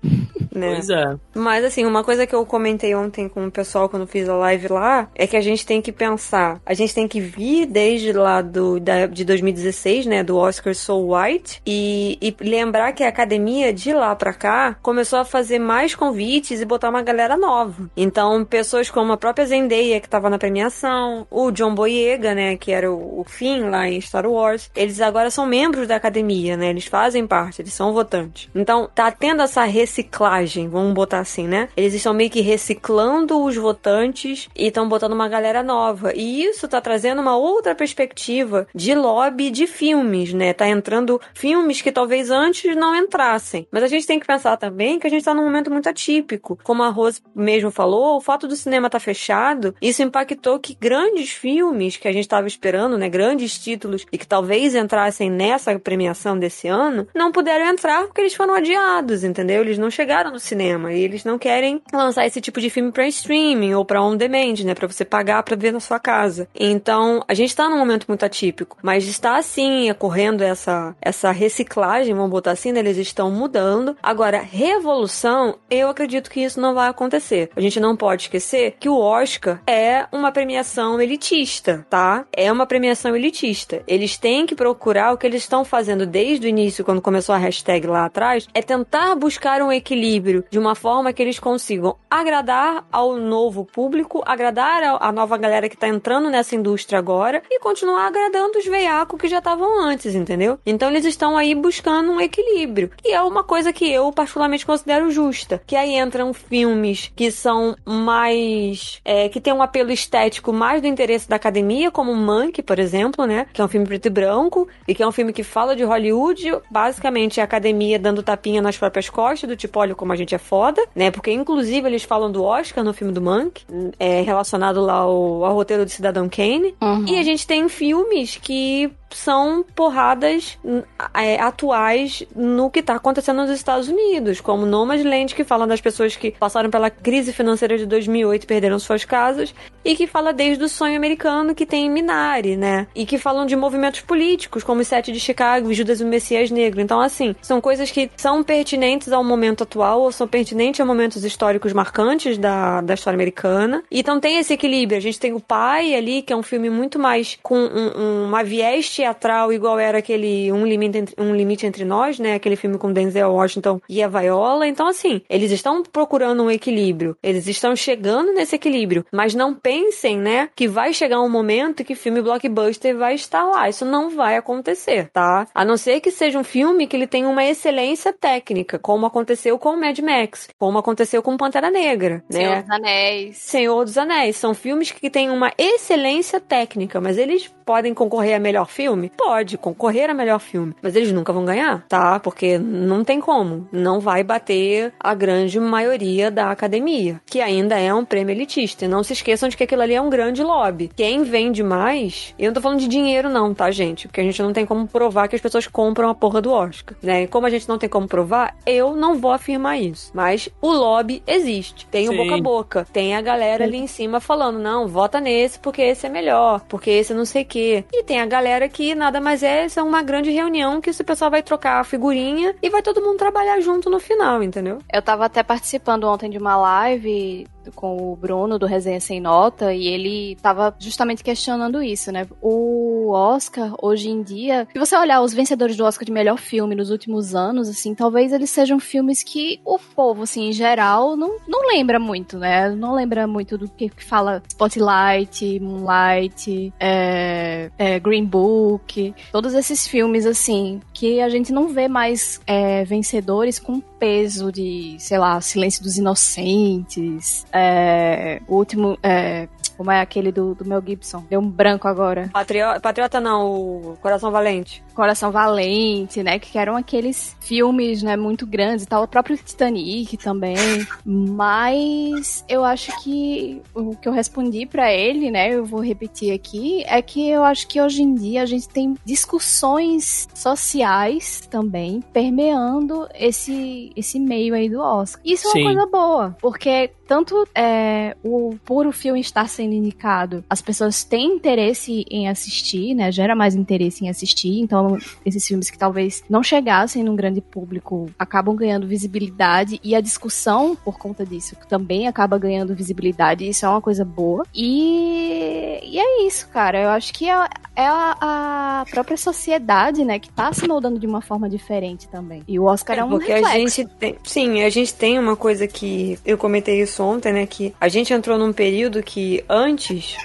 Né?
pois é.
Mas assim, uma coisa que eu comentei ontem com o pessoal quando fiz a live lá é que a gente tem que pensar, a gente tem que vir desde lá do, da, de 2016, né, do Oscar So White, e, e lembrar que a academia de lá pra cá começou a fazer mais convites e botar uma galera nova. Então, pessoas como a própria Zendaya, que tava na premiação, o John Boyega, né, que era o, o Finn lá em Star Wars, eles agora são membros da academia, né, eles fazem parte, eles são votantes. Então, tá tendo essa reciclagem, vamos botar assim, né? Eles estão meio que reciclando os votantes e estão botando uma galera nova. E isso tá trazendo uma outra perspectiva de lobby de filmes, né? Tá entrando filmes que talvez antes não entrassem. Mas a gente tem que pensar também que a gente tá num momento muito atípico. Como a Rose mesmo falou, o fato do cinema tá fechado, isso impactou que grandes filmes que a gente tava esperando, né? Grandes títulos e que talvez entrassem nessa premiação desse ano, não puderam entrar porque eles foram adiados, entendeu? Eles não chegaram cinema e eles não querem lançar esse tipo de filme pra streaming ou pra on demand, né? Pra você pagar pra ver na sua casa. Então, a gente tá num momento muito atípico, mas está assim ocorrendo essa essa reciclagem, vamos botar assim, né? Eles estão mudando. Agora, revolução, eu acredito que isso não vai acontecer. A gente não pode esquecer que o Oscar é uma premiação elitista, tá? É uma premiação elitista. Eles têm que procurar o que eles estão fazendo desde o início, quando começou a hashtag lá atrás, é tentar buscar um equilíbrio de uma forma que eles consigam agradar ao novo público, agradar a nova galera que tá entrando nessa indústria agora e continuar agradando os veiacos que já estavam antes, entendeu? Então eles estão aí buscando um equilíbrio. E é uma coisa que eu particularmente considero justa. Que aí entram filmes que são mais. é, que tem um apelo estético mais do interesse da academia, como Monkey, por exemplo, né? Que é um filme preto e branco e que é um filme que fala de Hollywood. Basicamente, a academia dando tapinha nas próprias costas, do tipo, olha como a gente é foda, né? Porque inclusive eles falam do Oscar no filme do Monkey, é, relacionado lá ao, ao roteiro de Cidadão Kane.
Uhum.
E a gente tem filmes que são porradas é, atuais no que tá acontecendo nos Estados Unidos, como Nomadland, que fala das pessoas que passaram pela crise financeira de 2008 e perderam suas casas, e que fala desde o sonho americano que tem em Minari, né? E que falam de movimentos políticos, como o Sete de Chicago Judas e o Messias Negro. Então, assim, são coisas que são pertinentes ao momento atual, ou são pertinentes a momentos históricos marcantes da, da história americana. Então tem esse equilíbrio. A gente tem o Pai ali, que é um filme muito mais com um- um- uma viés teatral, igual era aquele Um Limite Entre, um Limite Entre Nós, né? Aquele filme com Denzel Washington e a Viola. Então, assim, eles estão procurando um equilíbrio. Eles estão chegando nesse equilíbrio. Mas não pensem, né, que vai chegar um momento que filme blockbuster vai estar lá. Isso não vai acontecer, tá? A não ser que seja um filme que ele tenha uma excelência técnica, como aconteceu com o Mad Max, como aconteceu com Pantera Negra,
Senhor
né?
dos Anéis.
Senhor dos Anéis. São filmes que têm uma excelência técnica, mas eles podem concorrer a melhor filme? Filme? Pode, concorrer a melhor filme. Mas eles nunca vão ganhar, tá? Porque não tem como. Não vai bater a grande maioria da academia, que ainda é um prêmio elitista. E não se esqueçam de que aquilo ali é um grande lobby. Quem vende mais, eu não tô falando de dinheiro, não, tá, gente? Porque a gente não tem como provar que as pessoas compram a porra do Oscar, né? E como a gente não tem como provar, eu não vou afirmar isso. Mas o lobby existe. Tem o
Sim.
boca a boca. Tem a galera ali em cima falando, não, vota nesse porque esse é melhor, porque esse é não sei o quê. E tem a galera que nada mais é, é uma grande reunião que o pessoal vai trocar a figurinha e vai todo mundo trabalhar junto no final, entendeu?
Eu tava até participando ontem de uma live com o Bruno do Resenha Sem Nota e ele tava justamente questionando isso, né? O Oscar, hoje em dia, se você olhar os vencedores do Oscar de melhor filme nos últimos anos, assim, talvez eles sejam filmes que o povo, assim, em geral, não, não lembra muito, né? Não lembra muito do que, que fala Spotlight, Moonlight, é, é, Green Book, todos esses filmes, assim, que a gente não vê mais é, vencedores com peso de, sei lá, Silêncio dos Inocentes, é, o último, é, como é aquele do, do Mel Gibson? Deu um branco agora.
Patriota, Patriota não, o Coração Valente.
Coração Valente, né? Que eram aqueles filmes, né, muito grandes e tal. O próprio Titanic também. Mas eu acho que o que eu respondi pra ele, né? Eu vou repetir aqui, é que eu acho que hoje em dia a gente tem discussões sociais também permeando esse, esse meio aí do Oscar. Isso é
Sim.
uma coisa boa, porque tanto é, o puro filme estar sendo indicado, as pessoas têm interesse em assistir, né? Gera mais interesse em assistir. Então, esses filmes que talvez não chegassem num grande público acabam ganhando visibilidade e a discussão por conta disso também acaba ganhando visibilidade. Isso é uma coisa boa. E, e é isso, cara. Eu acho que é, é a, a própria sociedade, né, que tá se moldando de uma forma diferente também. E o Oscar é, um
porque
reflexo.
a gente tem. Sim, a gente tem uma coisa que. Eu comentei isso ontem, né? Que a gente entrou num período que antes.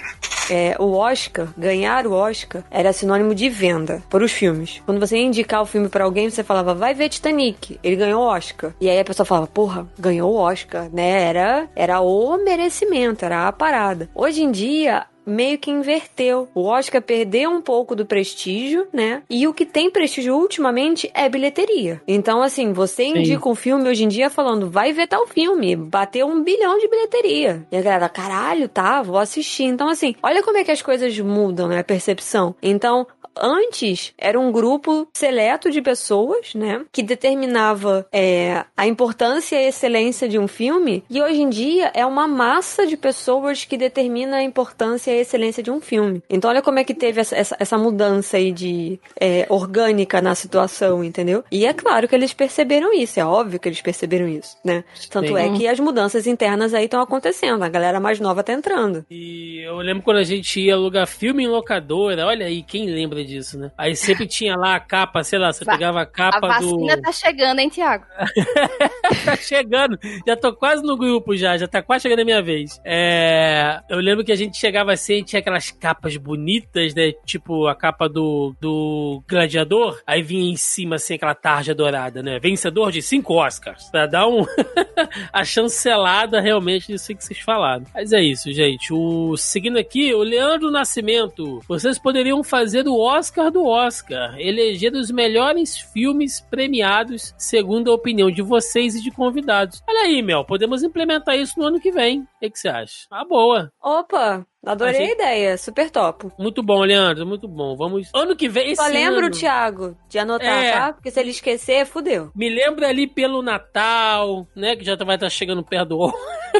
é, o Oscar, ganhar o Oscar, era sinônimo de venda para os filmes. Quando você ia indicar o filme para alguém, você falava, vai ver Titanic. Ele ganhou o Oscar. E aí a pessoa falava, porra, ganhou o Oscar, né? Era, era o merecimento, era a parada. Hoje em dia, meio que inverteu. O Oscar perdeu um pouco do prestígio, né? E o que tem prestígio ultimamente é bilheteria. Então, assim, você indica um filme hoje em dia falando, vai ver tal filme, bateu um bilhão de bilheteria. E a galera, caralho, tá, vou assistir. Então, assim, olha como é que as coisas mudam, né? A percepção. Então, Antes era um grupo seleto de pessoas, né, que determinava é, a importância e a excelência de um filme, e hoje em dia é uma massa de pessoas que determina a importância e a excelência de um filme. Então olha como é que teve essa, essa, essa mudança aí de é, orgânica na situação, entendeu? E é claro que eles perceberam isso, é óbvio que eles perceberam isso, né? Tanto é que as mudanças internas aí estão acontecendo, a galera mais nova tá entrando.
E eu lembro quando a gente ia alugar filme em locadora, olha aí, quem lembra disso, né? Aí sempre tinha lá a capa, sei lá, você
Va-
pegava a
A
capa
vacina
do.
tá chegando, hein, Tiago?
tá chegando, já tô quase no grupo já, já tá quase chegando a minha vez. É, eu lembro que a gente chegava assim tinha aquelas capas bonitas, né? Tipo a capa do, do Gladiador, aí vinha em cima assim aquela tarja dourada, né? Vencedor de cinco Oscars, pra dar um a chancelada realmente disso que vocês falaram. Mas é isso, gente. O seguindo aqui, o Leandro Nascimento, vocês poderiam fazer o Oscar do Oscar, eleger os melhores filmes premiados segundo a opinião de vocês e de convidados. Olha aí, Mel, podemos implementar isso no ano que vem. O que, que você acha? Ah, boa.
Opa, adorei
Achei-
a ideia, super topo.
Muito bom, Leandro, muito bom. Vamos. Ano que vem, esse
Só lembra o
ano,
Thiago de anotar,
É.
tá? Porque se ele esquecer, fudeu.
Me lembra ali pelo Natal, né? Que já vai estar chegando perto do.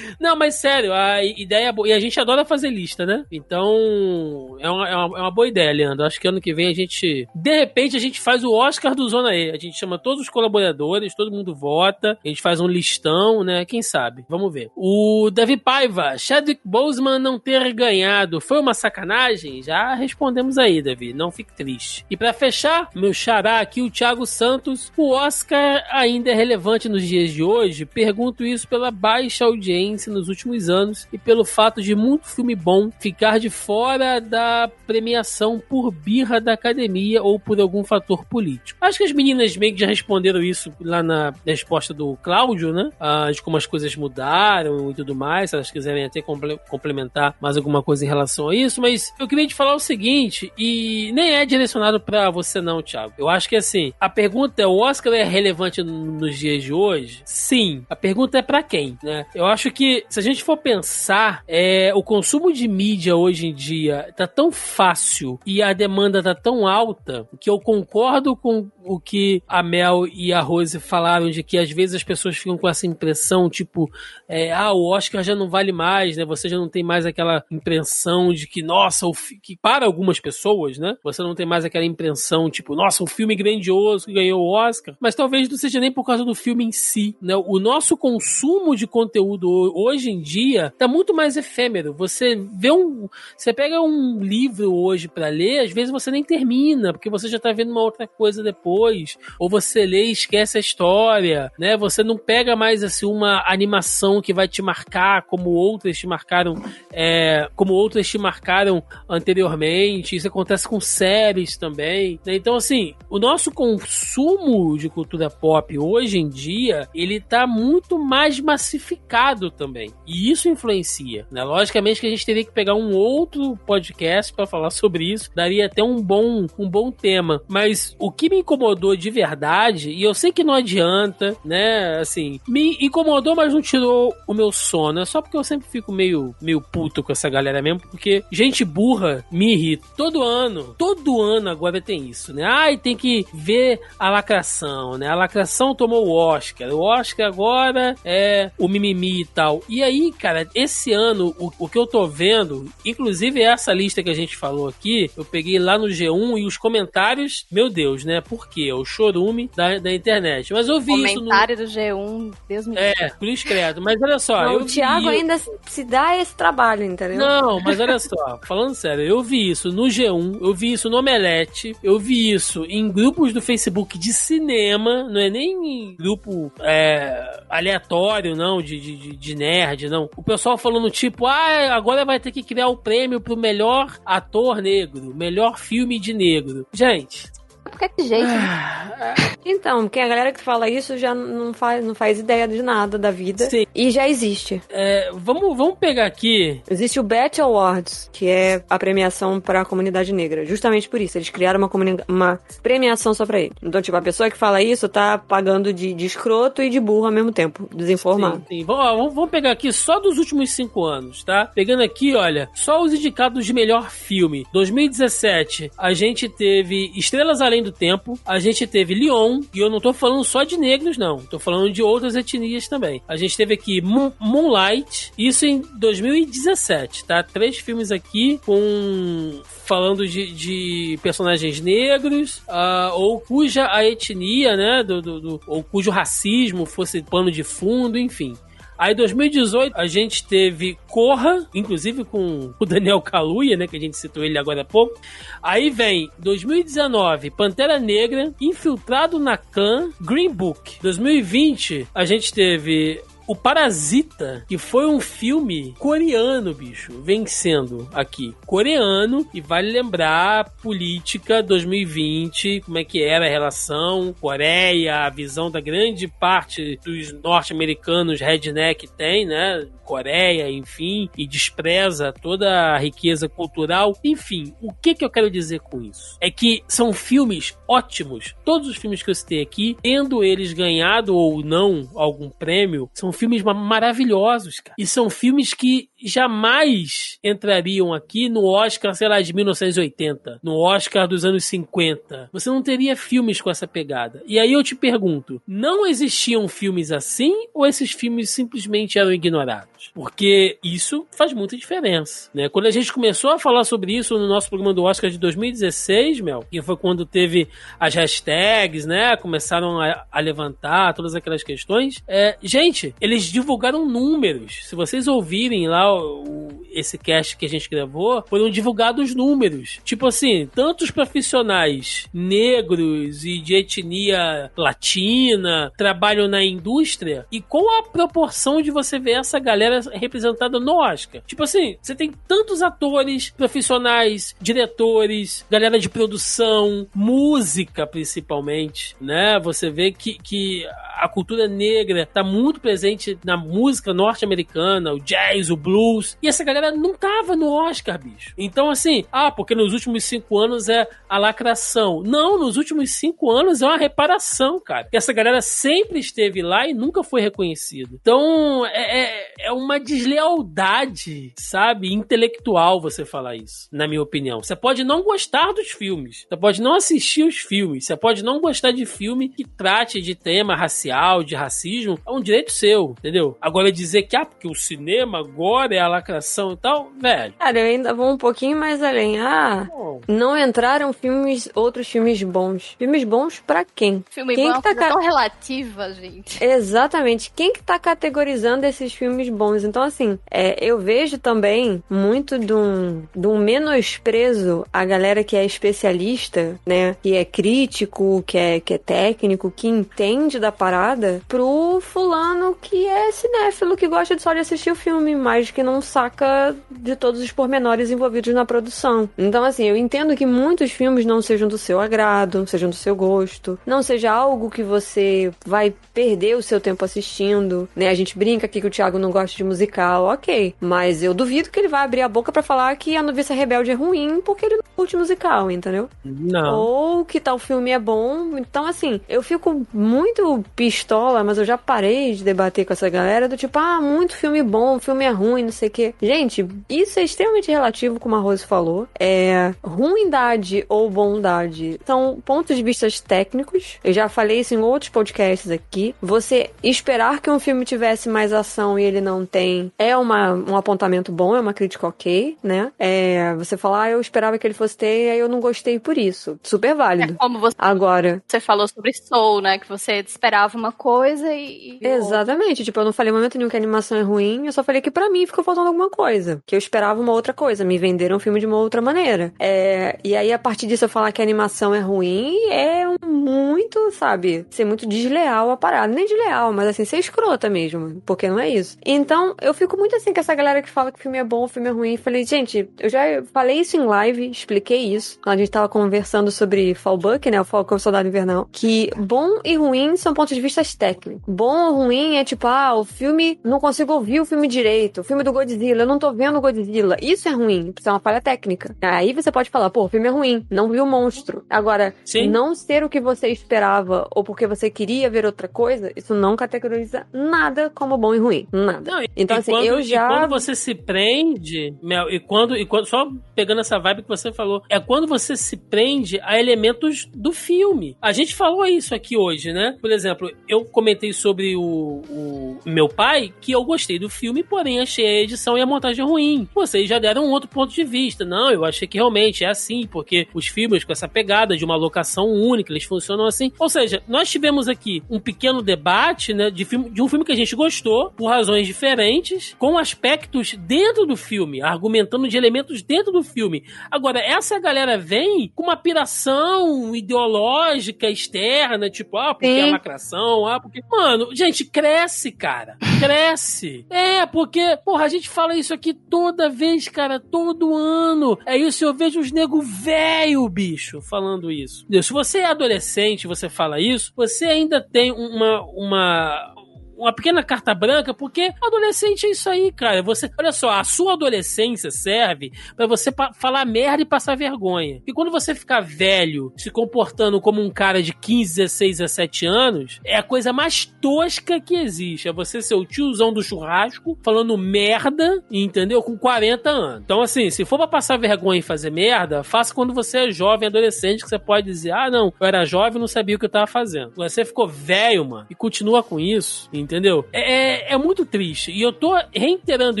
Não, mas sério, a ideia é boa. E a gente adora fazer lista, né? Então, é uma, é uma, é uma boa ideia, Leandro. Acho que ano que vem a gente. De repente, a gente faz o Oscar do Zona E. A gente chama todos os colaboradores, todo mundo vota. A gente faz um listão, né? Quem sabe? Vamos ver. O Davi Paiva, Chadwick Boseman não ter ganhado foi uma sacanagem? Já respondemos aí, Davi. Não fique triste. E pra fechar, meu xará aqui, o Thiago Santos. O Oscar ainda é relevante nos dias de hoje? Pergunto isso pela baixa audiência audiência nos últimos anos e pelo fato de muito filme bom ficar de fora da premiação por birra da academia ou por algum fator político. Acho que as meninas meio que já responderam isso lá na resposta do Cláudio, né? Ah, de como as coisas mudaram e tudo mais. Se elas quiserem até comple- complementar mais alguma coisa em relação a isso. Mas eu queria te falar o seguinte, e nem é direcionado pra você não, Thiago. Eu acho que assim, a pergunta é, o Oscar é relevante nos dias de hoje? Sim. A pergunta é pra quem, né? Eu acho que se a gente for pensar, é, o consumo de mídia hoje em dia tá tão fácil e a demanda tá tão alta que eu concordo com o que a Mel e a Rose falaram de que às vezes as pessoas ficam com essa impressão, tipo, é, ah, o Oscar já não vale mais, né? Você já não tem mais aquela impressão de que, nossa, o que para algumas pessoas, né? Você não tem mais aquela impressão, tipo, nossa, um filme grandioso que ganhou o Oscar, mas talvez não seja nem por causa do filme em si, né? O nosso consumo de conteúdo ho- hoje em dia tá muito mais efêmero. Você vê um, você pega um livro hoje pra ler, às vezes você nem termina, porque você já tá vendo uma outra coisa depois, ou você lê e esquece a história, né? Você não pega mais assim uma animação que vai te marcar como outras te marcaram, é, como outras te marcaram anteriormente. Isso acontece com séries também. né? Então assim, o nosso consumo de cultura pop hoje em dia, ele tá muito mais massificado também. E isso influencia, né? Logicamente que a gente teria que pegar um outro podcast para falar sobre isso, daria até um bom, um bom tema. Mas o que me incomodou de verdade, e eu sei que não adianta, né? Assim, me incomodou, mas não tirou o meu sono. É só porque eu sempre fico meio, meio puto com essa galera mesmo, porque gente burra me irrita. Todo ano, todo ano agora tem isso, né? Ai, tem que ver a lacração, né? A lacração tomou o Oscar. O Oscar agora é o mimimi e tal. E aí, cara, esse ano, o, o que eu tô vendo, inclusive essa lista que a gente falou aqui, eu peguei lá no G1 e os comentários, meu Deus, né? Por quê? É o chorume da, da internet. Mas eu vi isso no.
Comentário do G1, Deus me.
É, por discreto. Mas olha só.
Não,
eu
o Thiago
vi...
ainda se- dá esse trabalho, entendeu?
Não, mas olha só, falando sério, eu vi isso no G1, eu vi isso no Omelete, eu vi isso em grupos do Facebook de cinema, não é nem em grupo é, aleatório, não, de, de, de- de nerd, não. O pessoal falando tipo, ah, agora vai ter que criar o prêmio pro melhor ator negro, melhor filme de negro. Gente,
Porque que jeito, né?
Então, porque a galera que fala isso já não faz, não faz ideia de nada da vida.
Sim.
E já existe.
é, vamos, vamos pegar aqui.
Existe o BET Awards, que é a premiação para a comunidade negra. Justamente por isso, eles criaram uma, uma premiação só pra ele. Então, tipo, a pessoa que fala isso tá pagando de, de escroto e de burro ao mesmo tempo, desinformado.
Sim, sim. Vamos- vamos pegar aqui só dos últimos cinco anos, tá? Pegando aqui, olha, só os indicados de melhor filme. 2017, a gente teve Estrelas Além do Tempo, a gente teve Leon, e eu não tô falando só de negros, não. Tô falando de outras etnias também. A gente teve aqui Moon- Moonlight, isso em 2017, tá? Três filmes aqui com falando de, de personagens negros, ah, ou cuja a etnia, né, do, do- do- ou cujo racismo fosse pano de fundo, enfim. Aí, em 2018, a gente teve Corra, inclusive com o Daniel Kaluuya, né? Que a gente citou ele agora há pouco. Aí vem 2019, Pantera Negra, Infiltrado na Khan, Green Book. 2020, a gente teve o Parasita, que foi um filme coreano, bicho, vencendo aqui. Coreano, e vale lembrar política 2020, como é que era a relação Coreia, a visão da grande parte dos norte-americanos redneck tem, né? Coreia, enfim, e despreza toda a riqueza cultural. Enfim, o que, que eu quero dizer com isso? É que são filmes ótimos. Todos os filmes que eu citei aqui, tendo eles ganhado ou não algum prêmio, são filmes ma- maravilhosos, cara. E são filmes que jamais entrariam aqui no Oscar, sei lá, de 1980, no Oscar dos anos 50. Você não teria filmes com essa pegada. E aí eu te pergunto, não existiam filmes assim ou esses filmes simplesmente eram ignorados? Porque isso faz muita diferença, né? Quando a gente começou a falar sobre isso no nosso programa do Oscar de 2016, Mel, que foi quando teve as hashtags, né? Começaram a, a levantar todas aquelas questões. É, gente, eles divulgaram números. Se vocês ouvirem lá o, esse cast que a gente gravou, foram divulgados números. Tipo assim, tantos profissionais negros e de etnia latina trabalham na indústria e qual a proporção de você ver essa galera representada no Oscar? Tipo assim, você tem tantos atores, profissionais, diretores, galera de produção, música principalmente, né? Você vê que, que a cultura negra tá muito presente na música norte-americana, o jazz, o blues, e essa galera não tava no Oscar, bicho. Então, assim, ah, porque nos últimos cinco anos é a lacração. Não, nos últimos cinco anos é uma reparação, cara. Que essa galera sempre esteve lá e nunca foi reconhecida. Então, é, é, é uma deslealdade, sabe, intelectual você falar isso, na minha opinião. Você pode não gostar dos filmes, você pode não assistir os filmes, você pode não gostar de filme que trate de tema racial, de racismo, é um direito seu, entendeu? Agora dizer que, ah, porque o cinema agora é a lacração e tal, velho.
Cara, eu ainda vou um pouquinho mais além. Ah,
Bom,
não entraram filmes, outros filmes bons. Filmes bons pra quem?
Filme
Quem
bom é
que
uma
tá
coisa
ca-
tão relativa, gente.
Exatamente. Quem que tá categorizando esses filmes bons? Então, assim, é, eu vejo também muito de um, de um menosprezo a galera que é especialista, né? Que é crítico, que é, que é técnico, que entende da parada, pro fulano que é cinéfilo, que gosta de só de assistir o filme, mas que não saca de todos os pormenores envolvidos na produção. Então, assim, eu entendo que muitos filmes não sejam do seu agrado, não sejam do seu gosto, não seja algo que você vai perder o seu tempo assistindo, né? A gente brinca aqui que o Thiago não gosta de musical, ok. Mas eu duvido que ele vai abrir a boca pra falar que a Noviça Rebelde é ruim porque ele não curte musical, entendeu?
não.
Ou que tal filme é bom. Então, assim, eu fico muito pistola, mas eu já parei de debater com essa galera do tipo, ah, muito filme bom, filme é ruim, não sei o quê. Gente, isso é extremamente relativo, como a Rose falou. É ruindade ou bondade são pontos de vista técnicos. Eu já falei isso em outros podcasts aqui. Você esperar que um filme tivesse mais ação e ele não tem é uma, um apontamento bom, é uma crítica ok, né? É, você falar, ah, eu esperava que ele fosse ter e aí eu não gostei por isso. Super
É
válido.
como você,
Agora,
você falou sobre Soul, né? Que você esperava uma coisa e. e
Exatamente, tipo, eu não falei em momento nenhum que a animação é ruim, eu só falei que pra mim ficou faltando alguma coisa. Que eu esperava uma outra coisa, me venderam o filme de uma outra maneira. É, e aí, a partir disso, eu falar que a animação é ruim é muito, sabe, ser muito desleal a parada. Nem desleal, mas assim, ser escrota mesmo, porque não é isso. Então, eu fico muito assim com essa galera que fala que o filme é bom, o filme é ruim. Falei, gente, eu já falei isso em live, expliquei isso. A gente tava conversando sobre Fallbuck, né, o Falcão Soldado Invernal, que bom e ruim são pontos de vista técnicos. Bom ou ruim é tipo, ah, o filme, não consigo ouvir o filme direito. O filme do Godzilla, eu não tô vendo o Godzilla. Isso é ruim, isso é uma falha técnica. Aí você pode falar, pô, o filme é ruim, não viu o monstro. Agora,
Sim.
não ser o que você esperava ou porque você queria ver outra coisa, isso não categoriza nada como bom e ruim. Nada.
Não, e-
Então,
e
assim,
quando,
eu já-
quando você se prende, Mel, e quando, e quando. Só pegando essa vibe que você falou, é quando você se prende a elementos do filme. A gente falou isso aqui hoje, né? Por exemplo, eu comentei sobre o, o meu pai, que eu gostei do filme, porém achei a edição e a montagem ruim. Vocês já deram um outro ponto de vista. Não, eu achei que realmente é assim, porque os filmes com essa pegada de uma locação única, eles funcionam assim. Ou seja, nós tivemos aqui um pequeno debate, né, de, filme, de um filme que a gente gostou, por razões diferentes, com aspectos dentro do filme, argumentando de elementos dentro do filme. Agora, essa galera vem com uma piração ideológica externa, tipo, ah, porque
Sim.
é lacração, ah, porque. Mano, gente, cresce, cara. Cresce. É, porque, porra, a gente fala isso aqui toda vez, cara, todo ano. É isso, eu vejo os nego velho, bicho, falando isso. Se você é adolescente você fala isso, você ainda tem uma, uma, uma pequena carta branca, porque adolescente é isso aí, cara. Você, olha só, a sua adolescência serve pra você pa- falar merda e passar vergonha. E quando você ficar velho, se comportando como um cara de 15, 16, 17 anos, é a coisa mais tosca que existe. É você ser o tiozão do churrasco, falando merda, entendeu? Com 40 anos. Então, assim, se for pra passar vergonha e fazer merda, faça quando você é jovem, adolescente, que você pode dizer, ah, não, eu era jovem não sabia o que eu tava fazendo. Você ficou velho, mano, e continua com isso, entendeu? Entendeu? É, é, é muito triste. E eu tô reiterando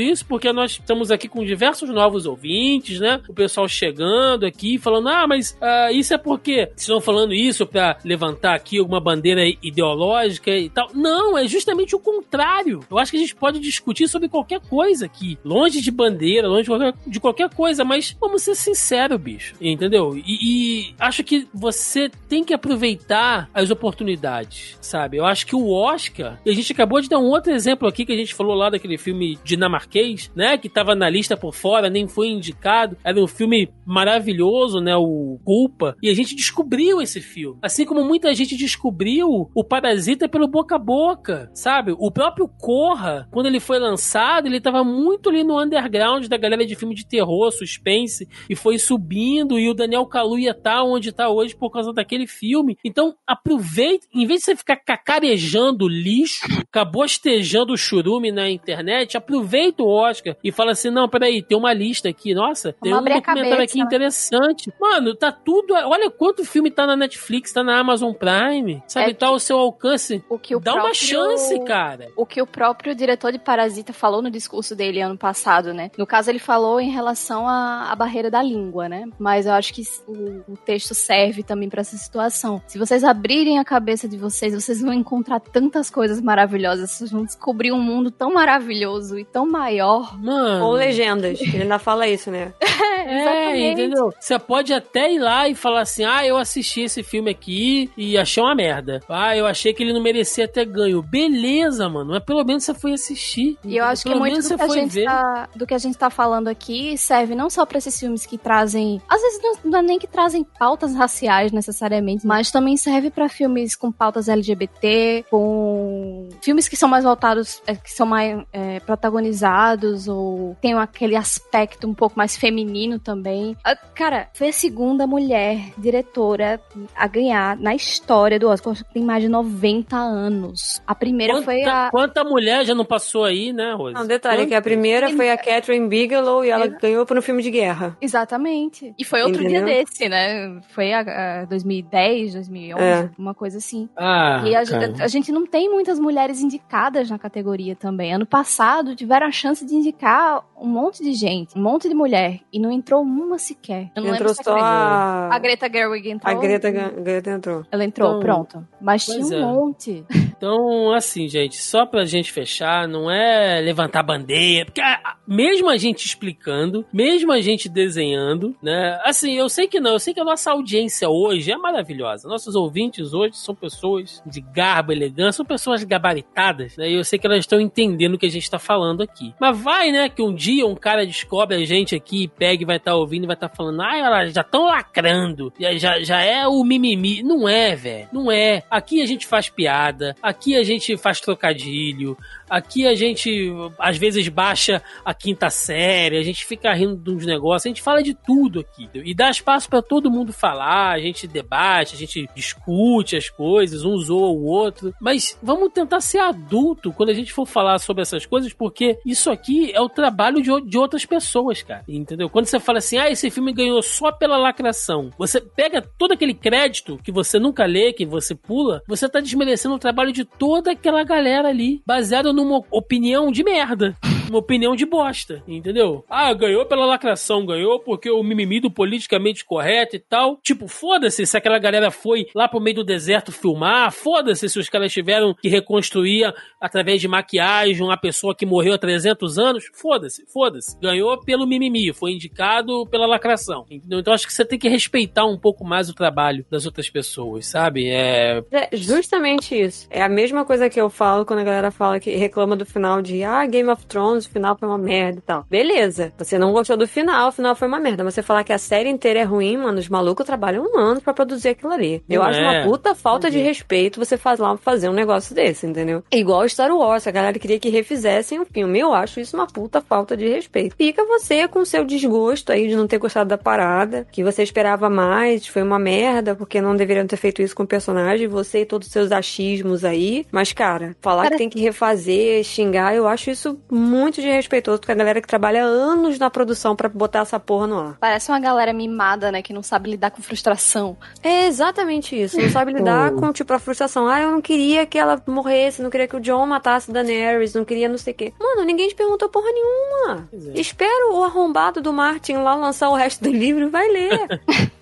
isso porque nós estamos aqui com diversos novos ouvintes, né? O pessoal chegando aqui falando, ah, mas ah, isso é porque estão falando isso pra levantar aqui alguma bandeira ideológica e tal. Não, é justamente o contrário. Eu acho que a gente pode discutir sobre qualquer coisa aqui. Longe de bandeira, longe de qualquer, de qualquer coisa, mas vamos ser sinceros, bicho. Entendeu? E, e acho que você tem que aproveitar as oportunidades, sabe? Eu acho que o Oscar, a gente acabou de dar um outro exemplo aqui que a gente falou lá daquele filme dinamarquês, né? Que tava na lista por fora, nem foi indicado. Era um filme maravilhoso, né? O Culpa. E a gente descobriu esse filme. Assim como muita gente descobriu o Parasita pelo boca a boca, sabe? O próprio Corra, quando ele foi lançado, ele tava muito ali no underground da galera de filme de terror, suspense, e foi subindo, e o Daniel Kaluuya tá onde tá hoje por causa daquele filme. Então, aproveite, em vez de você ficar cacarejando lixo, cabostejando churume na internet, aproveita o Oscar e fala assim, não, peraí, tem uma lista aqui, nossa, tem
Vamos
um documentário
cabeça.
aqui interessante. Mano, tá tudo, olha quanto filme tá na Netflix, tá na Amazon Prime, sabe,
É
tá ao seu alcance.
O que o
Dá uma
próprio-
chance, cara.
O que o próprio diretor de Parasita falou no discurso dele ano passado, né? No caso, ele falou em relação à, à barreira da língua, né? Mas eu acho que o, o texto serve também pra essa situação. Se vocês abrirem a cabeça de vocês, vocês vão encontrar tantas coisas maravilhosas, vocês vão descobrir um mundo tão maravilhoso e tão maior.
Mano.
Ou legendas. Ele ainda fala isso, né?
É,
Exatamente.
entendeu? Você pode até ir lá e falar assim: ah, eu assisti esse filme aqui e achei uma merda. Ah, eu achei que ele não merecia ter ganho. Beleza, mano, mas pelo menos você foi assistir.
E eu acho que
pelo
muito
menos
do que, a
foi
gente
ver.
tá, do que a gente tá falando aqui serve não só pra esses filmes que trazem. Às vezes não, não é nem que trazem pautas raciais necessariamente, mas também serve pra filmes com pautas LGBT, com filmes que são mais voltados, é, que são mais é, protagonizados, ou tem aquele aspecto um pouco mais feminino também. Ah, Cara, foi a segunda mulher diretora a ganhar na história do Oscar. Tem mais de 90 anos. A primeira
Quanta,
foi a.
quanta mulher já não passou aí, né, Rose?
Não, detalhe, que a primeira foi a Catherine Bigelow e ela ganhou por um filme de guerra.
Exatamente. E foi outro
Entendeu?
dia desse, né? Foi a, a 2010, 2011,
É.
uma coisa assim.
Ah,
e a,
cara.
a gente não tem muitas mulheres indicadas na categoria também. Ano passado tiveram a chance de indicar um monte de gente, um monte de mulher, e não entrou uma sequer. Eu não
Entrou só
a...
a...
Greta Gerwig entrou.
A Greta, Greta entrou.
Ela entrou,
Então,
pronto. Mas tinha um
é.
monte.
Então, assim, gente, só pra gente fechar, não é levantar bandeira, porque mesmo a gente explicando, mesmo a gente desenhando, né? Assim, eu sei que não, eu sei que a nossa audiência hoje é maravilhosa. Nossos ouvintes hoje são pessoas de garbo, elegância, são pessoas gabaritadas, né? E eu sei que elas estão entendendo o que a gente tá falando aqui. Mas vai, né, que um dia um cara descobre a gente aqui pega e vai estar ouvindo e vai estar falando, ah, elas já estão lacrando, já, já, é o mimimi. Não é, velho, não é. Aqui a gente faz piada, aqui a gente faz trocadilho, aqui a gente às vezes baixa a quinta série, a gente fica rindo de uns negócios, a gente fala de tudo aqui. E dá espaço pra todo mundo falar, a gente debate, a gente discute as coisas, um zoa o outro. Mas vamos tentar ser adulto quando a gente for falar sobre essas coisas, porque isso aqui é o trabalho de, de outras pessoas, cara. Entendeu? Quando você fala assim, ah, esse filme ganhou só pela lacração, você pega todo aquele crédito que você nunca lê, que você pula, você tá desmerecendo o trabalho de toda aquela galera ali, baseado numa opinião de merda. Uma opinião de bosta, entendeu? Ah, ganhou pela lacração, ganhou porque o mimimi do politicamente correto e tal. Tipo, foda-se se aquela galera foi lá pro meio do deserto filmar, foda-se se os caras tiveram que reconstruir através de maquiagem uma pessoa que morreu há 300 anos. Foda-se, foda-se. Ganhou pelo mimimi, foi indicado pela lacração, entendeu? Então acho que você tem que respeitar um pouco mais o trabalho das outras pessoas, sabe? É.
É justamente isso. É a mesma coisa que eu falo quando a galera fala que reclama do final de ah, Game of Thrones, o final foi uma merda e tal. Beleza, você não gostou do final, o final foi uma merda. Mas você falar que a série inteira é ruim, mano, os malucos trabalham um ano pra produzir aquilo ali. Eu
Não
acho
é.
uma puta falta de
Entendi.
respeito você faz lá fazer um negócio desse, entendeu? É Igual Star Wars, a galera queria que refizessem o filme. Eu acho isso uma puta falta de respeito. Fica você com o seu desgosto aí de não ter gostado da parada, que você esperava mais, foi uma merda, porque não deveriam ter feito isso com o personagem, você e todos os seus achismos aí. Mas, cara, falar
Cara-
que tem que refazer, xingar, eu acho isso muito muito desrespeitoso com a galera que trabalha anos na produção pra botar essa porra no ar.
Parece uma galera mimada, né? Que não sabe lidar com frustração.
É exatamente isso. Não sabe lidar com, tipo, a frustração. Ah, eu não queria que ela morresse, não queria que o John matasse Daenerys, não queria não sei o quê. Mano, ninguém te perguntou porra nenhuma.
É.
Espera o arrombado do Martin lá lançar o resto do livro e vai ler.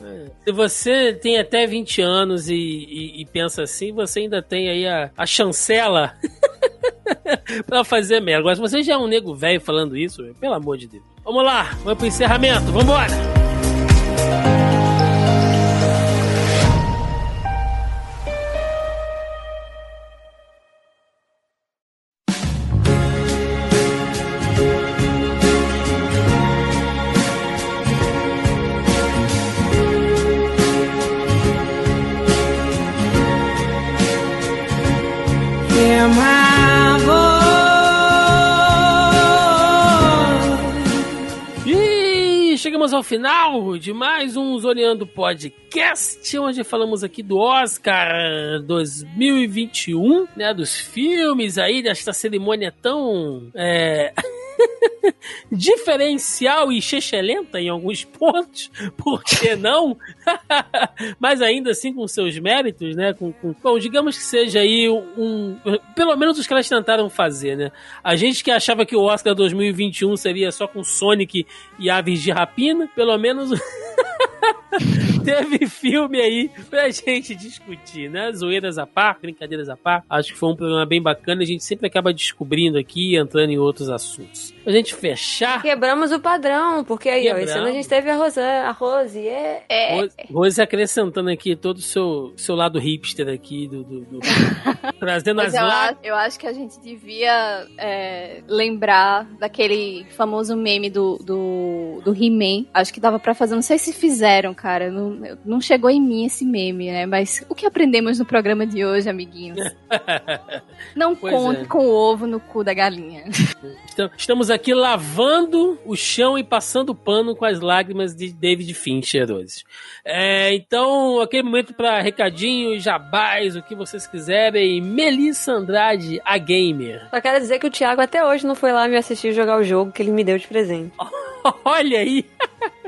Se você tem até 20 anos e, e- e pensa assim, você ainda tem aí a, a chancela pra fazer merda. Agora, se você já é um nego velho falando isso, pelo amor de Deus. Vamos lá, vamos pro encerramento, vambora! Ao final de mais um Zoneando Podcast, onde falamos aqui do Oscar 2021, né? Dos filmes aí, desta cerimônia tão. É... diferencial e chechelenta em alguns pontos, por que não? Mas ainda assim com seus méritos, né? Com, com- bom, digamos que seja aí um. Pelo menos os elas tentaram fazer, né? A gente que achava que o Oscar 2021 seria só com Sonic e Aves de Rapina, pelo menos. Teve filme aí pra gente discutir, né? Zoeiras à par, brincadeiras à par. Acho que foi um programa bem bacana. A gente sempre acaba descobrindo aqui e entrando em outros assuntos. Pra gente fechar.
Quebramos o padrão, porque aí, ó, esse
Quebramos.
ano a gente teve a Rose, a Rose é...
É,
Rose, Rose acrescentando aqui todo o seu, seu lado hipster aqui, do, do- do- trazendo
Mas
as
eu, acho, eu acho que a gente devia é, lembrar daquele famoso meme do, do, do He-Man. Acho que dava pra fazer, não sei se fizeram, cara. Não, não chegou em mim esse meme, né? Mas o que aprendemos no programa de hoje, amiguinhos? Não
Pois
conte
é.
com o ovo no cu da galinha.
Então, Estamos aqui lavando o chão e passando pano com as lágrimas de David Fincher hoje. É, então, aquele momento para recadinhos, jabás, o que vocês quiserem. Melissa Andrade, a gamer.
Só quero dizer que o Thiago até hoje não foi lá me assistir jogar o jogo que ele me deu de presente.
Olha aí,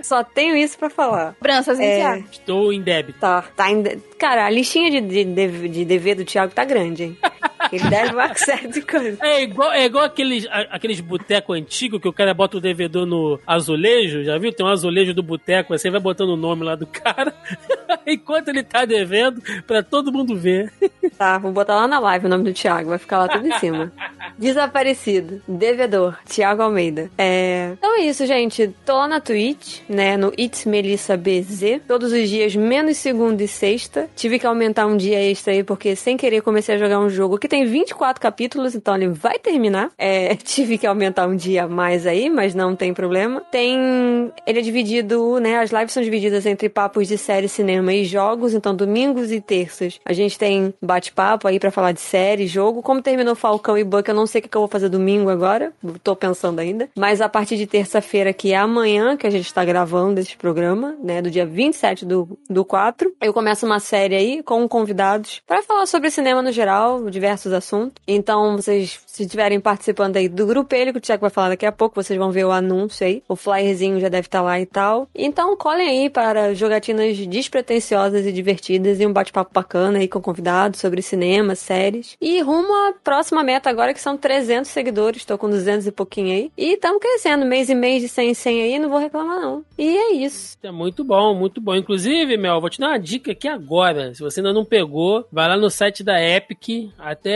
Só tenho isso pra falar.
Branças,
É.
Thiago?
estou em débito.
Tá, tá ainda. Cara, a listinha de, de, de, de dever do Thiago tá grande, hein? Ele deve uma série de coisas.
É igual, é igual aqueles, aqueles boteco antigo que o cara bota o devedor no azulejo, já viu? Tem um azulejo do boteco, você vai botando o nome lá do cara, enquanto ele tá devendo, pra todo mundo ver.
Tá, vou botar lá na live o nome do Thiago, vai ficar lá tudo em cima. Desaparecido, devedor, Thiago Almeida. É... Então é isso, gente. Tô lá na Twitch, né? No It's Melissa BZ. Todos os dias, menos segunda e sexta. Tive que aumentar um dia extra aí, porque sem querer comecei a jogar um jogo que tem 24 capítulos, então ele vai terminar. É, tive que aumentar um dia a mais aí, mas não tem problema. Tem. Ele é dividido, né? As lives são divididas entre papos de série, cinema e jogos. Então, domingos e terças a gente tem bate-papo aí pra falar de série, jogo. Como terminou Falcão e Buck, eu não sei o que que eu vou fazer domingo agora. Tô pensando ainda. Mas a partir de terça-feira, que é amanhã, que a gente tá gravando esse programa, né? Do dia 27 do, do 4, eu começo uma série aí com convidados pra falar sobre cinema no geral, diversos assuntos. Então, vocês, se estiverem participando aí do grupelho, que o Tiago vai falar daqui a pouco, vocês vão ver o anúncio aí. O flyerzinho já deve estar lá e tal. Então, colhem aí para jogatinas despretensiosas e divertidas e um bate-papo bacana aí com convidados sobre cinema, séries. E rumo à próxima meta agora, que são 300 seguidores. Tô com 200 e pouquinho aí. E estamos crescendo, mês e mês de 100 em 100 aí, não vou reclamar não. E é isso.
É muito bom, muito bom. Inclusive, Mel, vou te dar uma dica aqui agora. Se você ainda não pegou, vai lá no site da Epic. Até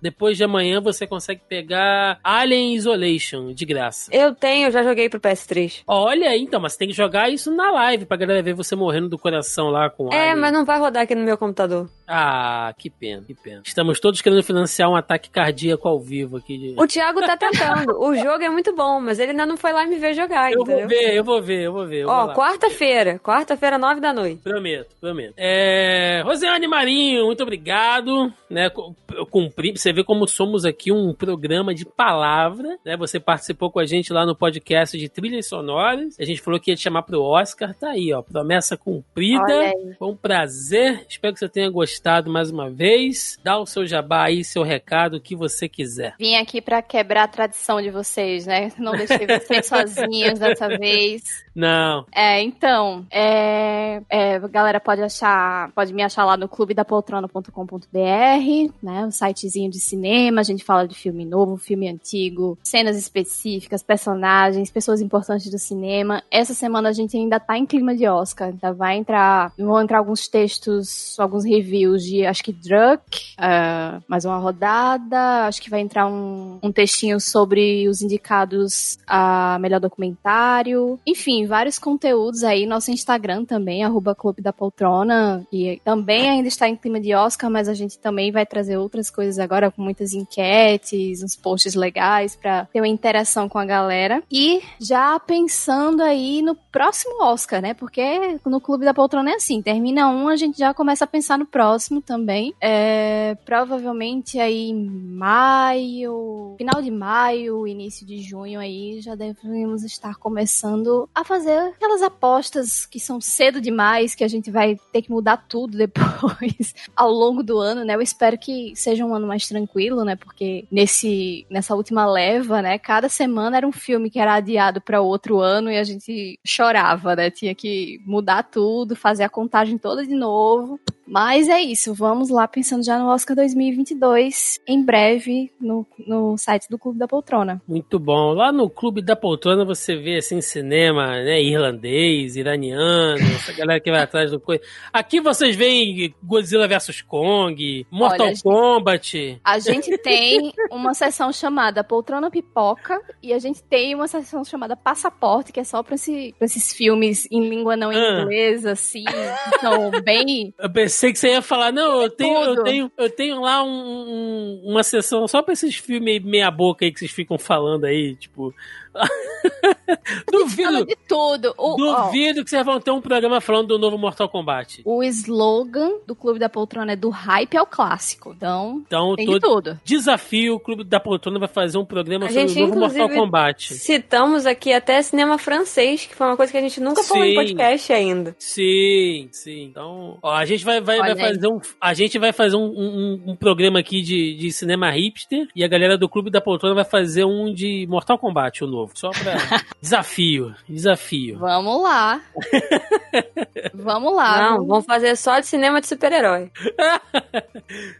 depois de amanhã você consegue pegar Alien Isolation de graça.
Eu tenho, eu já joguei pro PS3.
Olha aí, então, mas tem que jogar isso na live pra galera ver você morrendo do coração lá com
É,
Alien.
mas não vai rodar aqui no meu computador.
Ah, que pena, que pena. Estamos todos querendo financiar um ataque cardíaco ao vivo aqui. de-
O Thiago tá tentando. o jogo é muito bom, mas ele ainda não foi lá me ver jogar,
Eu
entendeu?
vou ver, eu vou ver, eu vou ver. eu
Ó, quarta-feira. Quarta-feira, nove da noite.
Prometo, prometo. É, Rosiane Marinho, muito obrigado. Né, eu cumpri, você vê como somos aqui um programa de palavra. Né, você participou com a gente lá no podcast de trilhas sonoras. A gente falou que ia te chamar pro Oscar. Tá aí, ó. Promessa cumprida. Foi um prazer. Espero que você tenha gostado. Mais uma vez. Dá o seu jabá aí, seu recado, o que você quiser.
Vim aqui pra quebrar a tradição de vocês, né? Não deixei vocês sozinhos dessa vez.
Não.
É, então, é, é, galera pode achar, pode me achar lá no clubedapoltrona.com.br, né? Um sitezinho de cinema, a gente fala de filme novo, filme antigo, cenas específicas, personagens, pessoas importantes do cinema. Essa semana a gente ainda tá em clima de Oscar, ainda vai entrar, vão entrar alguns textos, alguns reviews de, acho que Druck, uh, mais uma rodada, acho que vai entrar um, um textinho sobre os indicados a melhor documentário, enfim, vários conteúdos aí, nosso Instagram também, arroba Clube da Poltrona, que também ainda está em clima de Oscar, mas a gente também vai trazer outras coisas agora, com muitas enquetes, uns posts legais para ter uma interação com a galera. E já pensando aí no próximo Oscar, né? Porque no Clube da Poltrona é assim, termina um, a gente já começa a pensar no próximo também. É, provavelmente aí em maio, final de maio, início de junho aí, já devemos estar começando a fazer aquelas apostas que são cedo demais, que a gente vai ter que mudar tudo depois ao longo do ano, né? Eu espero que seja um ano mais tranquilo, né? Porque nesse nessa última leva, né, cada semana era um filme que era adiado para outro ano e a gente chorava, né? Tinha que mudar tudo, fazer a contagem toda de novo. Mas é isso, vamos lá pensando já no Oscar 2022, em breve, no, no site do Clube da Poltrona.
Muito bom. Lá no Clube da Poltrona você vê assim cinema, né, irlandês, iraniano, essa galera que vai atrás do coisa. Aqui vocês veem Godzilla vs Kong, Mortal
Olha,
Kombat.
A gente tem uma sessão chamada Poltrona Pipoca e a gente tem uma sessão chamada Passaporte, que é só pra, esse, pra esses filmes em língua não
Ah.
inglesa, assim, que são bem
Eu pensei que você ia falar, não, eu tenho, eu tenho, eu tenho lá um- um- uma sessão só pra esses filmes meia boca aí que vocês ficam falando aí, tipo. Duvido,
de tudo. O, ó,
duvido que vocês vão ter um programa falando do novo Mortal Kombat.
o slogan do Clube da Poltrona é do hype ao clássico. Então,
Então,
tem
tô
de tudo.
desafio, o Clube da Poltrona vai fazer um programa
A
sobre
gente,
o novo Mortal Kombat.
Citamos aqui até cinema francês, que foi uma coisa que a gente nunca falou em
Sim.
podcast ainda.
Sim, sim. Então, ó, a gente vai, vai, vai
Olha
fazer um. A gente vai fazer um, um, um programa aqui de, de cinema hipster e a galera do Clube da Poltrona vai fazer um de Mortal Kombat, o novo. Só pra. desafio, desafio.
Vamos lá. Vamos lá.
Não,
vamos-
fazer só de cinema de super-herói.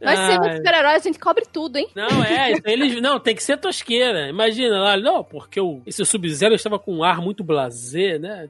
Nós
Ah,
somos super-heróis, a gente cobre tudo, hein?
Não, é, eles. Não, tem que ser tosqueira. Imagina lá, não, porque o, esse Sub-Zero estava com um ar muito blasé, né?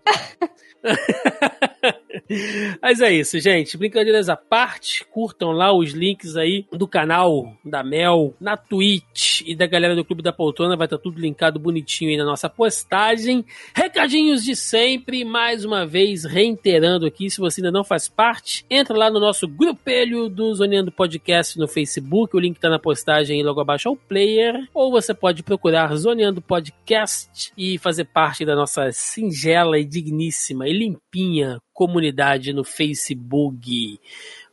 Mas é isso, gente. Brincadeiras à parte, curtam lá os links aí do canal da Mel na Twitch e da galera do Clube da Poltrona. Vai estar tudo linkado bonitinho aí na nossa postagem. Recadinhos de sempre, mais uma vez reiterando aqui, se você ainda não faz parte, entra lá no nosso grupelho do Zoneando Podcast no Facebook. O link tá na postagem aí logo abaixo ao player. Ou você pode procurar Zoneando Podcast e fazer parte da nossa singela e digníssima e limpinha comunidade no Facebook.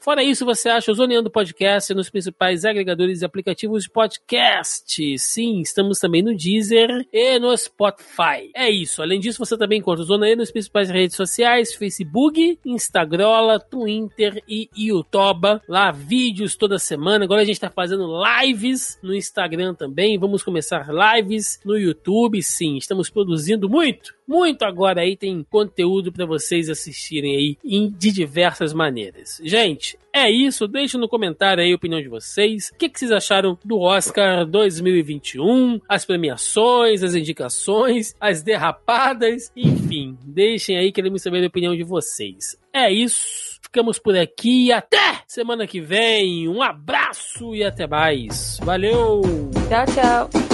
Fora isso, você acha o Zoneando Podcast nos principais agregadores e aplicativos de podcast. Sim, estamos também no Deezer e no Spotify. É isso. Além disso, você também encontra o Zoneando nas principais redes sociais, Facebook, Instagram, Twitter e YouTube. Lá, vídeos toda semana. Agora a gente está fazendo lives no Instagram também. Vamos começar lives no YouTube. Sim, estamos produzindo muito muito agora aí tem conteúdo para vocês assistirem aí de diversas maneiras. Gente, é isso. Deixe no comentário aí a opinião de vocês. O que, que vocês acharam do Oscar 2021? As premiações, as indicações, as derrapadas, enfim. Deixem aí, queremos saber a opinião de vocês. É isso. Ficamos por aqui até semana que vem. Um abraço e até mais. Valeu!
Tchau, tchau.